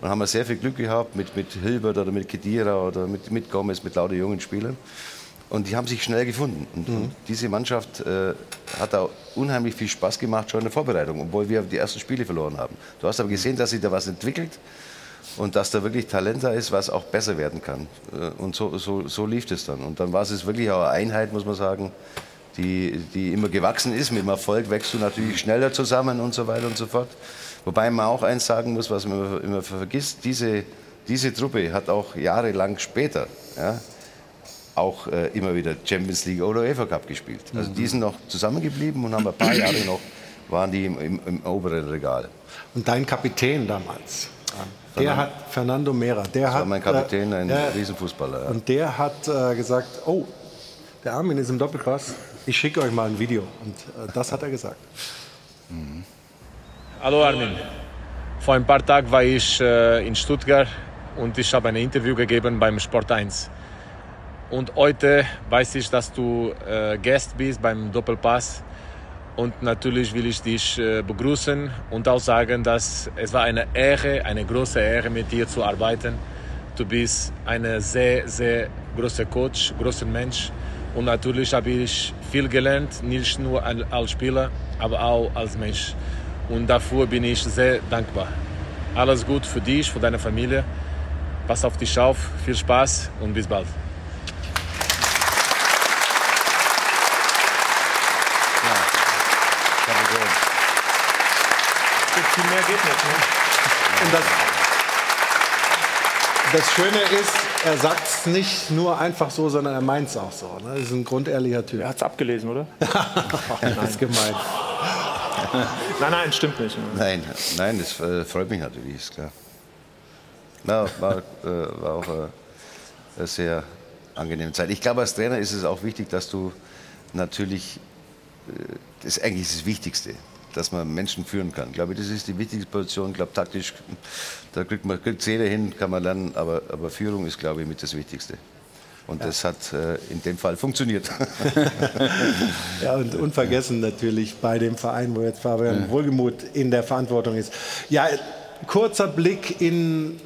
S2: Und haben wir sehr viel Glück gehabt mit, mit Hilbert oder mit Kedira oder mit, mit Gomez, mit lauter jungen Spielern. Und die haben sich schnell gefunden. Und, mhm. diese Mannschaft äh, hat da unheimlich viel Spaß gemacht, schon in der Vorbereitung, obwohl wir die ersten Spiele verloren haben. Du hast aber gesehen, dass sich da was entwickelt und dass da wirklich Talent da ist, was auch besser werden kann. Äh, und so, so, so lief es dann. Und dann war es wirklich auch eine Einheit, muss man sagen, die, die immer gewachsen ist. Mit dem Erfolg wächst du natürlich schneller zusammen und so weiter und so fort. Wobei man auch eins sagen muss, was man immer, immer vergisst, diese, diese Truppe hat auch jahrelang später ja, auch äh, immer wieder Champions League oder UEFA Cup gespielt. Also die sind noch zusammengeblieben und haben ein paar Jahre noch, waren die im, im, im oberen Regal.
S1: Und dein Kapitän damals, der hat Fernando Mera, der
S2: Das
S1: hat
S2: war mein Kapitän,
S1: äh,
S2: ein
S1: der-
S2: Riesenfußballer. Ja.
S1: Und der hat äh, gesagt, oh, der Armin ist im Doppelpass, ich schicke euch mal ein Video. Und äh, das hat er gesagt.
S19: Hallo Armin. Vor ein paar Tagen war ich äh, in Stuttgart und ich habe ein Interview gegeben beim Sport 1. Und heute weiß ich, dass du äh, Gast bist beim Doppelpass. Und natürlich will ich dich äh, begrüßen und auch sagen, dass es war eine Ehre, eine große Ehre, mit dir zu arbeiten. Du bist ein sehr, sehr großer Coach, großer Mensch. Und natürlich habe ich viel gelernt, nicht nur al- als Spieler, aber auch als Mensch. Und dafür bin ich sehr dankbar. Alles gut für dich, für deine Familie. Pass auf dich auf, viel Spaß und bis bald.
S8: Viel mehr geht nicht. Ne?
S1: Und das, das Schöne ist, er sagt es nicht nur einfach so, sondern er meint es auch so. Ne? Das ist ein grundehrlicher Typ.
S8: Er hat es abgelesen, oder?
S1: das ist gemein.
S8: Nein, nein, stimmt nicht.
S2: Nein, nein, das äh, freut mich natürlich, ist klar. Ja, war, äh, war auch äh, eine sehr angenehme Zeit. Ich glaube, als Trainer ist es auch wichtig, dass du natürlich, äh, das ist eigentlich das Wichtigste, dass man Menschen führen kann. Ich glaube, das ist die wichtigste Position. Ich glaube, taktisch, da kriegt man kriegt jeder hin, kann man lernen, aber, aber Führung ist, glaube ich, mit das Wichtigste. Und das hat äh, in dem Fall funktioniert.
S1: Ja, und unvergessen natürlich bei dem Verein, wo jetzt Fabian
S2: Ja.
S1: Wohlgemuth in der Verantwortung ist. Ja, kurzer Blick in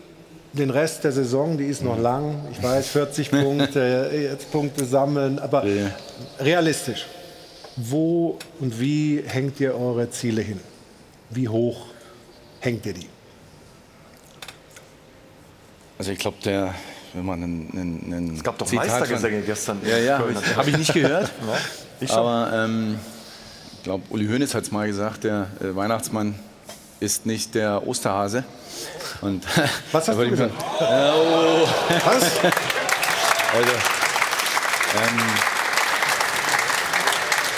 S1: den Rest der Saison, die ist noch lang. Ich weiß, 40 Punkte, jetzt Punkte sammeln, aber realistisch. Wo und wie hängt ihr eure Ziele hin? Wie hoch hängt ihr die?
S3: Also ich glaube, der, wenn man einen, einen, einen
S7: Es gab doch
S3: Zitat
S7: Meistergesänge
S3: von-
S7: gestern in
S3: Ja, ja, habe ich, hab ich nicht gehört.
S7: Ich.
S3: Aber ähm, ich glaube, Uli Hoeneß hat es mal gesagt, der äh, Weihnachtsmann ist nicht der Osterhase. Und
S1: Was hast du gesagt?
S3: Ja, oh.
S1: Was?
S3: Also, ähm,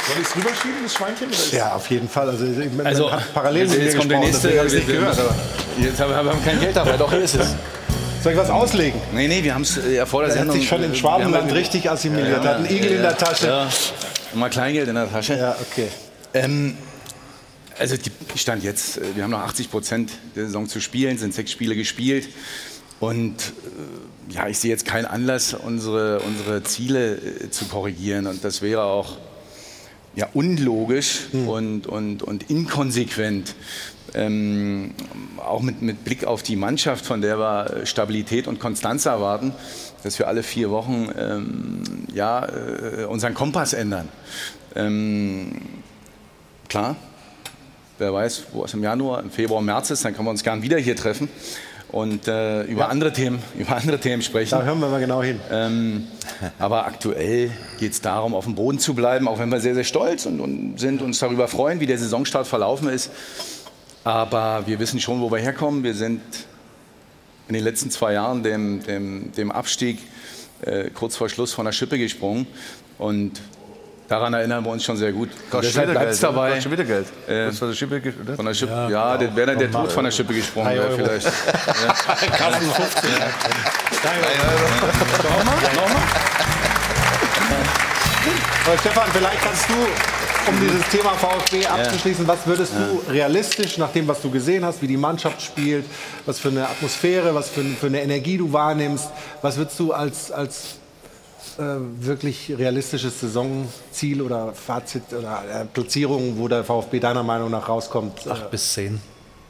S7: Soll ich es rüberschieben, das Schweinchen?
S1: Ja, auf jeden Fall. Also, ich- man
S3: also
S1: hat parallel mit mir
S3: jetzt kommt der nächste.
S1: es nicht
S3: wir-
S1: gehört. Aber
S3: Jetzt haben wir haben kein Geld dabei, doch hier ist es.
S1: soll ich was auslegen?
S3: Nee, nee, wir haben es ja vor der
S1: Er hat
S3: Sendung.
S1: sich schon im
S3: wir
S1: Schwabenland richtig assimiliert, hat einen Igel in der Tasche.
S3: Ja, und mal Kleingeld in der Tasche.
S1: Ja, okay.
S3: Ähm, also die Stand jetzt, äh, wir haben noch 80 Prozent der Saison zu spielen, sind sechs Spiele gespielt. Und äh, ja, ich sehe jetzt keinen Anlass, unsere, unsere Ziele äh, zu korrigieren. Und das wäre auch ja, unlogisch und, und, und inkonsequent. Ähm, auch mit, mit Blick auf die Mannschaft, von der wir Stabilität und Konstanz erwarten, dass wir alle vier Wochen ähm, ja, äh, unseren Kompass ändern. Ähm, klar, wer weiß, wo es im Januar, im Februar, im März ist, dann können wir uns gern wieder hier treffen und äh, über, andere Themen, über andere Themen sprechen.
S1: Da hören wir mal genau hin.
S3: Ähm, aber aktuell geht es darum, auf dem Boden zu bleiben, auch wenn wir sehr, sehr stolz und, und sind uns darüber freuen, wie der Saisonstart verlaufen ist. Aber wir wissen schon, wo wir herkommen. Wir sind in den letzten zwei Jahren dem, dem, dem Abstieg äh, kurz vor Schluss von der Schippe gesprungen. Und daran erinnern wir uns schon sehr gut.
S2: Kostet
S3: deshalb
S2: Geld, oder?
S3: dabei.
S2: Kostet schon wieder Geld.
S3: Äh,
S2: von der Schippe?
S3: Von der Schippe,
S2: Ja,
S3: ja, das wäre dann der. Tod von der Schippe gesprungen. Wäre vielleicht.
S1: Kassen 15. Aber Stefan, vielleicht kannst du, um dieses Thema VfB abzuschließen, was würdest du realistisch, nach dem, was du gesehen hast, wie die Mannschaft spielt, was für eine Atmosphäre, was für, für eine Energie du wahrnimmst, was würdest du als, als äh, wirklich realistisches Saisonziel oder Fazit oder äh, Platzierung, wo der VfB deiner Meinung nach rauskommt?
S6: Acht bis zehn.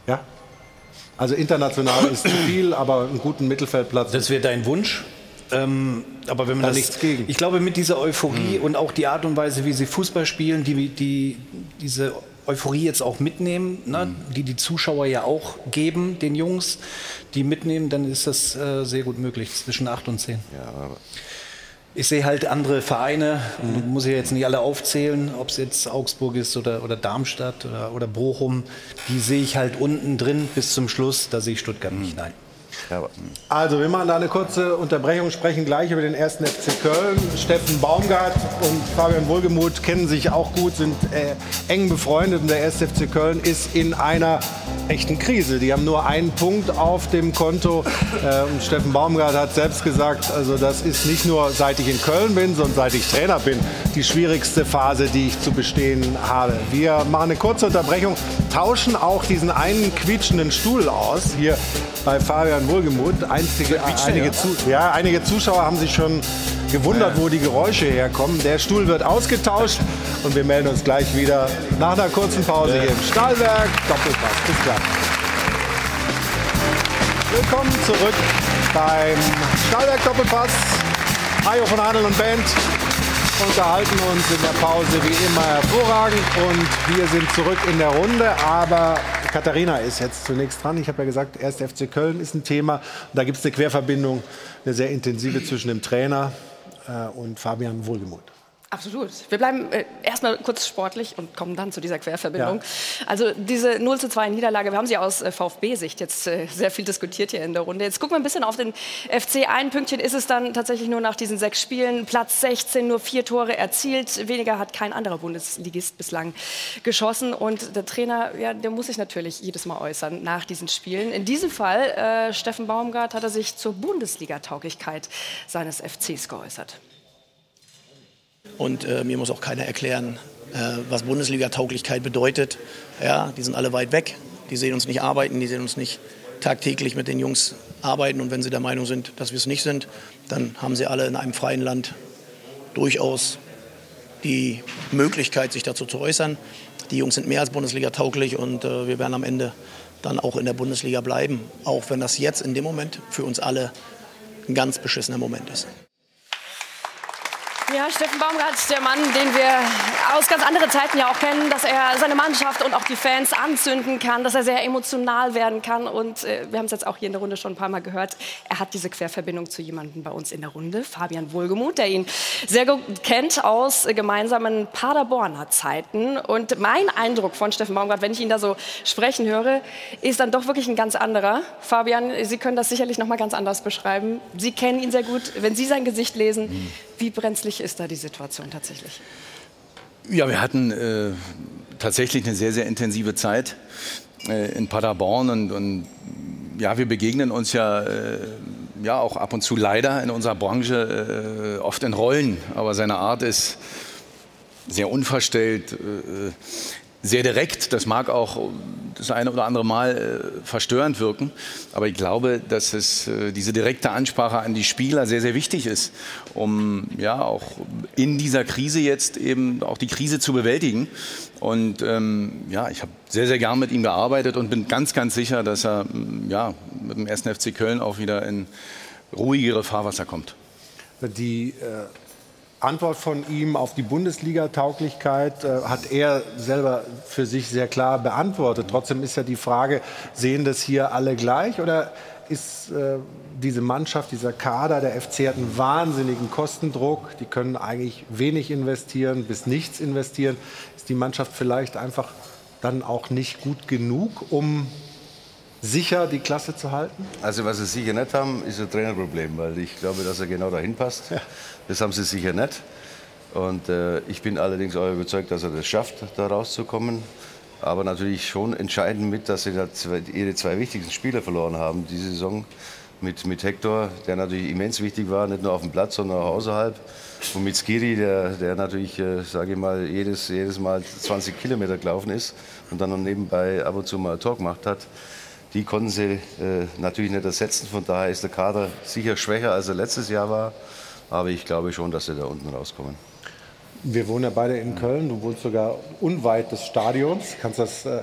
S1: Ja? Also international ist zu viel, aber einen guten Mittelfeldplatz.
S6: Das wäre dein Wunsch. Ähm, aber wenn man
S1: Da
S6: das,
S1: nichts gegen.
S6: ich glaube, mit dieser Euphorie
S1: Hm.
S6: und auch die Art und Weise, wie sie Fußball spielen, die, die diese Euphorie jetzt auch mitnehmen, ne,
S1: Hm.
S6: die die Zuschauer ja auch geben, den Jungs, die mitnehmen, dann ist das äh, sehr gut möglich, zwischen 8 und 10. Ich sehe halt andere Vereine,
S1: Mhm.
S6: muss ich jetzt nicht alle aufzählen, ob es jetzt Augsburg ist oder, oder Darmstadt oder, oder Bochum, die sehe ich halt unten drin bis zum Schluss, da sehe ich Stuttgart nicht, nein.
S1: Also, wir machen da eine kurze Unterbrechung, sprechen gleich über den ersten FC Köln. Steffen Baumgart und Fabian Wohlgemuth kennen sich auch gut, sind äh, eng befreundet und der erste FC Köln ist in einer echten Krise. Die haben nur einen Punkt auf dem Konto. Äh, und Steffen Baumgart hat selbst gesagt, also das ist nicht nur seit ich in Köln bin, sondern seit ich Trainer bin, die schwierigste Phase, die ich zu bestehen habe. Wir machen eine kurze Unterbrechung, tauschen auch diesen einen quietschenden Stuhl aus hier bei Fabian Wohlgemuth. Einzige, einige, zu, ja, einige Zuschauer haben sich schon gewundert, wo die Geräusche herkommen. Der Stuhl wird ausgetauscht und wir melden uns gleich wieder nach einer kurzen Pause hier im Stahlwerk. Doppelpass. Bis gleich. Willkommen zurück beim Stahlwerk Doppelpass. Hajo von Adel und Band unterhalten uns in der Pause wie immer hervorragend und wir sind zurück in der Runde, aber Katharina ist jetzt zunächst dran. Ich habe ja gesagt, erst FC Köln ist ein Thema. Da gibt es eine Querverbindung, eine sehr intensive zwischen dem Trainer äh, und Fabian Wohlgemuth.
S4: Absolut. Wir bleiben äh, erstmal kurz sportlich und kommen dann zu dieser Querverbindung. Ja. Also diese 0 zu 2 Niederlage, wir haben sie aus äh, VfB-Sicht jetzt äh, sehr viel diskutiert hier in der Runde. Jetzt gucken wir ein bisschen auf den FC. Ein Pünktchen ist es dann tatsächlich nur nach diesen sechs Spielen. Platz 16, nur vier Tore erzielt. Weniger hat kein anderer Bundesligist bislang geschossen. Und der Trainer, ja, der muss sich natürlich jedes Mal äußern nach diesen Spielen. In diesem Fall, äh, Steffen Baumgart, hat er sich zur Bundesliga-Tauglichkeit seines FCs geäußert.
S20: Und äh, mir muss auch keiner erklären, äh, was Bundesliga-Tauglichkeit bedeutet. Ja, die sind alle weit weg. Die sehen uns nicht arbeiten, die sehen uns nicht tagtäglich mit den Jungs arbeiten. Und wenn sie der Meinung sind, dass wir es nicht sind, dann haben sie alle in einem freien Land durchaus die Möglichkeit, sich dazu zu äußern. Die Jungs sind mehr als Bundesliga tauglich und äh, wir werden am Ende dann auch in der Bundesliga bleiben, auch wenn das jetzt in dem Moment für uns alle ein ganz beschissener Moment ist.
S4: Ja, Steffen Baumgart, der Mann, den wir aus ganz anderen Zeiten ja auch kennen, dass er seine Mannschaft und auch die Fans anzünden kann, dass er sehr emotional werden kann. Und äh, wir haben es jetzt auch hier in der Runde schon ein paar Mal gehört. Er hat diese Querverbindung zu jemandem bei uns in der Runde, Fabian Wohlgemuth, der ihn sehr gut kennt aus gemeinsamen Paderborner Zeiten. Und mein Eindruck von Steffen Baumgart, wenn ich ihn da so sprechen höre, ist dann doch wirklich ein ganz anderer. Fabian, Sie können das sicherlich noch mal ganz anders beschreiben. Sie kennen ihn sehr gut. Wenn Sie sein Gesicht lesen, wie brenzlig ist da die Situation tatsächlich?
S21: Ja, wir hatten äh, tatsächlich eine sehr, sehr intensive Zeit äh, in Paderborn und, und, ja, wir begegnen uns ja, äh, ja auch ab und zu leider in unserer Branche äh, oft in Rollen, aber seine Art ist sehr unverstellt, äh, sehr direkt. Das mag auch das eine oder andere Mal äh, verstörend wirken, aber ich glaube, dass es äh, diese direkte Ansprache an die Spieler sehr, sehr wichtig ist, um ja auch in dieser Krise jetzt eben auch die Krise zu bewältigen. Und ähm, ja, ich habe sehr, sehr gern mit ihm gearbeitet und bin ganz, ganz sicher, dass er ja, mit dem 1. FC Köln auch wieder in ruhigere Fahrwasser kommt.
S1: Die äh Antwort von ihm auf die Bundesliga-Tauglichkeit äh, hat er selber für sich sehr klar beantwortet. Trotzdem ist ja die Frage, sehen das hier alle gleich oder ist äh, diese Mannschaft, dieser Kader, der FC hat einen wahnsinnigen Kostendruck. Die können eigentlich wenig investieren, bis nichts investieren. Ist die Mannschaft vielleicht einfach dann auch nicht gut genug, um sicher die Klasse zu halten?
S2: Also was sie sicher nicht haben, ist ein Trainerproblem, weil ich glaube, dass er genau dahin passt. Ja. Das haben sie sicher nicht. Und äh, ich bin allerdings auch überzeugt, dass er das schafft, da rauszukommen. Aber natürlich schon entscheidend mit, dass sie da zwei, ihre zwei wichtigsten Spieler verloren haben diese Saison. Mit, mit Hector, der natürlich immens wichtig war, nicht nur auf dem Platz, sondern auch außerhalb. Und mit Skiri, der, der natürlich, äh, sage ich mal, jedes, jedes Mal 20 Kilometer gelaufen ist und dann noch nebenbei ab und zu mal ein Tor gemacht hat. Die konnten sie äh, natürlich nicht ersetzen. Von daher ist der Kader sicher schwächer, als er letztes Jahr war. Aber ich glaube schon, dass sie da unten rauskommen.
S1: Wir wohnen ja beide in Köln. Du wohnst sogar unweit des Stadions. Kannst das, äh,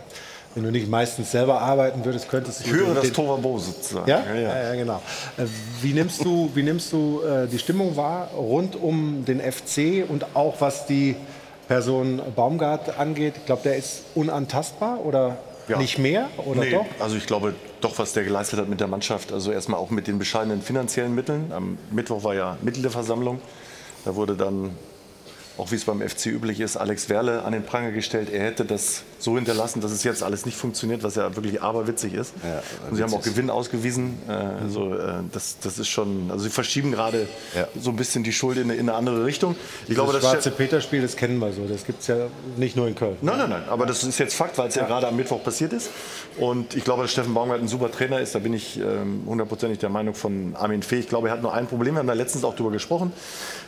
S1: wenn du nicht meistens selber arbeiten würdest, könntest du.
S7: Ich höre das Tovabo sozusagen.
S1: Ja? Ja, ja. ja, genau. Äh, wie nimmst du, wie nimmst du äh, die Stimmung wahr rund um den FC und auch was die Person Baumgart angeht? Ich glaube, der ist unantastbar oder ja. nicht mehr oder nee, doch?
S7: Also ich glaube doch, was der geleistet hat mit der Mannschaft. Also erstmal auch mit den bescheidenen finanziellen Mitteln. Am Mittwoch war ja Mitgliederversammlung. Da wurde dann auch wie es beim FC üblich ist, Alex Werle an den Pranger gestellt. Er hätte das so hinterlassen, dass es jetzt alles nicht funktioniert, was ja wirklich aberwitzig ist.
S2: Ja,
S7: und sie haben auch. Gewinn ausgewiesen. Äh, also, äh, das, das ist schon, also sie verschieben gerade so ein bisschen die Schuld in, eine- in eine andere Richtung. Ich glaube,
S1: das
S7: das
S1: schwarze Peter-Spiel, das kennen wir so. Das gibt es ja nicht nur in Köln.
S7: Nein, nein, nein. Aber das ist jetzt Fakt, weil es ja. gerade am Mittwoch passiert ist. Und ich glaube, dass Steffen Baumgart ein super Trainer ist. Da bin ich ähm, hundertprozentig der Meinung von Armin Fee. Ich glaube, er hat nur ein Problem. Wir haben da letztens auch drüber gesprochen.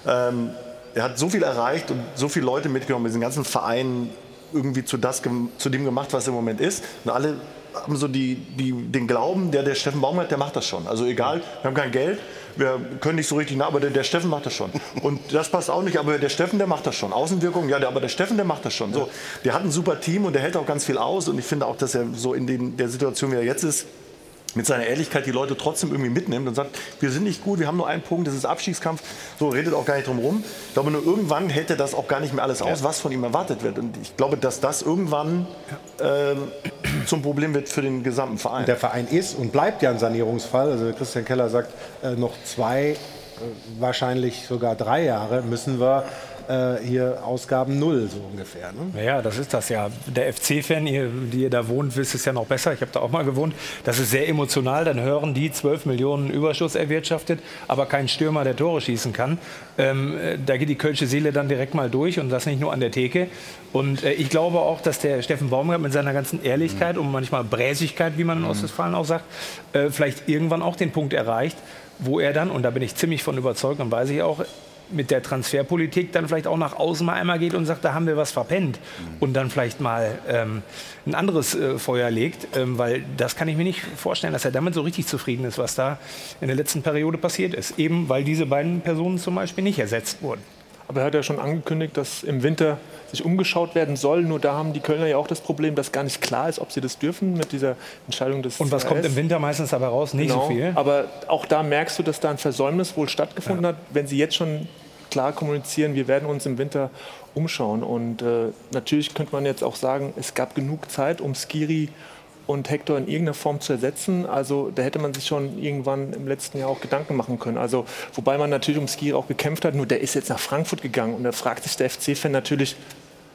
S7: Ähm, er hat so viel erreicht und so viele Leute mitgenommen, diesen ganzen Verein irgendwie zu, das, zu dem gemacht, was im Moment ist. Und alle haben so die, die, den Glauben, der, der Steffen Baumgart, der macht das schon. Also egal, wir haben kein Geld, wir können nicht so richtig nach, aber der, der Steffen macht das schon. Und das passt auch nicht, aber der Steffen, der macht das schon. Außenwirkung, ja, der, aber der Steffen, der macht das schon. So, der hat ein super Team und der hält auch ganz viel aus. Und ich finde auch, dass er so in den, der Situation, wie er jetzt ist, mit seiner Ehrlichkeit die Leute trotzdem irgendwie mitnimmt und sagt, wir sind nicht gut, wir haben nur einen Punkt, das ist Abstiegskampf. So redet auch gar nicht drum rum. Ich glaube, nur irgendwann hält er das auch gar nicht mehr alles aus, was von ihm erwartet wird. Und ich glaube, dass das irgendwann ähm, zum Problem wird für den gesamten Verein.
S1: Der Verein ist und bleibt ja ein Sanierungsfall. Also Christian Keller sagt, äh, noch zwei, äh, wahrscheinlich sogar drei Jahre müssen wir äh, hier Ausgaben null so ungefähr. Ne?
S9: Ja, das ist das ja. Der FC-Fan, ihr, die ihr da wohnt, wisst es ja noch besser. Ich habe da auch mal gewohnt. Das ist sehr emotional. Dann hören die 12 Millionen Überschuss erwirtschaftet, aber kein Stürmer, der Tore schießen kann. Ähm, äh, da geht die kölsche Seele dann direkt mal durch und das nicht nur an der Theke. Und äh, ich glaube auch, dass der Steffen Baumgart mit seiner ganzen Ehrlichkeit und manchmal Bräsigkeit, wie man in Ostwestfalen auch sagt, äh, vielleicht irgendwann auch den Punkt erreicht, wo er dann, und da bin ich ziemlich von überzeugt und weiß ich auch, mit der Transferpolitik dann vielleicht auch nach außen mal einmal geht und sagt, da haben wir was verpennt und dann vielleicht mal ähm, ein anderes äh, Feuer legt, ähm, weil das kann ich mir nicht vorstellen, dass er damit so richtig zufrieden ist, was da in der letzten Periode passiert ist. Eben weil diese beiden Personen zum Beispiel nicht ersetzt wurden.
S8: Aber er hat ja schon angekündigt, dass im Winter sich umgeschaut werden soll. Nur da haben die Kölner ja auch das Problem, dass gar nicht klar ist, ob sie das dürfen mit dieser Entscheidung des
S9: Und was kommt im Winter meistens dabei raus? Nicht
S8: Genau.
S9: so viel.
S8: Aber auch da merkst du, dass da ein Versäumnis wohl stattgefunden hat, wenn sie jetzt schon klar kommunizieren, wir werden uns im Winter umschauen. Und äh, natürlich könnte man jetzt auch sagen, es gab genug Zeit, um Skiri und Hector in irgendeiner Form zu ersetzen. Also da hätte man sich schon irgendwann im letzten Jahr auch Gedanken machen können. Also wobei man natürlich um Skiri auch gekämpft hat, nur der ist jetzt nach Frankfurt gegangen und da fragt sich der FC-Fan natürlich,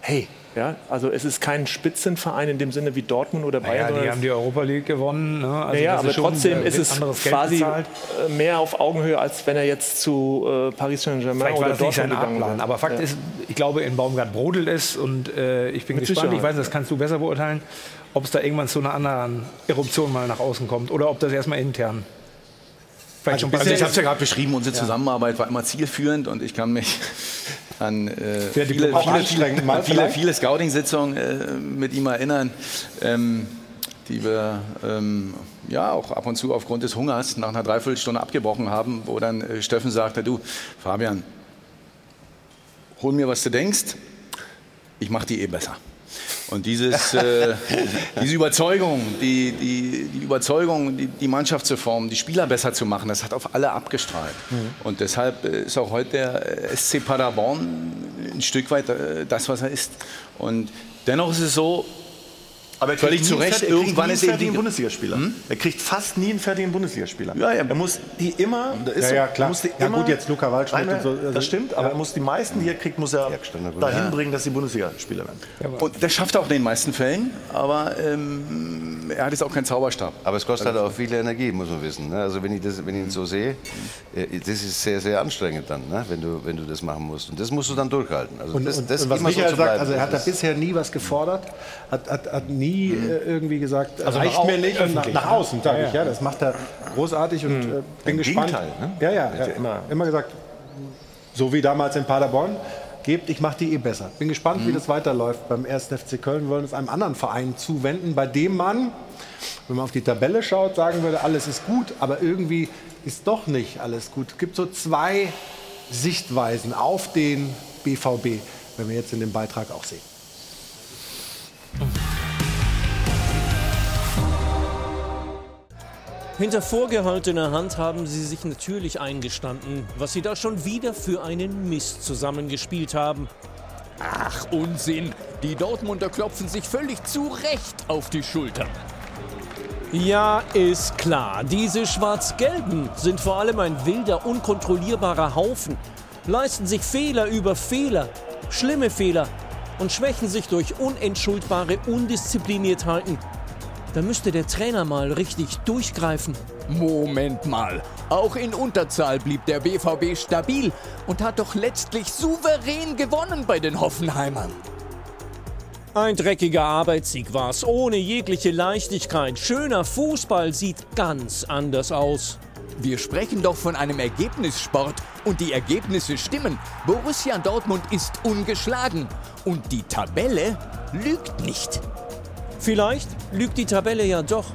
S8: hey, ja, also es ist kein Spitzenverein in dem Sinne wie Dortmund oder Bayern.
S9: Naja, die haben die Europa League gewonnen. Ne? Also
S8: naja,
S9: das
S8: aber
S9: ist
S8: trotzdem ist es quasi
S9: bezahlt.
S8: äh, mehr auf Augenhöhe, als wenn er jetzt zu äh, Paris Saint-Germain oder Dortmund gegangen
S9: Abplan.
S8: wäre.
S9: Aber Fakt
S8: Ja.
S9: ist, ich glaube, in Baumgart brodelt es und äh, ich bin
S8: Mit
S9: gespannt. Ich weiß, das kannst du besser beurteilen, ob es da irgendwann zu einer anderen Eruption mal nach außen kommt oder ob das erstmal intern. Vielleicht schon
S3: Also ich habe es ja gerade beschrieben, unsere Zusammenarbeit war immer zielführend und ich kann mich an äh, viele, viele, viele, viele, Scouting-Sitzungen äh, mit ihm erinnern, ähm, die wir ähm, ja auch ab und zu aufgrund des Hungers nach einer Dreiviertelstunde abgebrochen haben, wo dann äh, Steffen sagte, du Fabian, hol mir, was du denkst, ich mache die eh besser. Und dieses, äh, diese Überzeugung, die, die, die Überzeugung, die, die Mannschaft zu formen, die Spieler besser zu machen, das hat auf alle abgestrahlt. Und deshalb äh, ist auch heute der äh, SC Paderborn ein Stück weit äh, das, was er ist. Und dennoch ist es so,
S7: Aber er kriegt
S3: völlig zu
S7: einen
S3: Recht,
S7: er
S3: irgendwann ist
S7: einen
S3: eben
S7: fertigen
S3: die...
S7: Bundesligaspieler. Er kriegt fast nie einen fertigen Bundesligaspieler.
S3: Ja, ja.
S7: Er muss die immer, das ist
S1: Ja, ja, klar.
S7: Er muss die
S1: Ja,
S7: immer,
S1: gut, jetzt Luca Waldschmidt und so, also-
S7: das stimmt, aber er muss die meisten, die er kriegt, muss er dahin
S3: Ja.
S7: bringen, dass sie Bundesligaspieler werden.
S3: Und das schafft er auch in den meisten Fällen, aber ähm, er hat jetzt auch keinen Zauberstab.
S2: Aber es kostet halt auch viel Energie, muss man wissen. ne? Also wenn ich, das, wenn ich ihn so sehe, äh, das ist sehr, sehr anstrengend dann, ne? wenn, du, wenn du das machen musst. Und das musst du dann durchhalten. Also
S1: Und,
S2: das, das
S1: und was
S2: immer so
S1: Michael
S2: zu
S1: sagt,
S2: bleiben,
S1: also er hat da bisher nie was gefordert, hat, hat, hat nie äh, irgendwie gesagt,
S9: Also
S1: reicht
S9: nach
S1: mir nicht. Und nach, nach
S9: ne?
S1: außen, sage
S9: Ja,
S1: ich.
S9: ja.
S1: Das macht er großartig und äh, bin
S7: Im
S1: gespannt.
S7: Gegenteil, ne?
S1: Ja, ja, ja.
S7: immer-
S1: Immer gesagt, so wie damals in Paderborn, gebt, ich mache die eh besser. Bin gespannt, wie das weiterläuft beim 1. FC Köln. Wir wollen uns einem anderen Verein zuwenden, bei dem man, wenn man auf die Tabelle schaut, sagen würde, alles ist gut, aber irgendwie ist doch nicht alles gut. Es gibt so zwei Sichtweisen auf den BVB, wenn wir jetzt in dem Beitrag auch sehen.
S5: Hinter vorgehaltener Hand haben sie sich natürlich eingestanden, was sie da schon wieder für einen Mist zusammengespielt haben.
S11: Ach, Unsinn. Die Dortmunder klopfen sich völlig zu Recht auf die Schultern.
S5: Ja, ist klar. Diese Schwarz-Gelben sind vor allem ein wilder, unkontrollierbarer Haufen, leisten sich Fehler über Fehler.
S22: Schlimme Fehler und schwächen sich durch unentschuldbare Undiszipliniertheiten. Da müsste der Trainer mal richtig durchgreifen.
S11: Moment mal. Auch in Unterzahl blieb der BVB stabil und hat doch letztlich souverän gewonnen bei den Hoffenheimern.
S22: Ein dreckiger Arbeitssieg war's, ohne jegliche Leichtigkeit. Schöner Fußball sieht ganz anders aus.
S11: Wir sprechen doch von einem Ergebnissport und die Ergebnisse stimmen. Borussia Dortmund ist ungeschlagen und die Tabelle lügt nicht.
S22: Vielleicht lügt die Tabelle ja doch.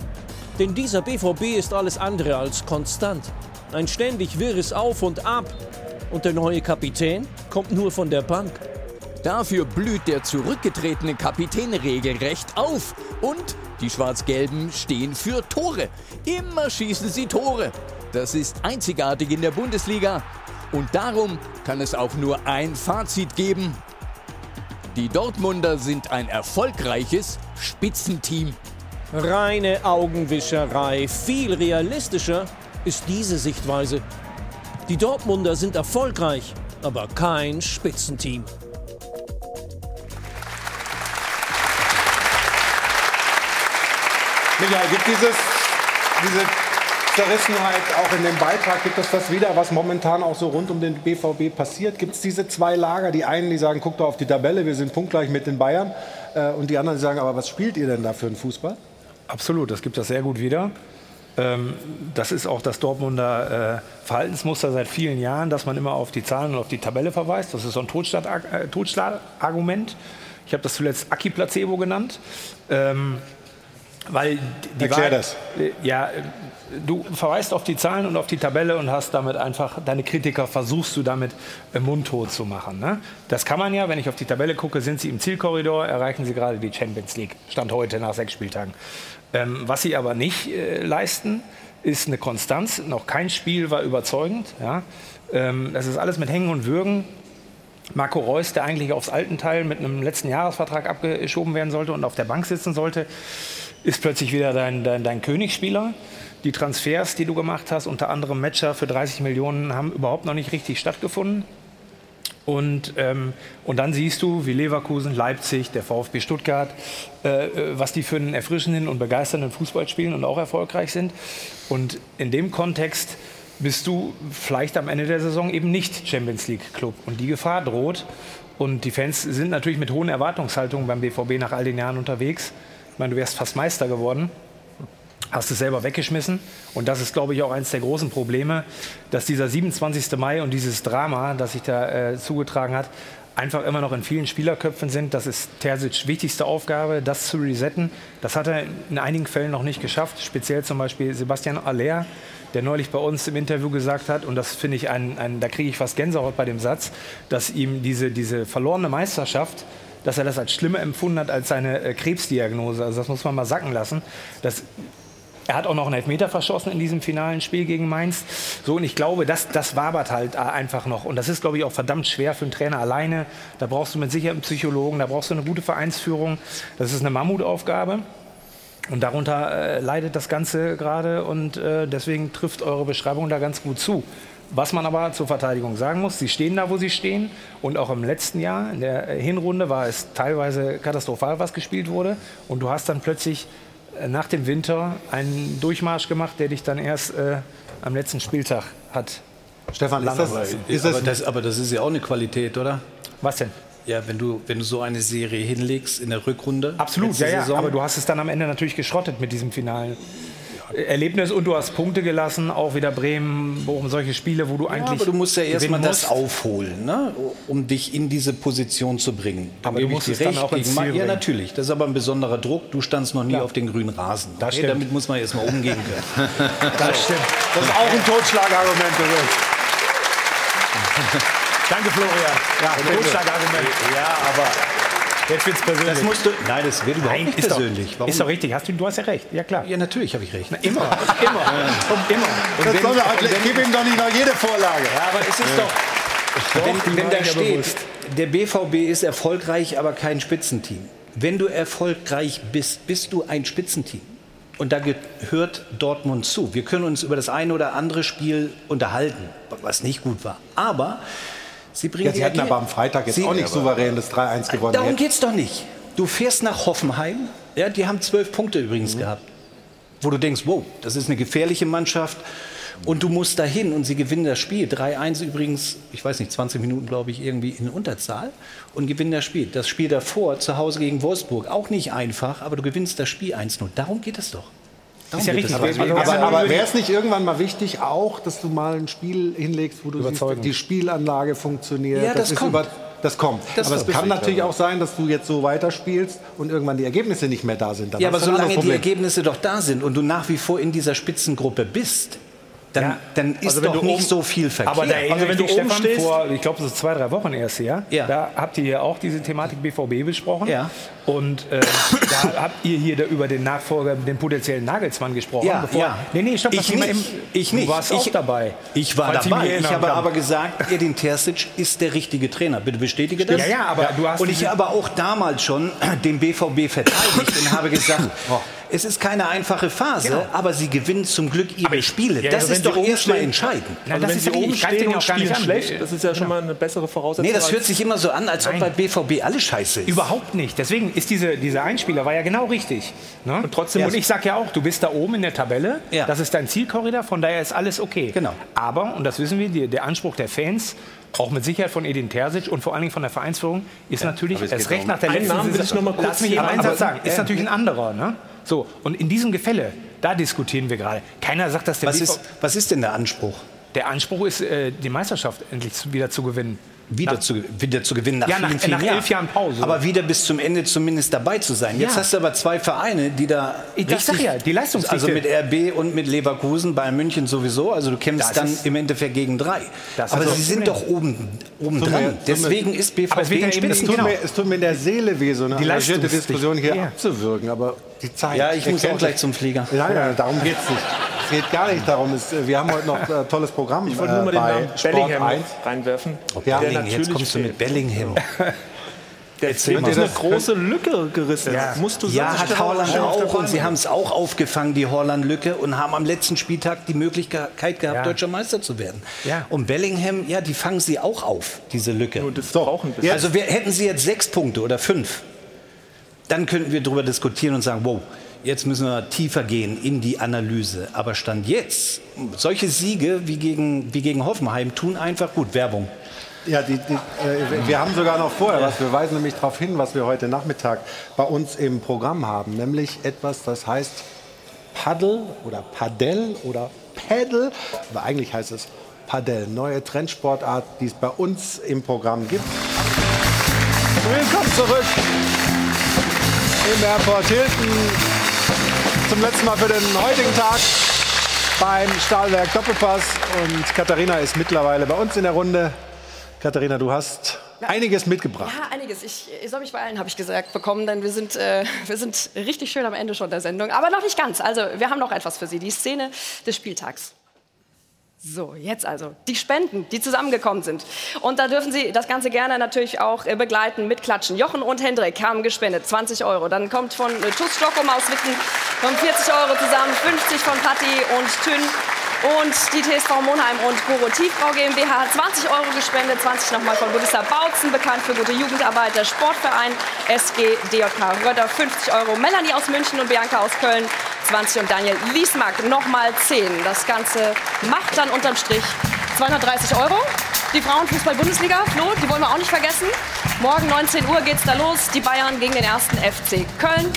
S22: Denn dieser BVB ist alles andere als konstant. Ein ständig wirres Auf und Ab. Und der neue Kapitän kommt nur von der Bank.
S11: Dafür blüht der zurückgetretene Kapitän regelrecht auf. Und die Schwarz-Gelben stehen für Tore. Immer schießen sie Tore. Das ist einzigartig in der Bundesliga. Und darum kann es auch nur ein Fazit geben. Die Dortmunder sind ein erfolgreiches Spitzenteam.
S22: Reine Augenwischerei. Viel realistischer ist diese Sichtweise. Die Dortmunder sind erfolgreich, aber kein Spitzenteam.
S1: Michael, gibt dieses, diese Zerrissenheit auch in dem Beitrag, gibt es das wieder, was momentan auch so rund um den BVB passiert? Gibt es diese zwei Lager? Die einen, die sagen, guck doch auf die Tabelle, wir sind punktgleich mit den Bayern. Äh, und die anderen, die sagen, aber was spielt ihr denn da für einen Fußball?
S9: Absolut, das gibt das sehr gut wieder. Ähm, das ist auch das Dortmunder äh, Verhaltensmuster seit vielen Jahren, dass man immer auf die Zahlen und auf die Tabelle verweist. Das ist so ein äh, Totschlagargument. Ich habe das zuletzt Aki-Placebo genannt. Ähm, weil die
S1: Erklär das.
S9: Ja, du verweist auf die Zahlen und auf die Tabelle und hast damit einfach, deine Kritiker versuchst du damit mundtot zu machen. Ne? Das kann man ja, wenn ich auf die Tabelle gucke, sind sie im Zielkorridor, erreichen sie gerade die Champions League. Stand heute nach sechs Spieltagen. Ähm, was sie aber nicht äh, leisten, ist eine Konstanz. Noch kein Spiel war überzeugend. Ja? Ähm, das ist alles mit Hängen und Würgen. Marco Reus, der eigentlich aufs alten Teil mit einem letzten Jahresvertrag abgeschoben werden sollte und auf der Bank sitzen sollte, ist plötzlich wieder dein, dein, dein Königsspieler. Die Transfers, die du gemacht hast, unter anderem Matcher für 30 Millionen, haben überhaupt noch nicht richtig stattgefunden. Und, ähm, und dann siehst du, wie Leverkusen, Leipzig, der VfB Stuttgart, äh, was die für einen erfrischenden und begeisternden Fußball spielen und auch erfolgreich sind. Und in dem Kontext bist du vielleicht am Ende der Saison eben nicht Champions League Club. Und die Gefahr droht. Und die Fans sind natürlich mit hohen Erwartungshaltungen beim BVB nach all den Jahren unterwegs. Ich meine, du wärst fast Meister geworden hast es selber weggeschmissen. Und das ist, glaube ich, auch eines der großen Probleme, dass dieser 27. Mai und dieses Drama, das sich da äh, zugetragen hat, einfach immer noch in vielen Spielerköpfen sind. Das ist Terzic wichtigste Aufgabe, das zu resetten. Das hat er in einigen Fällen noch nicht geschafft. Speziell zum Beispiel Sebastian Aller, der neulich bei uns im Interview gesagt hat, und das finde ich, ein, ein, da kriege ich fast Gänsehaut bei dem Satz, dass ihm diese, diese verlorene Meisterschaft dass er das als schlimmer empfunden hat als seine äh, Krebsdiagnose. Also das muss man mal sacken lassen. Das er hat auch noch einen Elfmeter verschossen in diesem finalen Spiel gegen Mainz. So, und ich glaube, das, das wabert halt einfach noch. Und das ist, glaube ich, auch verdammt schwer für einen Trainer alleine. Da brauchst du mit Sicherheit einen Psychologen, da brauchst du eine gute Vereinsführung. Das ist eine Mammutaufgabe. Und darunter äh, leidet das Ganze gerade und äh, deswegen trifft eure Beschreibung da ganz gut zu. Was man aber zur Verteidigung sagen muss, sie stehen da, wo sie stehen. Und auch im letzten Jahr, in der Hinrunde, war es teilweise katastrophal, was gespielt wurde. Und du hast dann plötzlich äh, nach dem Winter einen Durchmarsch gemacht, der dich dann erst äh, am letzten Spieltag hat.
S1: Stefan, ist das,
S6: ist das, aber, das, aber das ist ja auch eine Qualität, oder?
S9: Was denn?
S6: Ja, wenn du, wenn du so eine Serie hinlegst in der Rückrunde.
S9: Absolut, ja, ja, aber du hast es dann am Ende natürlich geschrottet mit diesem finalen Erlebnis und du hast Punkte gelassen, auch wieder Bremen, Bochum, solche Spiele, wo du eigentlich. Ja,
S6: aber du musst ja erstmal das aufholen, ne? um dich in diese Position zu bringen.
S9: aber du musst es dann auch ins Ziel
S6: Ja, natürlich. Das ist aber ein besonderer Druck. Du standst noch nie Klar. auf den grünen Rasen.
S9: Das okay,
S6: damit muss man erstmal umgehen können.
S1: das stimmt. Das ist auch ein Totschlagargument.
S9: Danke, Florian.
S1: Ja, Totschlagargument.
S6: Ja, aber
S9: Jetzt wird's persönlich.
S6: Das musst du, nein, das wird überhaupt nein, nicht
S9: ist
S6: persönlich.
S9: Doch, ist doch richtig. Hast du, du hast ja recht. Ja, klar.
S6: Ja, natürlich habe ich recht.
S9: Na, immer. immer. immer.
S1: Und das wenn, soll er, ich gebe ihm doch nicht noch jede Vorlage.
S6: Ja, aber es ist ja. doch, wenn, wenn da steht, bewusst. der BVB ist erfolgreich, aber kein Spitzenteam. Wenn du erfolgreich bist, bist du ein Spitzenteam. Und da gehört Dortmund zu. Wir können uns über das eine oder andere Spiel unterhalten, was nicht gut war. Aber Sie bringen
S1: Ja, sie hatten aber am Freitag jetzt
S6: Sie-
S1: auch nicht souverän das 3-1 gewonnen.
S6: Darum
S1: Hätten-
S6: geht's doch nicht. Du fährst nach Hoffenheim, ja, die haben zwölf Punkte übrigens gehabt, wo du denkst, wow, das ist eine gefährliche Mannschaft und du musst dahin und sie gewinnen das Spiel. 3-1 übrigens, ich weiß nicht, 20 Minuten glaube ich irgendwie in Unterzahl und gewinnen das Spiel. Das Spiel davor zu Hause gegen Wolfsburg, auch nicht einfach, aber du gewinnst das Spiel 1-0. Darum geht es doch. Darum
S1: Ist ja richtig.
S6: es
S1: Aber, aber, aber wäre es nicht irgendwann mal wichtig, auch, dass du mal ein Spiel hinlegst, wo du siehst, die Spielanlage funktioniert?
S6: Ja, das
S1: ist
S6: kommt.
S1: das kommt.
S6: Das
S1: aber es kann natürlich auch sein, dass du jetzt so weiterspielst und irgendwann die Ergebnisse nicht mehr da sind. Dann
S6: Ja, aber solange die. Ergebnisse doch da sind und du nach wie vor in dieser Spitzengruppe bist, dann, dann ist
S9: Also wenn
S6: doch
S9: du
S6: nicht
S9: oben-
S6: so viel Verkehr.
S9: Aber da
S6: also
S9: ich dich, Stefan, vor, ich glaube, das ist zwei, drei Wochen erst her,
S6: Ja.
S9: da habt ihr ja auch diese Thematik BVB besprochen.
S6: Ja.
S9: Und äh, da habt ihr hier da über den Nachfolger, den potenziellen Nagelsmann gesprochen.
S6: Ja, ja.
S9: Nee, nee, stopp,
S6: Ich nicht.
S9: eben-
S6: Ich nicht.
S9: Du warst
S6: Ich-
S9: auch dabei.
S6: Ich war dabei. Ich habe
S9: kann.
S6: aber gesagt, Edin Terzic ist der richtige Trainer. Bitte bestätige das.
S9: Ja, ja, aber du hast
S6: Und ich habe auch damals schon den BVB verteidigt und habe gesagt,
S9: Oh.
S6: Es ist keine einfache Phase,
S9: Genau.
S6: aber sie gewinnen zum Glück ihre Spiele.
S8: Ja,
S6: das
S8: also
S6: ist
S8: sie
S6: doch erstmal entscheidend.
S9: Na,
S8: Also
S9: das
S8: wenn
S9: ist
S8: sie
S9: ja
S8: oben
S9: Ich greife
S8: stehen und spielen
S9: an.
S8: schlecht, das ist ja schon mal eine bessere Voraussetzung.
S6: Nee, das hört sich immer so an, als ob
S9: Nein.
S6: bei BVB alles scheiße ist.
S9: Überhaupt nicht. Deswegen ist diese, dieser Einspieler war ja genau richtig. Ne? Und
S8: trotzdem-
S9: Und ich sage ja auch, du bist da oben in der Tabelle.
S6: Ja.
S9: Das ist dein Zielkorridor, von daher ist alles okay.
S6: Genau.
S9: Aber, und das wissen wir, die, der Anspruch der Fans, auch mit Sicherheit von Edin Terzic und vor allen Dingen von der Vereinsführung, ist natürlich
S2: aber es
S9: erst recht nach der letzten
S8: ich
S9: Saison. Lass mich eben einen Satz sagen. Ist
S8: äh,
S9: natürlich ein anderer. Ne? So, und in diesem Gefälle, da diskutieren wir gerade. Keiner sagt, dass der
S6: Was
S9: BV
S6: ist, was ist denn der Anspruch?
S9: der Anspruch ist, äh, die Meisterschaft endlich zu- wieder zu gewinnen.
S6: Wieder,
S9: Nach-
S6: zu, wieder zu gewinnen nach
S9: Ja, nach-
S6: vielen, vielen
S9: nach
S6: Jahren.
S9: elf Jahren Pause.
S6: Aber wieder bis zum Ende zumindest dabei zu sein. Jetzt
S9: Ja.
S6: hast du aber zwei Vereine, die da
S9: Ich- das sag ja, die Leistungsdichte.
S6: Also mit RB und mit Leverkusen, Bayern München sowieso. Also du kämpfst
S9: Das
S6: dann
S9: ist-
S6: im Endeffekt gegen drei. Aber sie sind doch oben, oben
S1: mir-
S6: dran.
S1: mir-
S6: Deswegen ist BVB
S9: Aber es wird ja
S6: ein
S9: eben-
S1: Es tut, mir, es tut mir in der Seele weh, so eine
S9: Die
S1: engagierte. Diskussion hier
S9: Ja.
S1: abzuwirken. Aber die Zeit.
S6: Ja, ich muss auch gleich zum Flieger.
S1: Nein, nein, darum geht es nicht. Es geht gar nicht darum. Es, wir haben heute noch ein tolles Programm
S8: Ich wollte nur mal
S1: äh,
S8: den
S1: bei
S8: Namen Bellingham
S1: 1.
S8: reinwerfen.
S1: Ja,
S6: Bellingham, jetzt kommst du mit Bellingham.
S8: Der
S6: Erzähl
S8: wird
S6: mal.
S8: eine große Lücke gerissen.
S9: Ja.
S8: Musst du
S6: Ja, hat
S8: Stefan,
S6: Holland auch und sie haben es auch aufgefangen, die Holland-Lücke, und haben am letzten Spieltag die Möglichkeit gehabt,
S9: Ja.
S6: deutscher Meister zu werden.
S9: Ja.
S6: Und Bellingham, ja, die fangen sie auch auf, diese Lücke.
S8: Nur das brauchen ein bisschen.
S6: Also wir, hätten sie jetzt sechs Punkte oder fünf, dann könnten wir darüber diskutieren und sagen, wow, jetzt müssen wir tiefer gehen in die Analyse. Aber Stand jetzt, solche Siege wie gegen, wie gegen Hoffenheim tun einfach gut. Werbung.
S1: Ja, die, die, äh, wir haben sogar noch vorher was. Wir weisen nämlich darauf hin, was wir heute Nachmittag bei uns im Programm haben. Nämlich etwas, das heißt Paddle oder Padel oder Paddle. Aber eigentlich heißt es Padel. Neue Trendsportart, die es bei uns im Programm gibt. Willkommen zurück im Airport Hilton. Zum letzten Mal für den heutigen Tag beim Stahlwerk Doppelpass. Und Katharina ist mittlerweile bei uns in der Runde. Katharina, du hast einiges mitgebracht.
S4: Ja, einiges. Ich, ich soll mich beeilen, habe ich gesagt bekommen, denn wir sind, äh, wir sind richtig schön am Ende schon der Sendung. Aber noch nicht ganz. Also, wir haben noch etwas für Sie. Die Szene des Spieltags. So, jetzt also die Spenden, die zusammengekommen sind. Und da dürfen Sie das Ganze gerne natürlich auch äh, begleiten mit Klatschen. Jochen und Hendrik haben gespendet, 20 Euro. Dann kommt von äh, TuS Stockholm aus Witten kommen 40 Euro zusammen, 50 von Patti und Tünn. Und die TSV Monheim und Goro Tiefbau GmbH hat 20 Euro gespendet, 20 nochmal von Budissa Bautzen, bekannt für gute Jugendarbeit, der Sportverein SG DJK Röder, 50 Euro. Melanie aus München und Bianca aus Köln, 20 und Daniel Liesmark nochmal 10. Das Ganze macht dann unterm Strich 230 Euro. Die Frauenfußball-Bundesliga, Flo, die wollen wir auch nicht vergessen. Morgen 19 Uhr geht's da los. Die Bayern gegen den ersten FC Köln.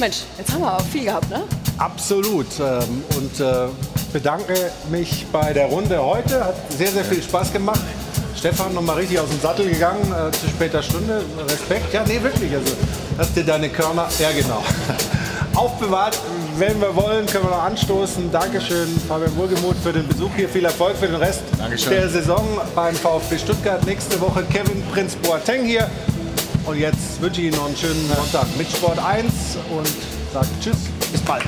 S4: Mensch, jetzt haben wir aber viel gehabt, ne?
S1: Absolut. ähm, Und äh, bedanke mich bei der Runde heute. Hat sehr, sehr viel Spaß gemacht. Stefan noch mal richtig aus dem Sattel gegangen äh, zu später Stunde. Respekt. Ja, nee, wirklich. Also hast dir deine Körner, ja genau, aufbewahrt. Wenn wir wollen, können wir noch anstoßen. Dankeschön, Fabian Wohlgemuth, für den Besuch hier. Viel Erfolg für den Rest
S3: Dankeschön.
S1: der Saison beim VfB Stuttgart. Nächste Woche Kevin Prinz Boateng hier. Und jetzt wünsche ich Ihnen noch einen schönen Sonntag mit Sport 1 und sage Tschüss, bis bald.